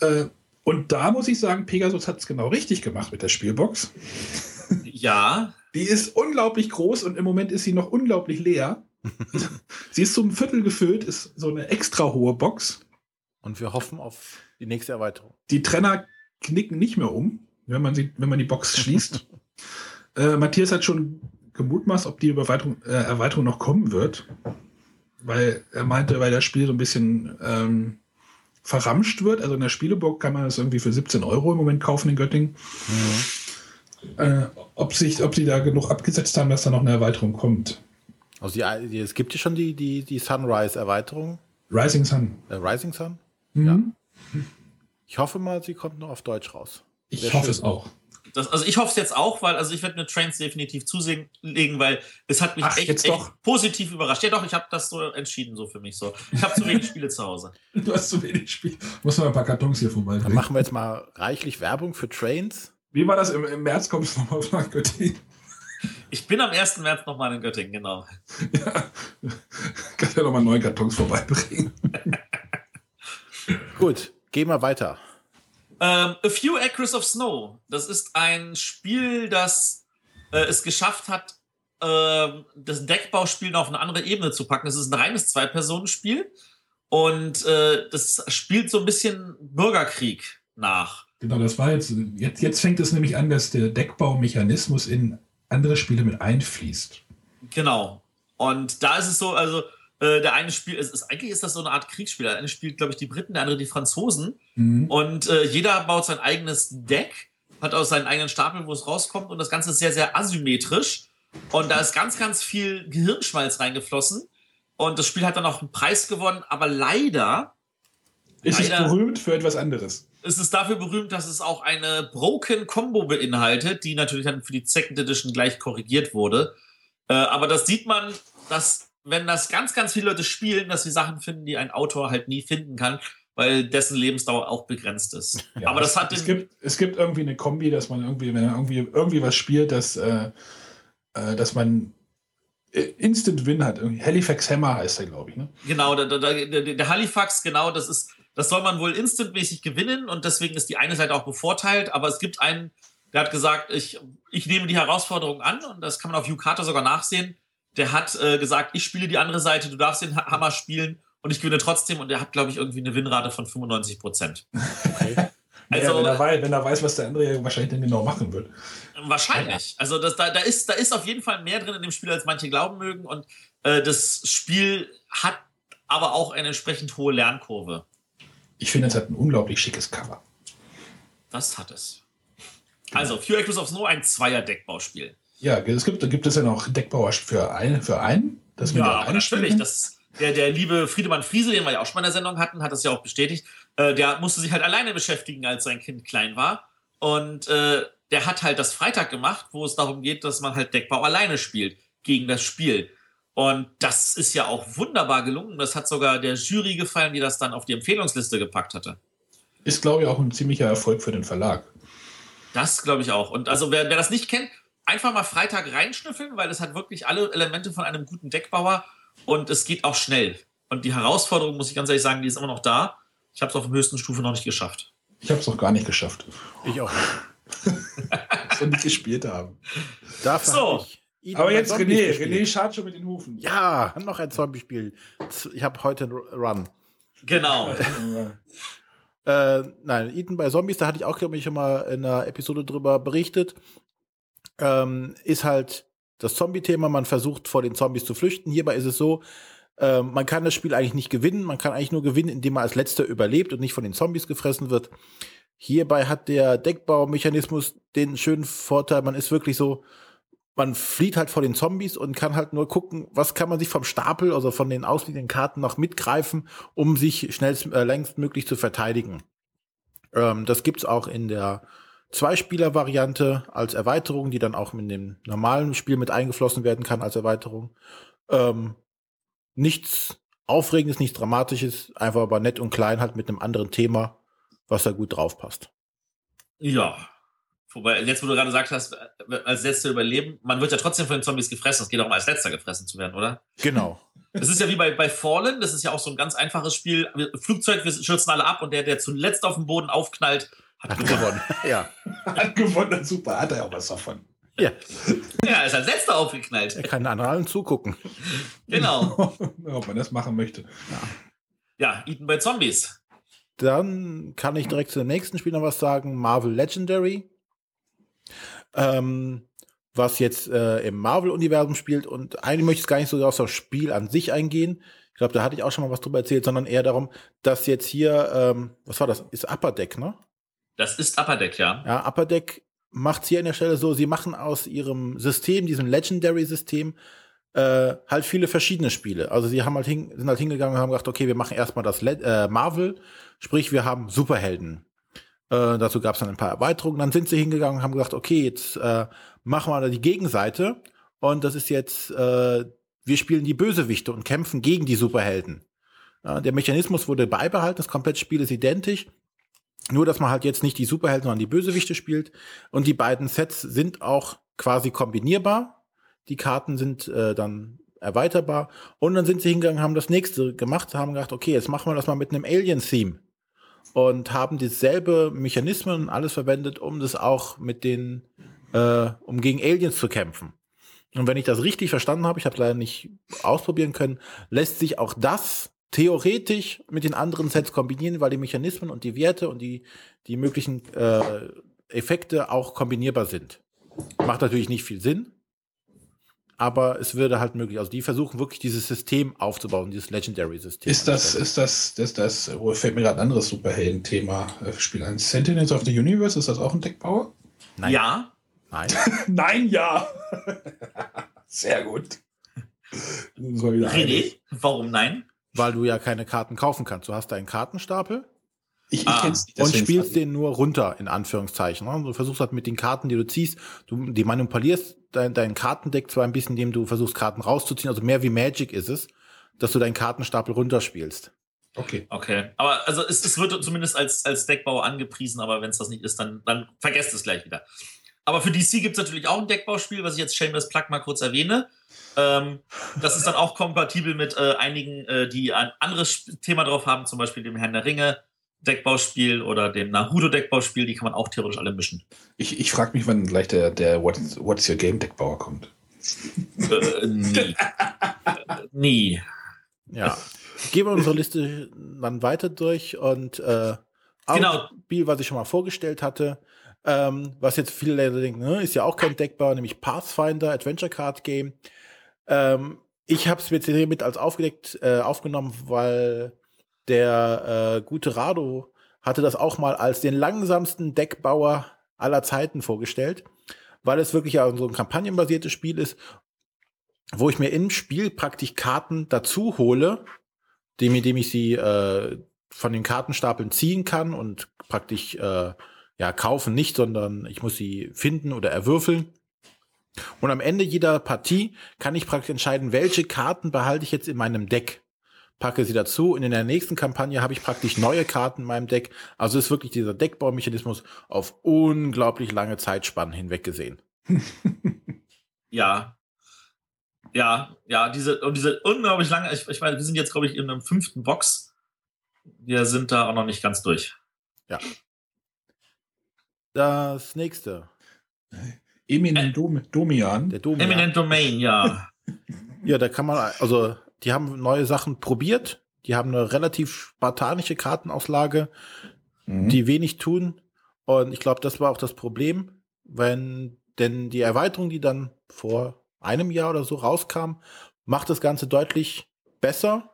äh, und da muss ich sagen, Pegasus hat es genau richtig gemacht mit der Spielbox.
Ja.
Die ist unglaublich groß und im Moment ist sie noch unglaublich leer. *laughs* sie ist zum Viertel gefüllt, ist so eine extra hohe Box.
Und wir hoffen auf die nächste Erweiterung.
Die Trenner knicken nicht mehr um wenn man, sie, wenn man die Box *laughs* schließt. äh, Matthias hat schon gemutmaßt, ob die Erweiterung, äh, Erweiterung noch kommen wird. Weil er meinte, weil das Spiel so ein bisschen ähm, verramscht wird. Also in der Spieleburg kann man das irgendwie für 17 Euro im Moment kaufen in Göttingen. Mhm. Äh, ob, sich, ob sie da genug abgesetzt haben, dass da noch eine Erweiterung kommt.
Also die, die, es gibt ja schon die, die, die Sunrise-Erweiterung.
Rising Sun.
Äh, Rising Sun? Mhm. Ja. Ich hoffe mal, sie kommt noch auf Deutsch raus.
Ich Sehr hoffe schön. es auch.
Das, also ich hoffe es jetzt auch, weil also ich werde mir Trains definitiv zulegen, weil es hat mich Ach, echt, echt positiv überrascht. Ja doch, ich habe das so entschieden so für mich so. Ich habe zu wenig Spiele zu Hause. *laughs*
Du hast zu wenig Spiele. Muss man ein paar Kartons hier vorbeibringen.
Dann machen wir jetzt mal reichlich Werbung für Trains.
Wie war das? Im, im März kommst du nochmal nach Göttingen.
Ich bin am 1. März nochmal in Göttingen, genau. Ja, *laughs*
kannst ja nochmal neue Kartons vorbeibringen.
Gut, gehen wir weiter.
Ähm, A Few Acres of Snow. Das ist ein Spiel, das äh, es geschafft hat, äh, das Deckbauspiel auf eine andere Ebene zu packen. Es ist ein reines Zwei-Personen-Spiel und äh, das spielt so ein bisschen Bürgerkrieg nach.
Genau, das war jetzt, jetzt, jetzt fängt es nämlich an, dass der Deckbaumechanismus in andere Spiele mit einfließt.
Genau. Und da ist es so, also äh, der eine spielt, ist, ist, eigentlich ist das so eine Art Kriegsspiel. Der eine spielt, glaube ich, die Briten, der andere die Franzosen. Mhm. Und äh, jeder baut sein eigenes Deck, hat auch seinen eigenen Stapel, wo es rauskommt. Und das Ganze ist sehr, sehr asymmetrisch. Und da ist ganz, ganz viel Gehirnschmalz reingeflossen. Und das Spiel hat dann auch einen Preis gewonnen. Aber leider.
Ist leider, es berühmt für etwas anderes?
Es ist dafür berühmt, dass es auch eine Broken Combo beinhaltet, die natürlich dann für die Second Edition gleich korrigiert wurde. Äh, aber das sieht man, dass wenn das ganz, ganz viele Leute spielen, dass sie Sachen finden, die ein Autor halt nie finden kann, weil dessen Lebensdauer auch begrenzt ist. *laughs*
Ja, Aber das hat es gibt es gibt irgendwie eine Kombi, dass man irgendwie wenn er irgendwie irgendwie was spielt, dass äh, äh, dass man Instant Win hat. Halifax Hammer heißt er, glaube ich. Ne?
Genau, der, der, der, der Halifax, genau, das ist das soll man wohl instantmäßig gewinnen und deswegen ist die eine Seite auch bevorteilt. Aber es gibt einen, der hat gesagt, ich, ich nehme die Herausforderung an und das kann man auf Yukata sogar nachsehen der hat äh, gesagt, ich spiele die andere Seite, du darfst den Hammer spielen und ich gewinne trotzdem und der hat, glaube ich, irgendwie eine Winnrate von 95 Prozent. *laughs* Okay. *laughs*
Also, ja, wenn, er weiß, wenn er weiß, was der andere wahrscheinlich dann genau machen wird.
Wahrscheinlich. Also das, da, da, ist, da ist auf jeden Fall mehr drin in dem Spiel, als manche glauben mögen. Und äh, das Spiel hat aber auch eine entsprechend hohe Lernkurve.
Ich finde, es hat ein unglaublich schickes Cover.
Das hat es. Also, Few Acres of Snow, ein Zweier-Deckbauspiel.
Ja, es gibt, gibt es ja noch Deckbauer für, ein, für einen.
Das ja, aber natürlich. Das, der, der liebe Friedemann Friese, den wir ja auch schon mal in der Sendung hatten, hat das ja auch bestätigt. Äh, der musste sich halt alleine beschäftigen, als sein Kind klein war. Und äh, der hat halt das Freitag gemacht, wo es darum geht, dass man halt Deckbau alleine spielt gegen das Spiel. Und das ist ja auch wunderbar gelungen. Das hat sogar der Jury gefallen, die das dann auf die Empfehlungsliste gepackt hatte.
Ist, glaube ich, auch ein ziemlicher Erfolg für den Verlag.
Das glaube ich auch. Und also wer, wer das nicht kennt, einfach mal Freitag reinschnüffeln, weil es hat wirklich alle Elemente von einem guten Deckbauer und es geht auch schnell. Und die Herausforderung, muss ich ganz ehrlich sagen, die ist immer noch da. Ich habe es auf der höchsten Stufe noch nicht geschafft.
Ich habe es noch gar nicht geschafft.
Ich auch nicht. *laughs*
und nicht gespielt haben.
Dafür
so. Aber jetzt René, René schaut schon mit den Hufen.
Ja, noch ein Zombie-Spiel. Ich habe heute einen Run.
Genau. *laughs*
äh, nein, Eden bei Zombies, da hatte ich auch, glaube ich, schon mal in einer Episode drüber berichtet ähm, ist halt das Zombie-Thema. Man versucht vor den Zombies zu flüchten. Hierbei ist es so, äh, man kann das Spiel eigentlich nicht gewinnen. Man kann eigentlich nur gewinnen, indem man als Letzter überlebt und nicht von den Zombies gefressen wird. Hierbei hat der Deckbaumechanismus den schönen Vorteil, man ist wirklich so, man flieht halt vor den Zombies und kann halt nur gucken, was kann man sich vom Stapel, also von den ausliegenden Karten noch mitgreifen, um sich schnellst, äh, längstmöglich zu verteidigen. Ähm, das gibt's auch in der Zwei-Spieler-Variante als Erweiterung, die dann auch in dem normalen Spiel mit eingeflossen werden kann als Erweiterung. Ähm, nichts Aufregendes, nichts Dramatisches, einfach aber nett und klein halt mit einem anderen Thema, was da gut drauf passt.
Ja. Wobei, jetzt, wo du gerade gesagt hast, als letzter überleben, man wird ja trotzdem von den Zombies gefressen. Es geht darum, als letzter gefressen zu werden, oder?
Genau.
Das ist ja wie bei, bei Fallen, das ist ja auch so ein ganz einfaches Spiel. Flugzeug, wir schürzen alle ab und der, der zuletzt auf dem Boden aufknallt, hat, hat gewonnen. *laughs*
ja. Hat gewonnen, super, hat er auch was davon.
Ja. Ja, er ist als letzter aufgeknallt.
Er kann anderen zugucken.
Genau. *laughs*
Ob man das machen möchte.
Ja, ja Eaten bei Zombies.
Dann kann ich direkt zu dem nächsten Spiel noch was sagen. Marvel Legendary ähm, was jetzt äh, im Marvel-Universum spielt. Und eigentlich möchte ich gar nicht so auf das Spiel an sich eingehen. Ich glaube, da hatte ich auch schon mal was drüber erzählt, sondern eher darum, dass jetzt hier, ähm, was war das? Ist Upper Deck, ne?
Das ist Upper Deck, ja.
Ja, Upper Deck macht hier an der Stelle so, sie machen aus ihrem System, diesem Legendary-System, äh, halt viele verschiedene Spiele. Also sie haben halt hin, sind halt hingegangen und haben gesagt, okay, wir machen erstmal das Le äh, Marvel, sprich wir haben Superhelden. Äh, dazu gab es dann ein paar Erweiterungen. Dann sind sie hingegangen und haben gesagt, okay, jetzt äh, machen wir die Gegenseite. Und das ist jetzt, äh, wir spielen die Bösewichte und kämpfen gegen die Superhelden. Äh, der Mechanismus wurde beibehalten, das komplette Spiel ist identisch. Nur, dass man halt jetzt nicht die Superhelden, sondern die Bösewichte spielt. Und die beiden Sets sind auch quasi kombinierbar. Die Karten sind äh, dann erweiterbar. Und dann sind sie hingegangen, haben das nächste gemacht, haben gedacht, okay, jetzt machen wir das mal mit einem Alien-Theme und haben dieselbe Mechanismen und alles verwendet, um das auch mit den, äh, um gegen Aliens zu kämpfen. Und wenn ich das richtig verstanden habe, ich habe leider nicht ausprobieren können, lässt sich auch das theoretisch mit den anderen Sets kombinieren, weil die Mechanismen und die Werte und die, die möglichen äh, Effekte auch kombinierbar sind. Macht natürlich nicht viel Sinn, aber es würde halt möglich. Also die versuchen wirklich dieses System aufzubauen, dieses Legendary-System.
Ist das, ist das, das, das, wo fällt mir gerade ein anderes Superhelden-Thema äh, Spiel ein? Sentinels of the Universe, ist das auch ein Deckbauer?
Nein. Ja.
Nein. *laughs* Nein, ja. *laughs* Sehr gut.
René, warum nein?
Weil du ja keine Karten kaufen kannst. Du hast einen Kartenstapel
ich, ich ah, nicht,
und spielst den nur runter, in Anführungszeichen. Ne? Du versuchst halt mit den Karten, die du ziehst, du die manipulierst dein, dein Kartendeck zwar ein bisschen, indem du versuchst, Karten rauszuziehen, also mehr wie Magic ist es, dass du deinen Kartenstapel runterspielst.
Okay. Okay. Aber also es, es wird zumindest als, als Deckbau angepriesen, aber wenn es das nicht ist, dann, dann vergesst es gleich wieder. Aber für DC gibt es natürlich auch ein Deckbauspiel, was ich jetzt Shameless Plug mal kurz erwähne. Ähm, das ist dann auch kompatibel mit äh, einigen, äh, die ein anderes Thema drauf haben, zum Beispiel dem Herrn der Ringe, Deckbauspiel oder dem Naruto-Deckbauspiel, die kann man auch theoretisch alle mischen.
Ich, ich frage mich, wann gleich der, der What's, What's Your Game Deckbauer kommt.
Äh, nie. *laughs* nie.
Ja. Gehen wir unsere Liste dann weiter durch und äh,
genau.
Spiel, was ich schon mal vorgestellt hatte, ähm, was jetzt viele Leute denken, ne, ist ja auch kein Deckbauer, nämlich Pathfinder Adventure Card Game. Ähm, ich habe es mir mit als aufgedeckt äh, aufgenommen, weil der äh, gute Rado hatte das auch mal als den langsamsten Deckbauer aller Zeiten vorgestellt, weil es wirklich ja so ein kampagnenbasiertes Spiel ist, wo ich mir im Spiel praktisch Karten dazu hole, dem, indem ich sie äh, von den Kartenstapeln ziehen kann und praktisch äh, ja kaufen nicht, sondern ich muss sie finden oder erwürfeln. Und am Ende jeder Partie kann ich praktisch entscheiden, welche Karten behalte ich jetzt in meinem Deck packe sie dazu und in der nächsten Kampagne habe ich praktisch neue Karten in meinem Deck. Also ist wirklich dieser Deckbaumechanismus auf unglaublich lange Zeitspannen hinweg gesehen. *laughs*
ja. Ja, ja, diese, und diese unglaublich lange, ich, ich meine, wir sind jetzt, glaube ich, in einem fünften Box. Wir sind da auch noch nicht ganz durch.
Ja. Das nächste.
Eminent äh, Domian.
Der Domian. Eminent Domain, ja. *laughs*
ja, da kann man, also die haben neue Sachen probiert. Die haben eine relativ spartanische Kartenauslage, mhm. die wenig tun. Und ich glaube, das war auch das Problem, wenn denn die Erweiterung, die dann vor einem Jahr oder so rauskam, macht das Ganze deutlich besser.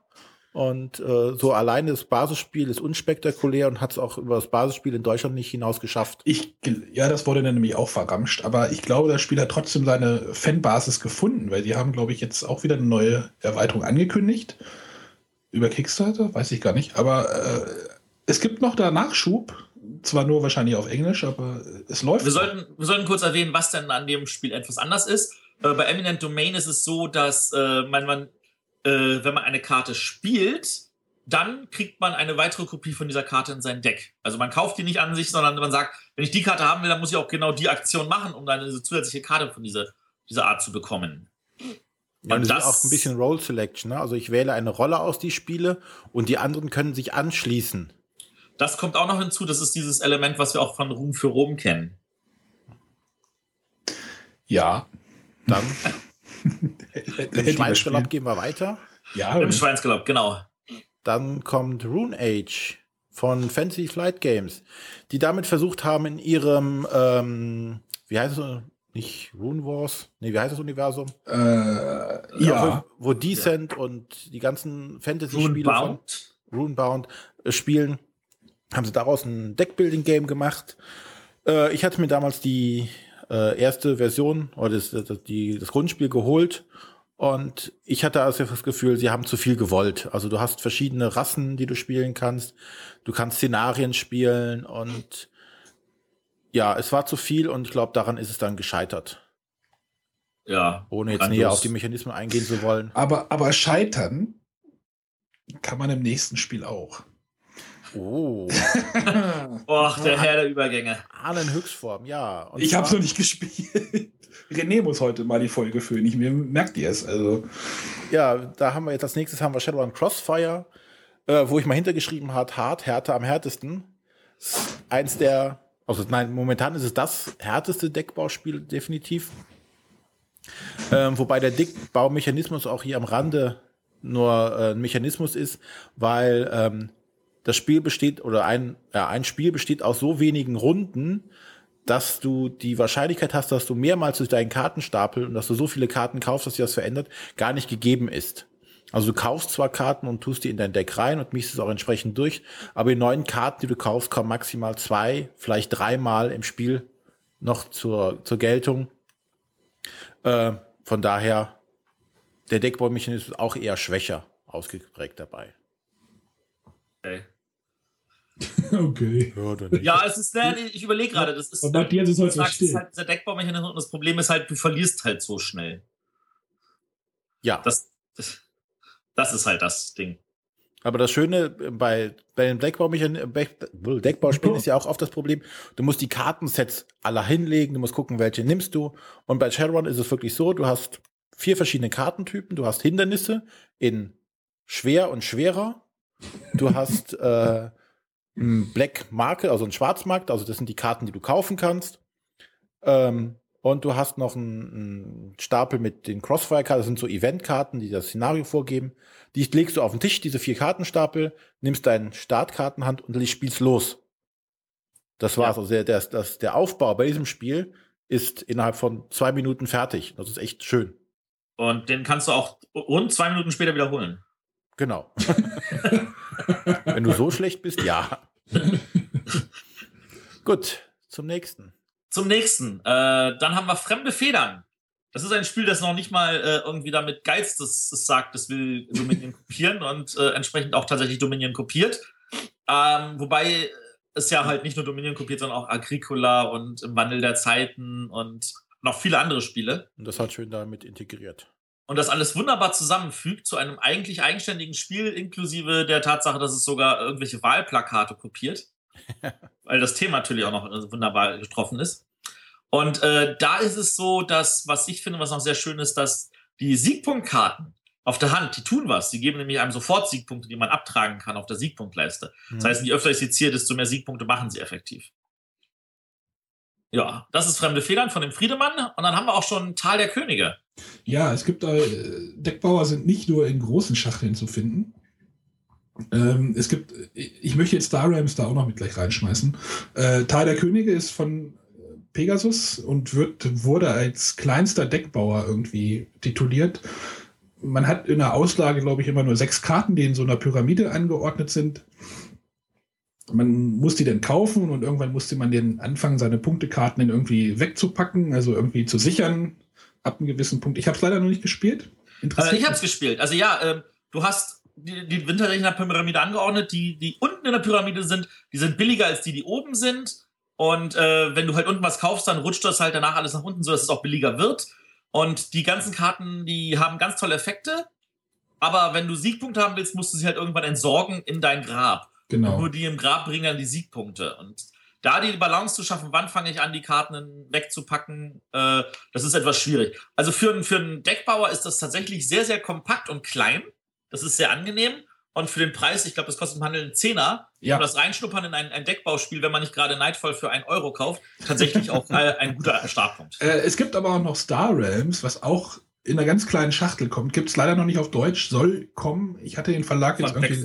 Und äh, so alleine das Basisspiel ist unspektakulär und hat es auch über das Basisspiel in Deutschland nicht hinaus geschafft.
Ich, ja, das wurde dann nämlich auch verramscht, aber ich glaube, das Spiel hat trotzdem seine Fanbasis gefunden, weil die haben, glaube ich, jetzt auch wieder eine neue Erweiterung angekündigt. Über Kickstarter, weiß ich gar nicht. Aber äh, es gibt noch da Nachschub. Zwar nur wahrscheinlich auf Englisch, aber es läuft.
Wir sollten, wir sollten kurz erwähnen, was denn an dem Spiel etwas anders ist. Äh, bei Eminent Domain ist es so, dass äh, man, man äh, wenn man eine Karte spielt, dann kriegt man eine weitere Kopie von dieser Karte in sein Deck. Also man kauft die nicht an sich, sondern man sagt, wenn ich die Karte haben will, dann muss ich auch genau die Aktion machen, um dann eine zusätzliche Karte von dieser, dieser Art zu bekommen.
Ja, und das ist auch ein bisschen Role Selection. Ne? Also ich wähle eine Rolle aus, die ich spiele, und die anderen können sich anschließen.
Das kommt auch noch hinzu. Das ist dieses Element, was wir auch von Ruhm für Rom kennen.
Ja.
Dann. Im Schweinsgalopp gehen wir weiter.
Ja. Im Schweinsgalopp, genau.
Dann kommt Rune Age von Fantasy Flight Games, die damit versucht haben, in ihrem, ähm, wie heißt es, nicht Rune Wars? Nee, wie heißt das Universum?
Äh, ja.
Wo, wo Descent ja. und die ganzen Fantasy-Spiele von Runebound äh, spielen, haben sie daraus ein Deckbuilding-Game gemacht. Äh, ich hatte mir damals die äh, erste Version oder das, das, die, das Grundspiel geholt und ich hatte also das Gefühl, sie haben zu viel gewollt. Also du hast verschiedene Rassen, die du spielen kannst. Du kannst Szenarien spielen und ja, es war zu viel und ich glaube, daran ist es dann gescheitert.
Ja.
Ohne jetzt näher auf die Mechanismen eingehen zu wollen.
Aber, aber scheitern kann man im nächsten Spiel auch.
Oh. *laughs*
Och, der Herr der Übergänge.
Ahnen Höchstform, ja.
Und ich habe es noch nicht gespielt. *laughs* René muss heute mal die Folge füllen. Ich, mir merkt ihr es. Also.
Ja, da haben wir jetzt als nächstes haben wir Shadowrun Crossfire, äh, wo ich mal hintergeschrieben hat, hart, härter am härtesten. Eins der, also nein, momentan ist es das härteste Deckbauspiel definitiv. Ähm, wobei der Deckbaumechanismus auch hier am Rande nur äh, ein Mechanismus ist, weil ähm, das Spiel besteht oder ein, ja, ein Spiel besteht aus so wenigen Runden, dass du die Wahrscheinlichkeit hast, dass du mehrmals durch deinen Kartenstapel und dass du so viele Karten kaufst, dass sich das verändert, gar nicht gegeben ist. Also du kaufst zwar Karten und tust die in dein Deck rein und mischst es auch entsprechend durch, aber die neuen Karten, die du kaufst, kommen maximal zwei, vielleicht dreimal im Spiel noch zur, zur Geltung. Äh, von daher, der Deckbaumechanismus ist auch eher schwächer ausgeprägt dabei.
Okay. *laughs*
Okay.
Ja, ja, es ist, ne, ich überlege gerade, das ist,
bei dir ist es heute
halt, halt der Deckbaumechanismus und das Problem ist halt, du verlierst halt so schnell.
Ja.
Das, das ist halt das Ding.
Aber das Schöne bei, bei den Deckbauspielen *laughs* ist ja auch oft das Problem, du musst die Kartensets alle hinlegen, du musst gucken, welche nimmst du. Und bei Shadowrun ist es wirklich so, du hast vier verschiedene Kartentypen, du hast Hindernisse in schwer und schwerer, du hast *laughs* äh, Black Market, also ein Schwarzmarkt, also das sind die Karten, die du kaufen kannst. Ähm, und du hast noch einen, einen Stapel mit den Crossfire-Karten, das sind so Event-Karten, die das Szenario vorgeben. Die legst du auf den Tisch, diese vier Kartenstapel, nimmst deinen Startkartenhand und spielst los. Das war's. Ja. Also der, der, das, der Aufbau bei diesem Spiel ist innerhalb von zwei Minuten fertig. Das ist echt schön.
Und den kannst du auch rund zwei Minuten später wiederholen.
Genau. *laughs* Wenn du so schlecht bist, ja. Gut, zum nächsten.
Zum nächsten. Äh, dann haben wir Fremde Federn. Das ist ein Spiel, das noch nicht mal äh, irgendwie damit Geistes sagt, es will Dominion kopieren und äh, entsprechend auch tatsächlich Dominion kopiert. Ähm, wobei es ja halt nicht nur Dominion kopiert, sondern auch Agricola und im Wandel der Zeiten und noch viele andere Spiele.
Und das hat schön damit integriert
und das alles wunderbar zusammenfügt zu einem eigentlich eigenständigen Spiel, inklusive der Tatsache, dass es sogar irgendwelche Wahlplakate kopiert, *laughs* weil das Thema natürlich auch noch äh, wunderbar getroffen ist. Und äh, da ist es so, dass, was ich finde, was noch sehr schön ist, dass die Siegpunktkarten auf der Hand, die tun was. Die geben nämlich einem sofort Siegpunkte, die man abtragen kann auf der Siegpunktleiste. Mhm. Das heißt, je öfter ich sie ziehe, desto mehr Siegpunkte machen sie effektiv. Ja, das ist Fremde Federn von dem Friedemann. Und dann haben wir auch schon Tal der Könige.
Ja, es gibt äh, Deckbauer sind nicht nur in großen Schachteln zu finden. Ähm, es gibt, ich möchte jetzt Star Rams da auch noch mit gleich reinschmeißen. Äh, Tal der Könige ist von Pegasus und wird, wurde als kleinster Deckbauer irgendwie tituliert. Man hat in der Auslage, glaube ich, immer nur sechs Karten, die in so einer Pyramide angeordnet sind. Man muss die dann kaufen und irgendwann musste man den anfangen, seine Punktekarten dann irgendwie wegzupacken, also irgendwie zu sichern ab einem gewissen Punkt. Ich habe es leider noch nicht gespielt.
Äh, ich habe es gespielt. Also ja, äh, du hast die, die Winterrechner-Pyramide angeordnet, die, die unten in der Pyramide sind, die sind billiger als die, die oben sind. Und äh, wenn du halt unten was kaufst, dann rutscht das halt danach alles nach unten, sodass es auch billiger wird. Und die ganzen Karten, die haben ganz tolle Effekte. aber wenn du Siegpunkte haben willst, musst du sie halt irgendwann entsorgen in dein Grab. Genau. Nur die im Grab bringen dann die Siegpunkte. Und da die Balance zu schaffen, wann fange ich an, die Karten wegzupacken, äh, das ist etwas schwierig. Also für, für einen Deckbauer ist das tatsächlich sehr, sehr kompakt und klein. Das ist sehr angenehm. Und für den Preis, ich glaube, das kostet im Handel einen Zehner, ja. um das Reinschnuppern in ein, ein Deckbauspiel, wenn man nicht gerade Nightfall für einen Euro kauft, tatsächlich auch ein guter Startpunkt. *laughs*
Äh, es gibt aber auch noch Star Realms, was auch in einer ganz kleinen Schachtel kommt. Gibt es leider noch nicht auf Deutsch, soll kommen. Ich hatte den Verlag jetzt irgendwie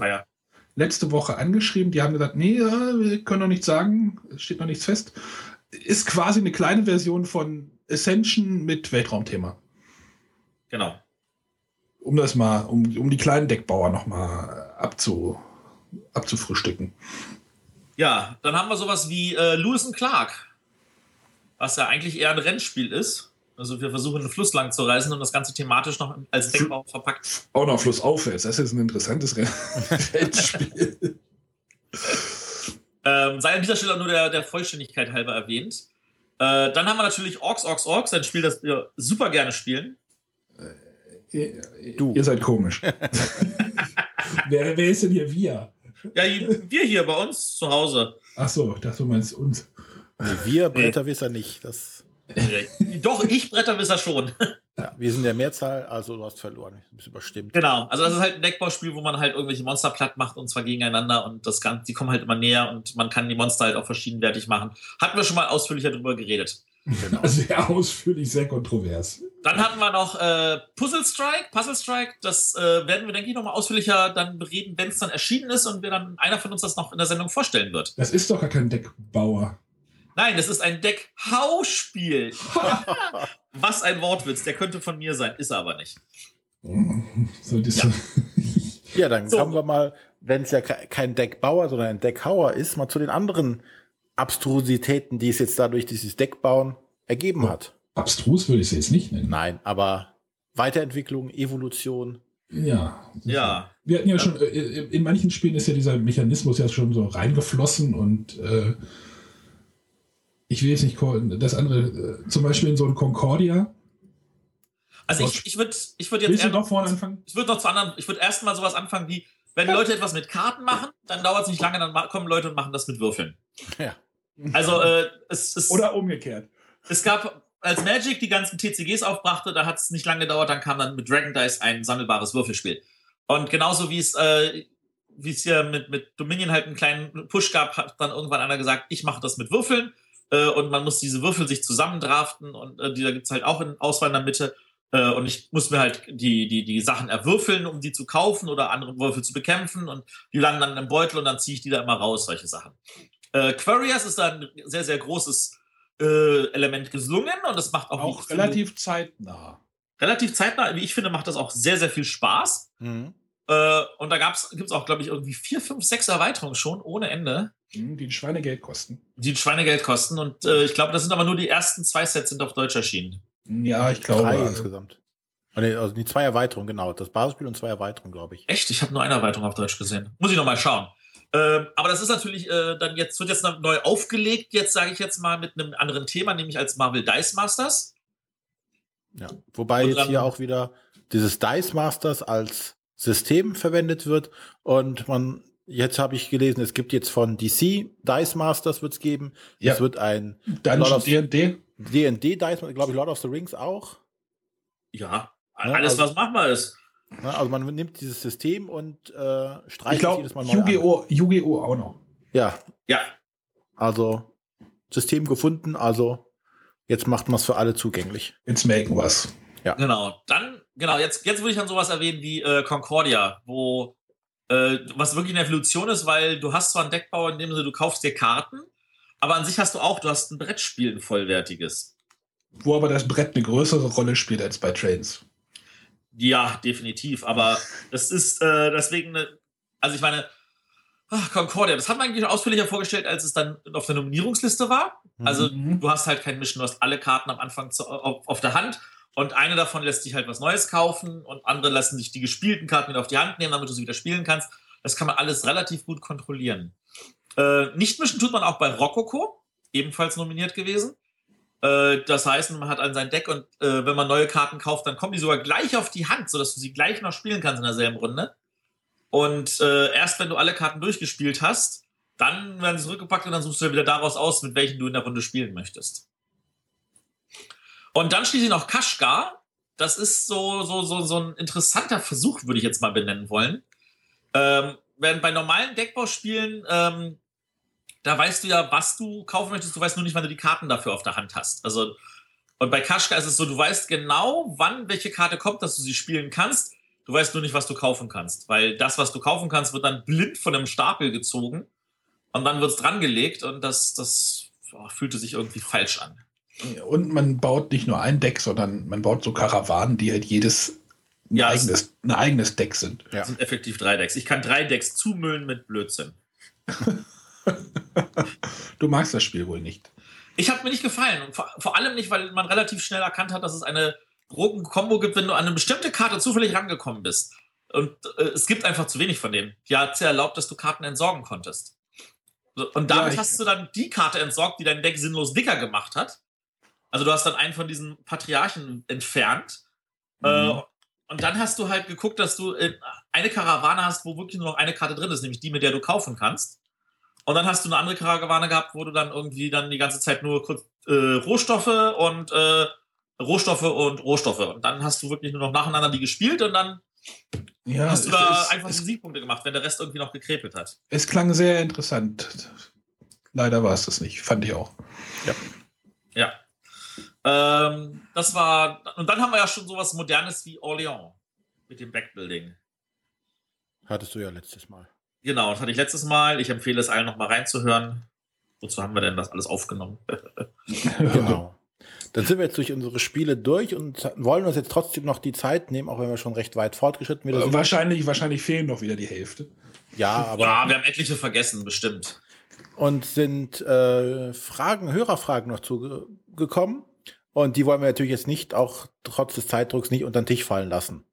letzte Woche angeschrieben. Die haben gesagt, nee, wir können noch nichts sagen, es steht noch nichts fest. Ist quasi eine kleine Version von Ascension mit Weltraumthema.
Genau.
Um das mal, um, um die kleinen Deckbauer noch mal abzu, abzufrühstücken.
Ja, dann haben wir sowas wie äh, Lewis und Clark, was ja eigentlich eher ein Rennspiel ist. Also wir versuchen, einen Fluss lang zu reisen und das Ganze thematisch noch als Denkbau verpackt.
Auch noch flussaufwärts. Das ist ein interessantes Rennspiel. *laughs*
ähm, sei an dieser Stelle nur der, der Vollständigkeit halber erwähnt. Äh, dann haben wir natürlich Orks, Orks, Orks, ein Spiel, das wir super gerne spielen.
Äh, du. Ihr seid komisch. *laughs* wer, wer ist denn hier wir?
Ja, wir hier bei uns zu Hause.
Ach so, ich dachte, du meinst uns.
Nee, wir Bretterwisser nicht. Das
doch, ich Bretterwisser schon. *laughs*
Ja, wir sind der Mehrzahl, also du hast verloren. Du bist überstimmt.
Genau, also das ist halt ein Deckbauspiel, wo man halt irgendwelche Monster platt macht und zwar gegeneinander und das Ganze, die kommen halt immer näher und man kann die Monster halt auch verschiedenwertig machen. Hatten wir schon mal ausführlicher drüber geredet.
Genau. *laughs* Sehr ausführlich, sehr kontrovers.
Dann hatten wir noch äh, Puzzle Strike. Puzzle Strike, das äh, werden wir, denke ich, nochmal ausführlicher dann bereden, wenn es dann erschienen ist und wir dann einer von uns das noch in der Sendung vorstellen wird.
Das ist doch gar kein Deckbauer.
Nein, das ist ein Deck-Hauspiel. *laughs* Was ein Wortwitz. Der könnte von mir sein, ist er aber nicht.
So, ja. *laughs* ja, dann so. kommen wir mal, wenn es ja kein Deckbauer, sondern ein Deckhauer ist, mal zu den anderen Abstrusitäten, die es jetzt dadurch dieses Deckbauen ergeben hat.
Abstrus würde ich es jetzt nicht nennen.
Nein, aber Weiterentwicklung, Evolution.
Ja.
Ja.
Wir hatten ja, ja. schon, äh, in manchen Spielen ist ja dieser Mechanismus ja schon so reingeflossen und äh, ich will jetzt nicht das andere, äh, zum Beispiel in so ein Concordia.
Also ich, ich würde ich würd jetzt.
Willst du doch vorne anfangen?
Ich würde noch zu anderen, ich würde erstmal sowas anfangen wie, wenn Leute etwas mit Karten machen, dann dauert es nicht lange, dann kommen Leute und machen das mit Würfeln.
Ja.
Also äh, es ist.
Oder umgekehrt.
Es gab, als Magic die ganzen TCGs aufbrachte, da hat es nicht lange gedauert, dann kam dann mit Dragon Dice ein sammelbares Würfelspiel. Und genauso wie es, äh, wie es hier mit, mit Dominion halt einen kleinen Push gab, hat dann irgendwann einer gesagt, ich mache das mit Würfeln äh, und man muss diese Würfel sich zusammendraften und äh, die, da gibt's halt auch eine Auswahl in der Mitte. Äh, und ich muss mir halt die, die, die Sachen erwürfeln, um die zu kaufen oder andere Würfel zu bekämpfen und die landen dann im Beutel und dann ziehe ich die da immer raus, solche Sachen. Äh, Quarius ist da ein sehr, sehr großes äh, Element geslungen und das macht auch,
auch relativ zeitnah.
Relativ zeitnah, wie ich finde, macht das auch sehr, sehr viel Spaß. Mhm. Äh, und da gibt es auch, glaube ich, irgendwie vier, fünf, sechs Erweiterungen schon ohne Ende.
Mhm, die ein Schweinegeld kosten.
Die ein Schweinegeld kosten. Und äh, ich glaube, das sind aber nur die ersten zwei Sets sind auf Deutsch erschienen.
Ja, ich glaube.
Drei insgesamt. Also die zwei Erweiterungen, genau. Das Basisspiel und zwei Erweiterungen, glaube ich.
Echt? Ich habe nur eine Erweiterung auf Deutsch gesehen. Muss ich noch mal schauen. Ähm, aber das ist natürlich äh, dann jetzt, wird jetzt neu aufgelegt, jetzt sage ich jetzt mal mit einem anderen Thema, nämlich als Marvel Dice Masters.
Ja, wobei jetzt hier auch wieder dieses Dice Masters als System verwendet wird und man Jetzt habe ich gelesen, es gibt jetzt von DC Dice Masters wird es geben. Ja. Es wird ein
Dungeon D&D.
D&D Dice, glaube ich, Lord of the Rings auch.
Ja, alles also, was machbar ist.
also man nimmt dieses System und äh, streicht
ich glaub, jedes Mal neu Yu-Gi-Oh! Yu-Gi-Oh! auch noch.
Ja.
Ja.
Also System gefunden, also jetzt macht man es für alle zugänglich.
Jetzt merken was.
Ja. Genau. Dann, genau, jetzt, jetzt würde ich dann sowas erwähnen wie äh, Concordia, wo äh, was wirklich eine Evolution ist, weil du hast zwar einen Deckbau in dem Sinne, du kaufst dir Karten, aber an sich hast du auch, du hast ein Brettspiel, ein vollwertiges.
Wo aber das Brett eine größere Rolle spielt als bei Trains.
Ja, definitiv. Aber es ist äh, deswegen, eine, also ich meine, ach, Concordia, das hat man eigentlich ausführlicher vorgestellt, als es dann auf der Nominierungsliste war. Also mhm. du hast halt kein Mission, du hast alle Karten am Anfang zu, auf, auf, der Hand und eine davon lässt sich halt was Neues kaufen und andere lassen sich die gespielten Karten wieder auf die Hand nehmen, damit du sie wieder spielen kannst. Das kann man alles relativ gut kontrollieren. Äh, nicht mischen tut man auch bei Rococo, ebenfalls nominiert gewesen. Äh, das heißt, man hat an sein Deck und äh, wenn man neue Karten kauft, dann kommen die sogar gleich auf die Hand, sodass du sie gleich noch spielen kannst in derselben Runde. Und äh, erst wenn du alle Karten durchgespielt hast, dann werden sie zurückgepackt und dann suchst du wieder daraus aus, mit welchen du in der Runde spielen möchtest. Und dann schließlich noch Kashgar. Das ist so, so, so, so ein interessanter Versuch, würde ich jetzt mal benennen wollen. Ähm, während bei normalen Deckbauspielen, ähm, da weißt du ja, was du kaufen möchtest, du weißt nur nicht, wann du die Karten dafür auf der Hand hast. Also, und bei Kashgar ist es so, du weißt genau, wann welche Karte kommt, dass du sie spielen kannst. Du weißt nur nicht, was du kaufen kannst, weil das, was du kaufen kannst, wird dann blind von einem Stapel gezogen und dann wird es drangelegt und das, das oh, fühlte sich irgendwie falsch an.
Und man baut nicht nur ein Deck, sondern man baut so Karawanen, die halt jedes ein, ja, eigenes, ein eigenes Deck sind.
Ja. Das sind effektiv drei Decks. Ich kann drei Decks zumüllen mit Blödsinn. *laughs*
du magst das Spiel wohl nicht.
Ich habe mir nicht gefallen. Vor, vor, allem nicht, weil man relativ schnell erkannt hat, dass es eine Drogen-Kombo gibt, wenn du an eine bestimmte Karte zufällig rangekommen bist. Und äh, es gibt einfach zu wenig von denen. Die hat es ja erlaubt, dass du Karten entsorgen konntest. Und damit ja, hast du dann die Karte entsorgt, die dein Deck sinnlos dicker gemacht hat. Also du hast dann einen von diesen Patriarchen entfernt. Mhm. Äh, und dann hast du halt geguckt, dass du äh, eine Karawane hast, wo wirklich nur noch eine Karte drin ist, nämlich die, mit der du kaufen kannst. Und dann hast du eine andere Karawane gehabt, wo du dann irgendwie dann die ganze Zeit nur kurz äh, Rohstoffe und äh, Rohstoffe und Rohstoffe. Und dann hast du wirklich nur noch nacheinander die gespielt und dann ja, hast du da ist, einfach die Siegpunkte gemacht, wenn der Rest irgendwie noch gekrepelt hat.
Es klang sehr interessant. Leider war es das nicht, fand ich auch.
Ja. Ja. Ähm, das war, und dann haben wir ja schon sowas Modernes wie Orléans mit dem Backbuilding.
Hattest du ja letztes Mal.
Genau, das hatte ich letztes Mal. Ich empfehle es allen nochmal reinzuhören. Wozu haben wir denn das alles aufgenommen? *laughs*
genau. Dann sind wir jetzt durch unsere Spiele durch und wollen uns jetzt trotzdem noch die Zeit nehmen, auch wenn wir schon recht weit fortgeschritten
sind. Wahrscheinlich, wahrscheinlich fehlen noch wieder die Hälfte.
Ja, *laughs* aber. Ja, wir haben etliche vergessen, bestimmt.
Und sind äh, Fragen, Hörerfragen noch zugekommen. Und die wollen wir natürlich jetzt nicht, auch trotz des Zeitdrucks, nicht unter den Tisch fallen lassen.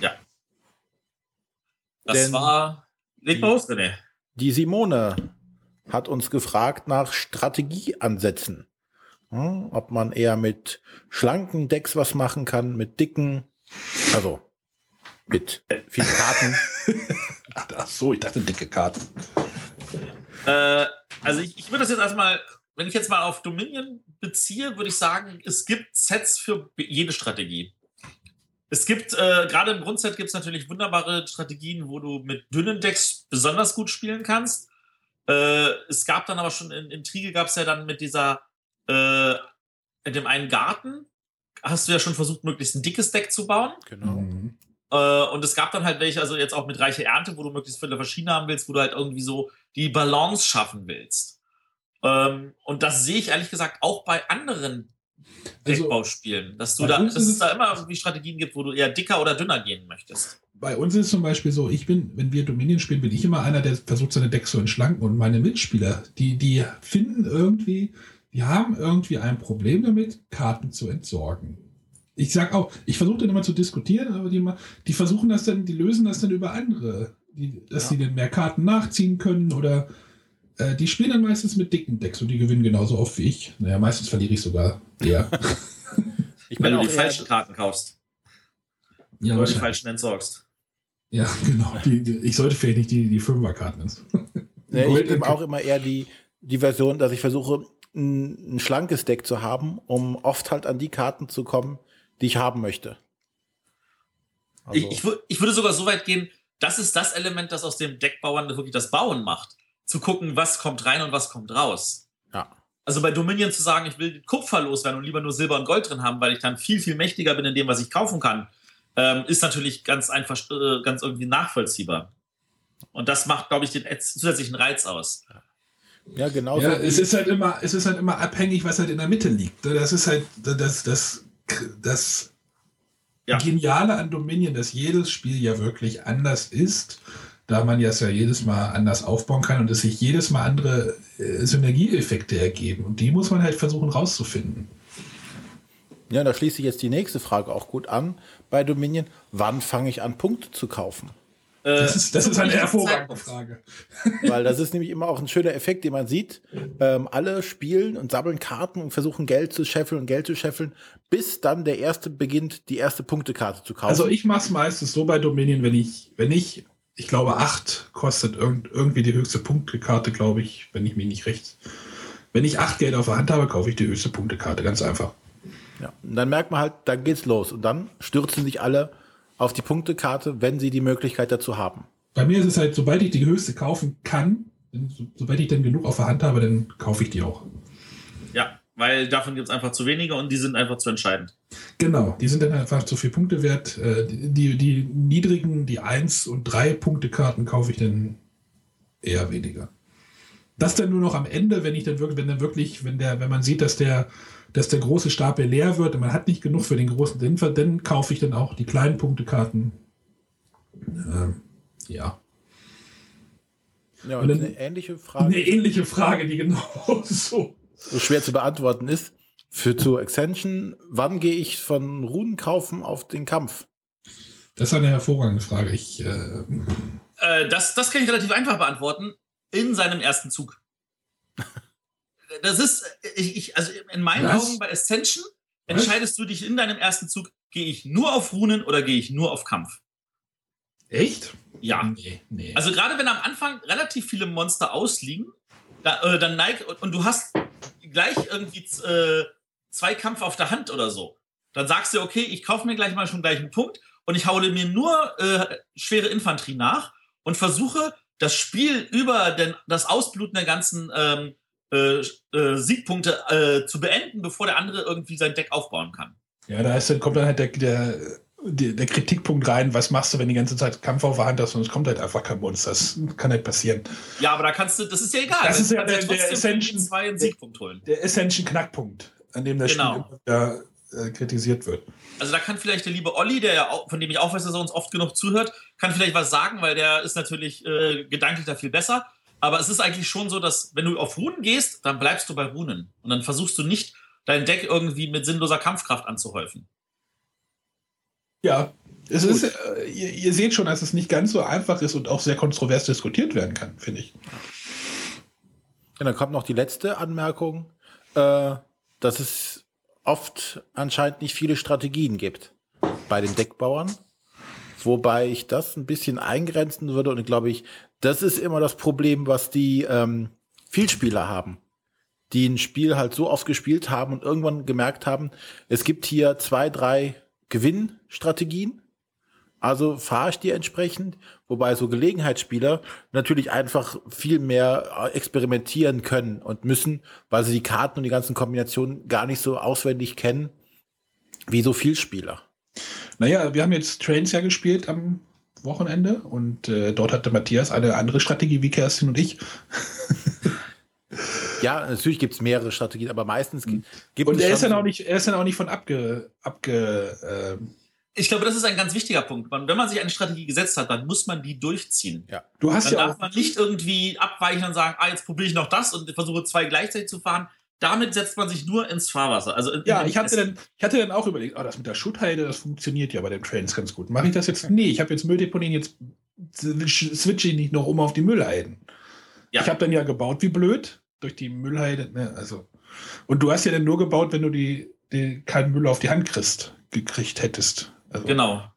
Ja. Das Denn war. Mal los, René.
Die Simone hat uns gefragt nach Strategieansätzen. Hm, ob man eher mit schlanken Decks was machen kann, mit dicken, also mit vielen Karten. *laughs*
Ach so, ich dachte dicke Karten.
Äh, also ich, ich würde das jetzt erstmal, wenn ich jetzt mal auf Dominion beziehe, würde ich sagen, es gibt Sets für jede Strategie. Es gibt, äh, gerade im Grundset gibt es natürlich wunderbare Strategien, wo du mit dünnen Decks besonders gut spielen kannst. Äh, es gab dann aber schon in, in Triege gab es ja dann mit dieser äh, in dem einen Garten hast du ja schon versucht, möglichst ein dickes Deck zu bauen.
Genau. Mhm.
Äh, und es gab dann halt welche, also jetzt auch mit reiche Ernte, wo du möglichst viele verschiedene haben willst, wo du halt irgendwie so die Balance schaffen willst. Ähm, und das sehe ich ehrlich gesagt auch bei anderen also Deckbauspielen, dass du da, dass es da immer irgendwie Strategien gibt, wo du eher dicker oder dünner gehen möchtest.
Bei uns ist es zum Beispiel so, ich bin, wenn wir Dominion spielen, bin ich immer einer, der versucht, seine Decks zu entschlanken und meine Mitspieler, die, die finden irgendwie, die haben irgendwie ein Problem damit, Karten zu entsorgen. Ich sag auch, ich versuche dann immer zu diskutieren, aber die, die versuchen das dann, die lösen das dann über andere, die, dass ja. die dann mehr Karten nachziehen können oder äh, die spielen dann meistens mit dicken Decks und die gewinnen genauso oft wie ich. Naja, meistens verliere ich sogar eher. *laughs*
ich Wenn du die falschen Karten kaufst.
Ja,
oder die falschen entsorgst.
Ja, *laughs* genau. Die, die, ich sollte vielleicht nicht die, die Fünferkarten.
Ja, *laughs* ich nehme auch immer eher die, die Version, dass ich versuche, ein, ein schlankes Deck zu haben, um oft halt an die Karten zu kommen, die ich haben möchte.
Also. Ich, ich, ich, würde sogar so weit gehen, das ist das Element, das aus dem Deckbauern wirklich das Bauen macht. Zu gucken, was kommt rein und was kommt raus.
Ja.
Also bei Dominion zu sagen, ich will Kupfer loswerden und lieber nur Silber und Gold drin haben, weil ich dann viel, viel mächtiger bin in dem, was ich kaufen kann, ähm, ist natürlich ganz einfach, äh, ganz irgendwie nachvollziehbar. Und das macht, glaube ich, den zusätzlichen Reiz aus. Ja.
Genau.
Ja, es ist halt immer, es ist halt immer abhängig, was halt in der Mitte liegt. Das ist halt das, das, das ja. Geniale an Dominion, dass jedes Spiel ja wirklich anders ist, da man ja es ja jedes Mal anders aufbauen kann und es sich jedes Mal andere äh, Synergieeffekte ergeben. Und die muss man halt versuchen rauszufinden.
Ja, da schließe ich jetzt die nächste Frage auch gut an bei Dominion. Wann fange ich an, Punkte zu kaufen?
Äh, das ist, das ist eine hervorragende Frage. *laughs*
Weil das ist nämlich immer auch ein schöner Effekt, den man sieht. Ähm, alle spielen und sammeln Karten und versuchen Geld zu scheffeln und Geld zu scheffeln, bis dann der erste beginnt, die erste Punktekarte zu kaufen.
Also ich mache es meistens so bei Dominion, wenn ich, wenn ich, ich glaube, acht kostet irgend, irgendwie die höchste Punktekarte, glaube ich, wenn ich mich nicht recht. Wenn ich acht Geld auf der Hand habe, kaufe ich die höchste Punktekarte, ganz einfach.
Ja, und dann merkt man halt, dann geht's los. Und dann stürzen sich alle auf die Punktekarte, wenn sie die Möglichkeit dazu haben.
Bei mir ist es halt, sobald ich die höchste kaufen kann, sobald ich dann genug auf der Hand habe, dann kaufe ich die auch.
Weil davon gibt es einfach zu wenige und die sind einfach zu entscheidend.
Genau, die sind dann einfach zu viel Punkte wert. Äh, die, die niedrigen, die 1 und 3 Punktekarten kaufe ich dann eher weniger. Das dann nur noch am Ende, wenn ich dann wirklich, wenn dann wirklich, wenn der, wenn man sieht, dass der dass der große Stapel leer wird und man hat nicht genug für den großen Dämpfer, dann kaufe ich dann auch die kleinen Punktekarten. Ähm, ja.
Ja, und, und eine ähnliche Frage.
Eine ähnliche Frage, die genau *laughs* so,
so schwer zu beantworten ist. Für zur Extension, wann gehe ich von Runen kaufen auf den Kampf?
Das ist eine hervorragende Frage. Ich, äh,
äh, das, das kann ich relativ einfach beantworten. In seinem ersten Zug *laughs* das ist, ich, ich, also in meinen Was? Augen bei Ascension entscheidest du dich in deinem ersten Zug, gehe ich nur auf Runen oder gehe ich nur auf Kampf?
Echt?
Ja. Nee, nee. Also gerade wenn am Anfang relativ viele Monster ausliegen, da, äh, dann neig und du hast gleich irgendwie äh, zwei Kampf auf der Hand oder so, dann sagst du, okay, ich kaufe mir gleich mal schon gleich einen Punkt und ich haue mir nur äh, schwere Infanterie nach und versuche das Spiel über den, das Ausbluten der ganzen ähm, äh, äh, Siegpunkte äh, zu beenden, bevor der andere irgendwie sein Deck aufbauen kann.
Ja, da ist, kommt dann halt der, der, der, der, Kritikpunkt rein, was machst du, wenn die ganze Zeit Kampf auf der Hand hast und es kommt halt einfach kein Monster. Das kann halt passieren.
Ja, aber da kannst du, das ist ja egal.
Das ist ja der, der Ascension,
zwei einen Siegpunkt holen.
Der Ascension Knackpunkt, an dem das genau. Spiel immer, äh, kritisiert wird.
Also da kann vielleicht der liebe Olli, der ja auch, von dem ich auch weiß, dass er uns oft genug zuhört, kann vielleicht was sagen, weil der ist natürlich äh, gedanklich da viel besser. Aber es ist eigentlich schon so, dass wenn du auf Runen gehst, dann bleibst du bei Runen. Und dann versuchst du nicht, dein Deck irgendwie mit sinnloser Kampfkraft anzuhäufen.
Ja, es ist, äh, ihr, ihr, seht schon, dass es nicht ganz so einfach ist und auch sehr kontrovers diskutiert werden kann, finde ich.
Ja, dann kommt noch die letzte Anmerkung, äh, dass es oft anscheinend nicht viele Strategien gibt bei den Deckbauern. Wobei ich das ein bisschen eingrenzen würde und glaube ich, das ist immer das Problem, was die ähm, Vielspieler haben. Die ein Spiel halt so oft gespielt haben und irgendwann gemerkt haben, es gibt hier zwei, drei Gewinnstrategien. Also fahre ich die entsprechend, wobei so Gelegenheitsspieler natürlich einfach viel mehr äh, experimentieren können und müssen, weil sie die Karten und die ganzen Kombinationen gar nicht so auswendig kennen wie so Vielspieler.
Naja, wir haben jetzt Trains ja gespielt am Wochenende und äh, dort hatte Matthias eine andere Strategie wie Kerstin und ich. *laughs*
ja, natürlich gibt es mehrere Strategien, aber meistens
gibt es. Und er ist dann auch nicht, er ist dann auch nicht von abge. abge äh,
ich glaube, das ist ein ganz wichtiger Punkt. wenn man sich eine Strategie gesetzt hat, dann muss man die durchziehen.
Ja. Du hast
dann
ja
darf man nicht irgendwie abweichen und sagen, ah, jetzt probiere ich noch das und versuche zwei gleichzeitig zu fahren damit setzt man sich nur ins Fahrwasser. Also in,
ja, ich hatte, dann, ich hatte dann auch überlegt, oh, das mit der Schutthalde, das funktioniert ja bei den Trains ganz gut. Mache ich das jetzt? Nee, ich habe jetzt Mülldeponien, jetzt switche ich nicht noch um auf die Müllhalden. Ja. Ich habe dann ja gebaut wie blöd durch die Müllhalde. Ne, also. Und du hast ja dann nur gebaut, wenn du die, die keinen Müll auf die Hand kriegst, gekriegt hättest.
Also. Genau.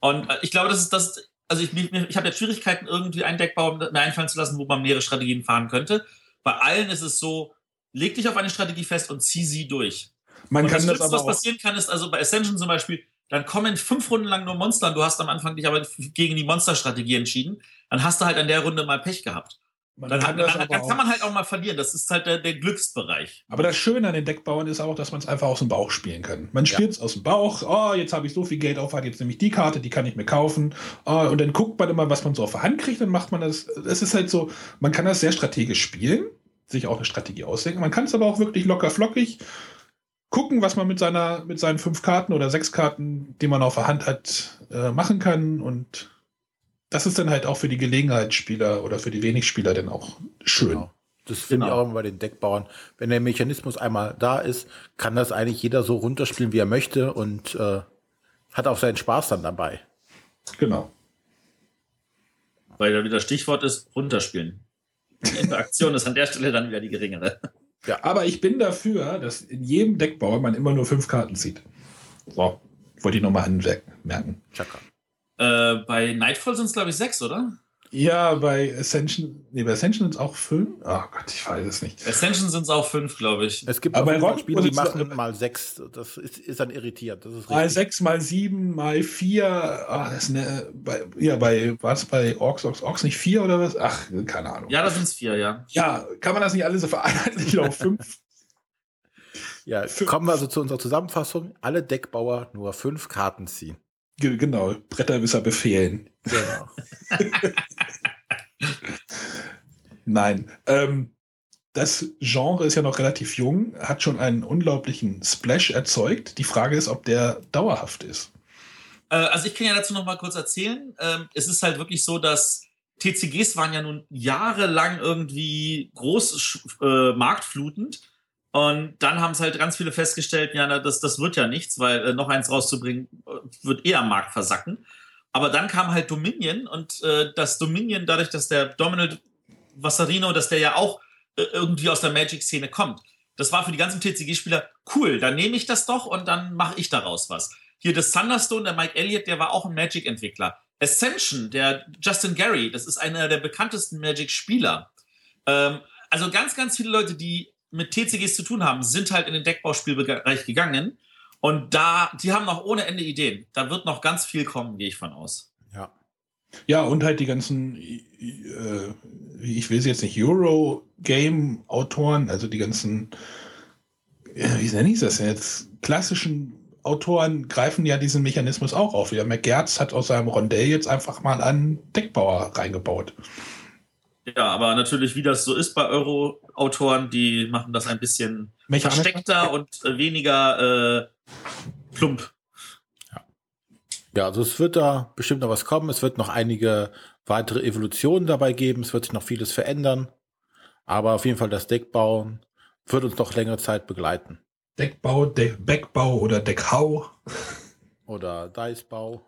Und äh, ich glaube, das ist das. Also ich, ich habe jetzt Schwierigkeiten, irgendwie einen Deckbau mir einfallen zu lassen, wo man mehrere Strategien fahren könnte. Bei allen ist es so, leg dich auf eine Strategie fest und zieh sie durch.
Man und kann
das, das was passieren kann, ist also bei Ascension zum Beispiel, dann kommen fünf Runden lang nur Monster und du hast am Anfang dich aber gegen die Monsterstrategie entschieden. Dann hast du halt an der Runde mal Pech gehabt. Man dann, kann, dann, dann kann, man halt auch mal verlieren. Das ist halt der, der, Glücksbereich.
Aber das Schöne an den Deckbauern ist auch, dass man es einfach aus dem Bauch spielen kann. Man spielt es ja. aus dem Bauch. Oh, jetzt habe ich so viel Geld auf, jetzt nehme ich die Karte, die kann ich mir kaufen. Oh, und dann guckt man immer, was man so auf der Hand kriegt. Dann macht man das. Es ist halt so, man kann das sehr strategisch spielen sich auch eine Strategie ausdenken. Man kann es aber auch wirklich locker flockig gucken, was man mit seiner, mit seinen fünf Karten oder sechs Karten, die man auf der Hand hat, äh, machen kann. Und das ist dann halt auch für die Gelegenheitsspieler oder für die Wenigspieler dann auch schön. Genau.
Das finde genau. ich auch immer bei den Deckbauern. Wenn der Mechanismus einmal da ist, kann das eigentlich jeder so runterspielen, wie er möchte und äh, hat auch seinen Spaß dann dabei.
Genau.
Weil da wieder Stichwort ist, runterspielen. Die Interaktion ist an der Stelle dann wieder die geringere.
Ja, aber ich bin dafür, dass in jedem Deckbauer man immer nur fünf Karten zieht. So, wollte ich nochmal anmerken.
Äh, bei Nightfall sind es, glaube ich, sechs, oder?
Ja, bei Ascension, nee, bei Ascension sind es auch fünf. Oh Gott, ich weiß es nicht.
Ascension sind es auch fünf, glaube ich.
Es gibt aber bei Spiele, die machen mal sechs. Das ist, ist dann irritiert. Das ist
mal sechs, mal sieben, mal vier. Ach, das ist eine, bei, ja, bei, was bei Orks, Orks, Orks nicht vier oder was? Ach, keine Ahnung.
Ja, da sind es vier, ja.
Ja, kann man das nicht alles so vereinheitlichen *laughs* auf fünf?
ja, fünf. kommen wir also zu unserer Zusammenfassung. Alle Deckbauer nur fünf Karten ziehen.
Genau, Bretterwisser befehlen. Genau. *laughs* Nein. Ähm, das Genre ist ja noch relativ jung, hat schon einen unglaublichen Splash erzeugt. Die Frage ist, ob der dauerhaft ist.
Äh, also ich kann ja dazu noch mal kurz erzählen. Ähm, es ist halt wirklich so, dass TCGs waren ja nun jahrelang irgendwie groß äh, marktflutend. Und dann haben es halt ganz viele festgestellt, ja, das, das wird ja nichts, weil äh, noch eins rauszubringen, äh, wird eher am Markt versacken. Aber dann kam halt Dominion und äh, das Dominion, dadurch, dass der Dominant Vassarino, dass der ja auch äh, irgendwie aus der Magic-Szene kommt. Das war für die ganzen TCG-Spieler cool. Dann nehme ich das doch und dann mache ich daraus was. Hier das Thunderstone, der Mike Elliott, der war auch ein Magic-Entwickler. Ascension, der Justin Gary, das ist einer der bekanntesten Magic-Spieler. Ähm, also ganz, ganz viele Leute, die mit TCGs zu tun haben, sind halt in den Deckbauspielbereich gegangen. Und da, die haben noch ohne Ende Ideen. Da wird noch ganz viel kommen, gehe ich von aus.
Ja. Ja, und halt die ganzen, äh, ich will sie jetzt nicht Euro-Game-Autoren, also die ganzen, äh, wie nenne ich das jetzt, klassischen Autoren greifen ja diesen Mechanismus auch auf. Ja, McGertz hat aus seinem Rondell jetzt einfach mal einen Deckbauer reingebaut.
Ja, aber natürlich, wie das so ist bei Euro-Autoren, die machen das ein bisschen versteckter und äh, weniger äh, plump.
Ja. ja, also es wird da bestimmt noch was kommen. Es wird noch einige weitere Evolutionen dabei geben. Es wird sich noch vieles verändern. Aber auf jeden Fall das Deckbauen wird uns noch längere Zeit begleiten.
Deckbau, De Backbau oder Deckhau.
Oder Dicebau.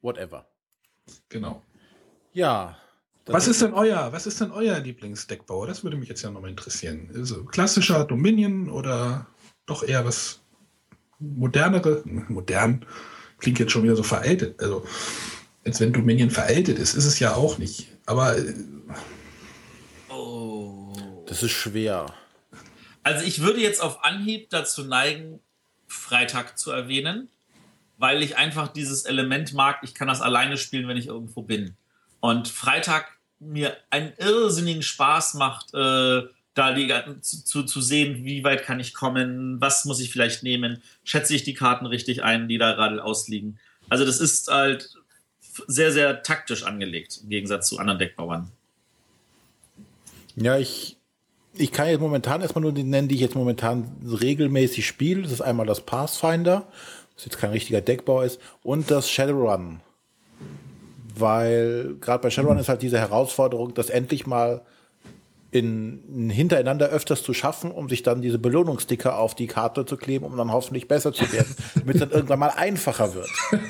Whatever.
Genau.
Ja,
was ist denn euer, was ist denn euer Lieblingsdeckbauer? Das würde mich jetzt ja nochmal interessieren. Also klassischer Dominion oder doch eher was modernere? *laughs* Modern klingt jetzt schon wieder so veraltet. Also, als wenn Dominion veraltet ist, ist es ja auch nicht. Aber. Äh,
oh. Das ist schwer.
Also, ich würde jetzt auf Anhieb dazu neigen, Freitag zu erwähnen, weil ich einfach dieses Element mag. Ich kann das alleine spielen, wenn ich irgendwo bin. Und Freitag mir einen irrsinnigen Spaß macht, äh, da die, zu, zu sehen, wie weit kann ich kommen, was muss ich vielleicht nehmen, schätze ich die Karten richtig ein, die da gerade ausliegen. Also das ist halt sehr, sehr taktisch angelegt, im Gegensatz zu anderen Deckbauern.
Ja, ich, ich kann jetzt momentan erstmal nur die nennen, die ich jetzt momentan regelmäßig spiele. Das ist einmal das Pathfinder, was jetzt kein richtiger Deckbau ist, und das Shadowrun weil gerade bei Shadowrun ist halt diese Herausforderung, das endlich mal in, hintereinander öfters zu schaffen, um sich dann diese Belohnungssticker auf die Karte zu kleben, um dann hoffentlich besser zu werden, *laughs* damit es dann irgendwann mal einfacher wird. *laughs*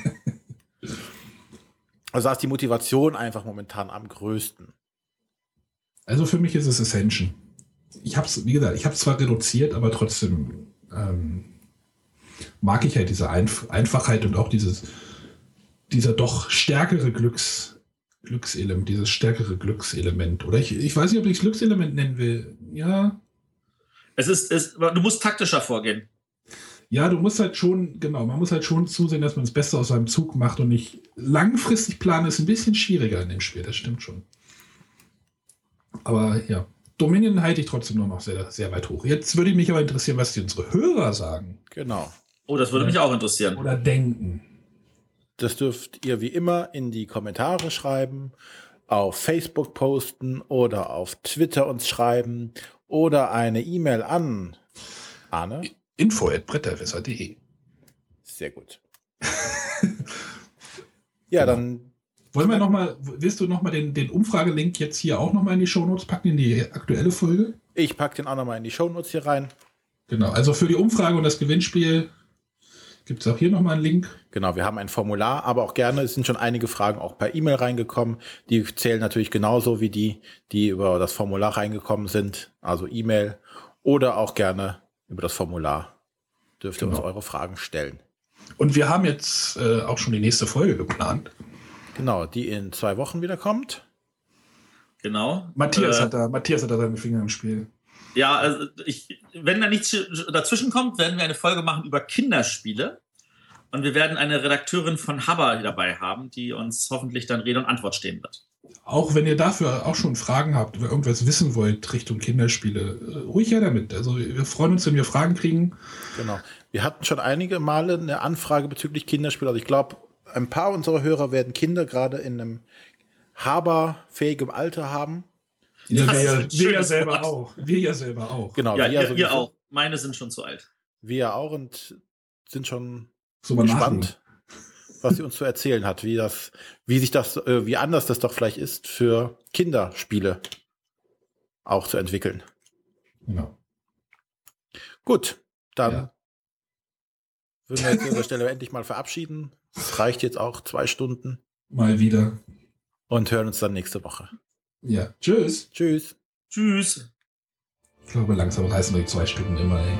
Also da ist die Motivation einfach momentan am größten.
Also für mich ist es Ascension. Ich habe es, wie gesagt, ich habe es zwar reduziert, aber trotzdem ähm, mag ich halt diese Einf Einfachheit und auch dieses dieser doch stärkere Glücks, Glückselement, dieses stärkere Glückselement. Oder ich, ich weiß nicht, ob ich es Glückselement nennen will. Ja.
Es ist, es, du musst taktischer vorgehen.
Ja, du musst halt schon, genau, man muss halt schon zusehen, dass man das Beste aus seinem Zug macht und nicht langfristig planen ist ein bisschen schwieriger in dem Spiel, das stimmt schon. Aber ja, Dominion halte ich trotzdem noch sehr, sehr weit hoch. Jetzt würde mich aber interessieren, was die unsere Hörer sagen.
Genau.
Oh, das würde mich auch interessieren.
Oder denken.
Das dürft ihr wie immer in die Kommentare schreiben, auf Facebook posten oder auf Twitter uns schreiben oder eine E-Mail an Arne.
Info at bretterwisser.de.
Sehr gut. *laughs* ja, genau. dann.
Wollen wir nochmal, willst du nochmal den, den Umfragelink jetzt hier auch nochmal in die Shownotes packen, in die aktuelle Folge?
Ich packe den auch nochmal in die Shownotes hier rein.
Genau, also für die Umfrage und das Gewinnspiel Gibt es auch hier nochmal einen Link?
Genau, wir haben ein Formular, aber auch gerne, es sind schon einige Fragen auch per E-Mail reingekommen. Die zählen natürlich genauso wie die, die über das Formular reingekommen sind, also E-Mail oder auch gerne über das Formular. Dürft ihr genau. uns eure Fragen stellen.
Und wir haben jetzt äh, auch schon die nächste Folge geplant.
Genau, die in zwei Wochen wieder kommt.
Genau.
Matthias, äh, hat, da, Matthias hat da seine Finger im Spiel.
Ja, also ich, wenn da nichts dazwischen kommt, werden wir eine Folge machen über Kinderspiele. Und wir werden eine Redakteurin von Haber dabei haben, die uns hoffentlich dann Rede und Antwort stehen wird.
Auch wenn ihr dafür auch schon Fragen habt oder irgendwas wissen wollt Richtung Kinderspiele, äh, ruhig her damit. Also wir freuen uns, wenn wir Fragen kriegen.
Genau. Wir hatten schon einige Male eine Anfrage bezüglich Kinderspiele. Also ich glaube, ein paar unserer Hörer werden Kinder gerade in einem Haber-fähigem Alter haben.
Ja, wir, ja, wir ja selber Wort. auch. Wir ja selber auch.
Genau, ja, wir, wir auch. Meine sind schon zu alt.
Wir ja auch und sind schon so gespannt, was sie uns zu erzählen hat, wie das, wie sich das, äh, wie anders das doch vielleicht ist, für Kinderspiele auch zu entwickeln.
Ja.
Gut, dann ja. würden wir jetzt an dieser Stelle endlich mal verabschieden. Es reicht jetzt auch zwei Stunden.
Mal wieder.
Und hören uns dann nächste Woche.
Ja. Tschüss.
Tschüss.
Tschüss.
Ich glaube, langsam reißen wir die zwei Stunden immer, ey.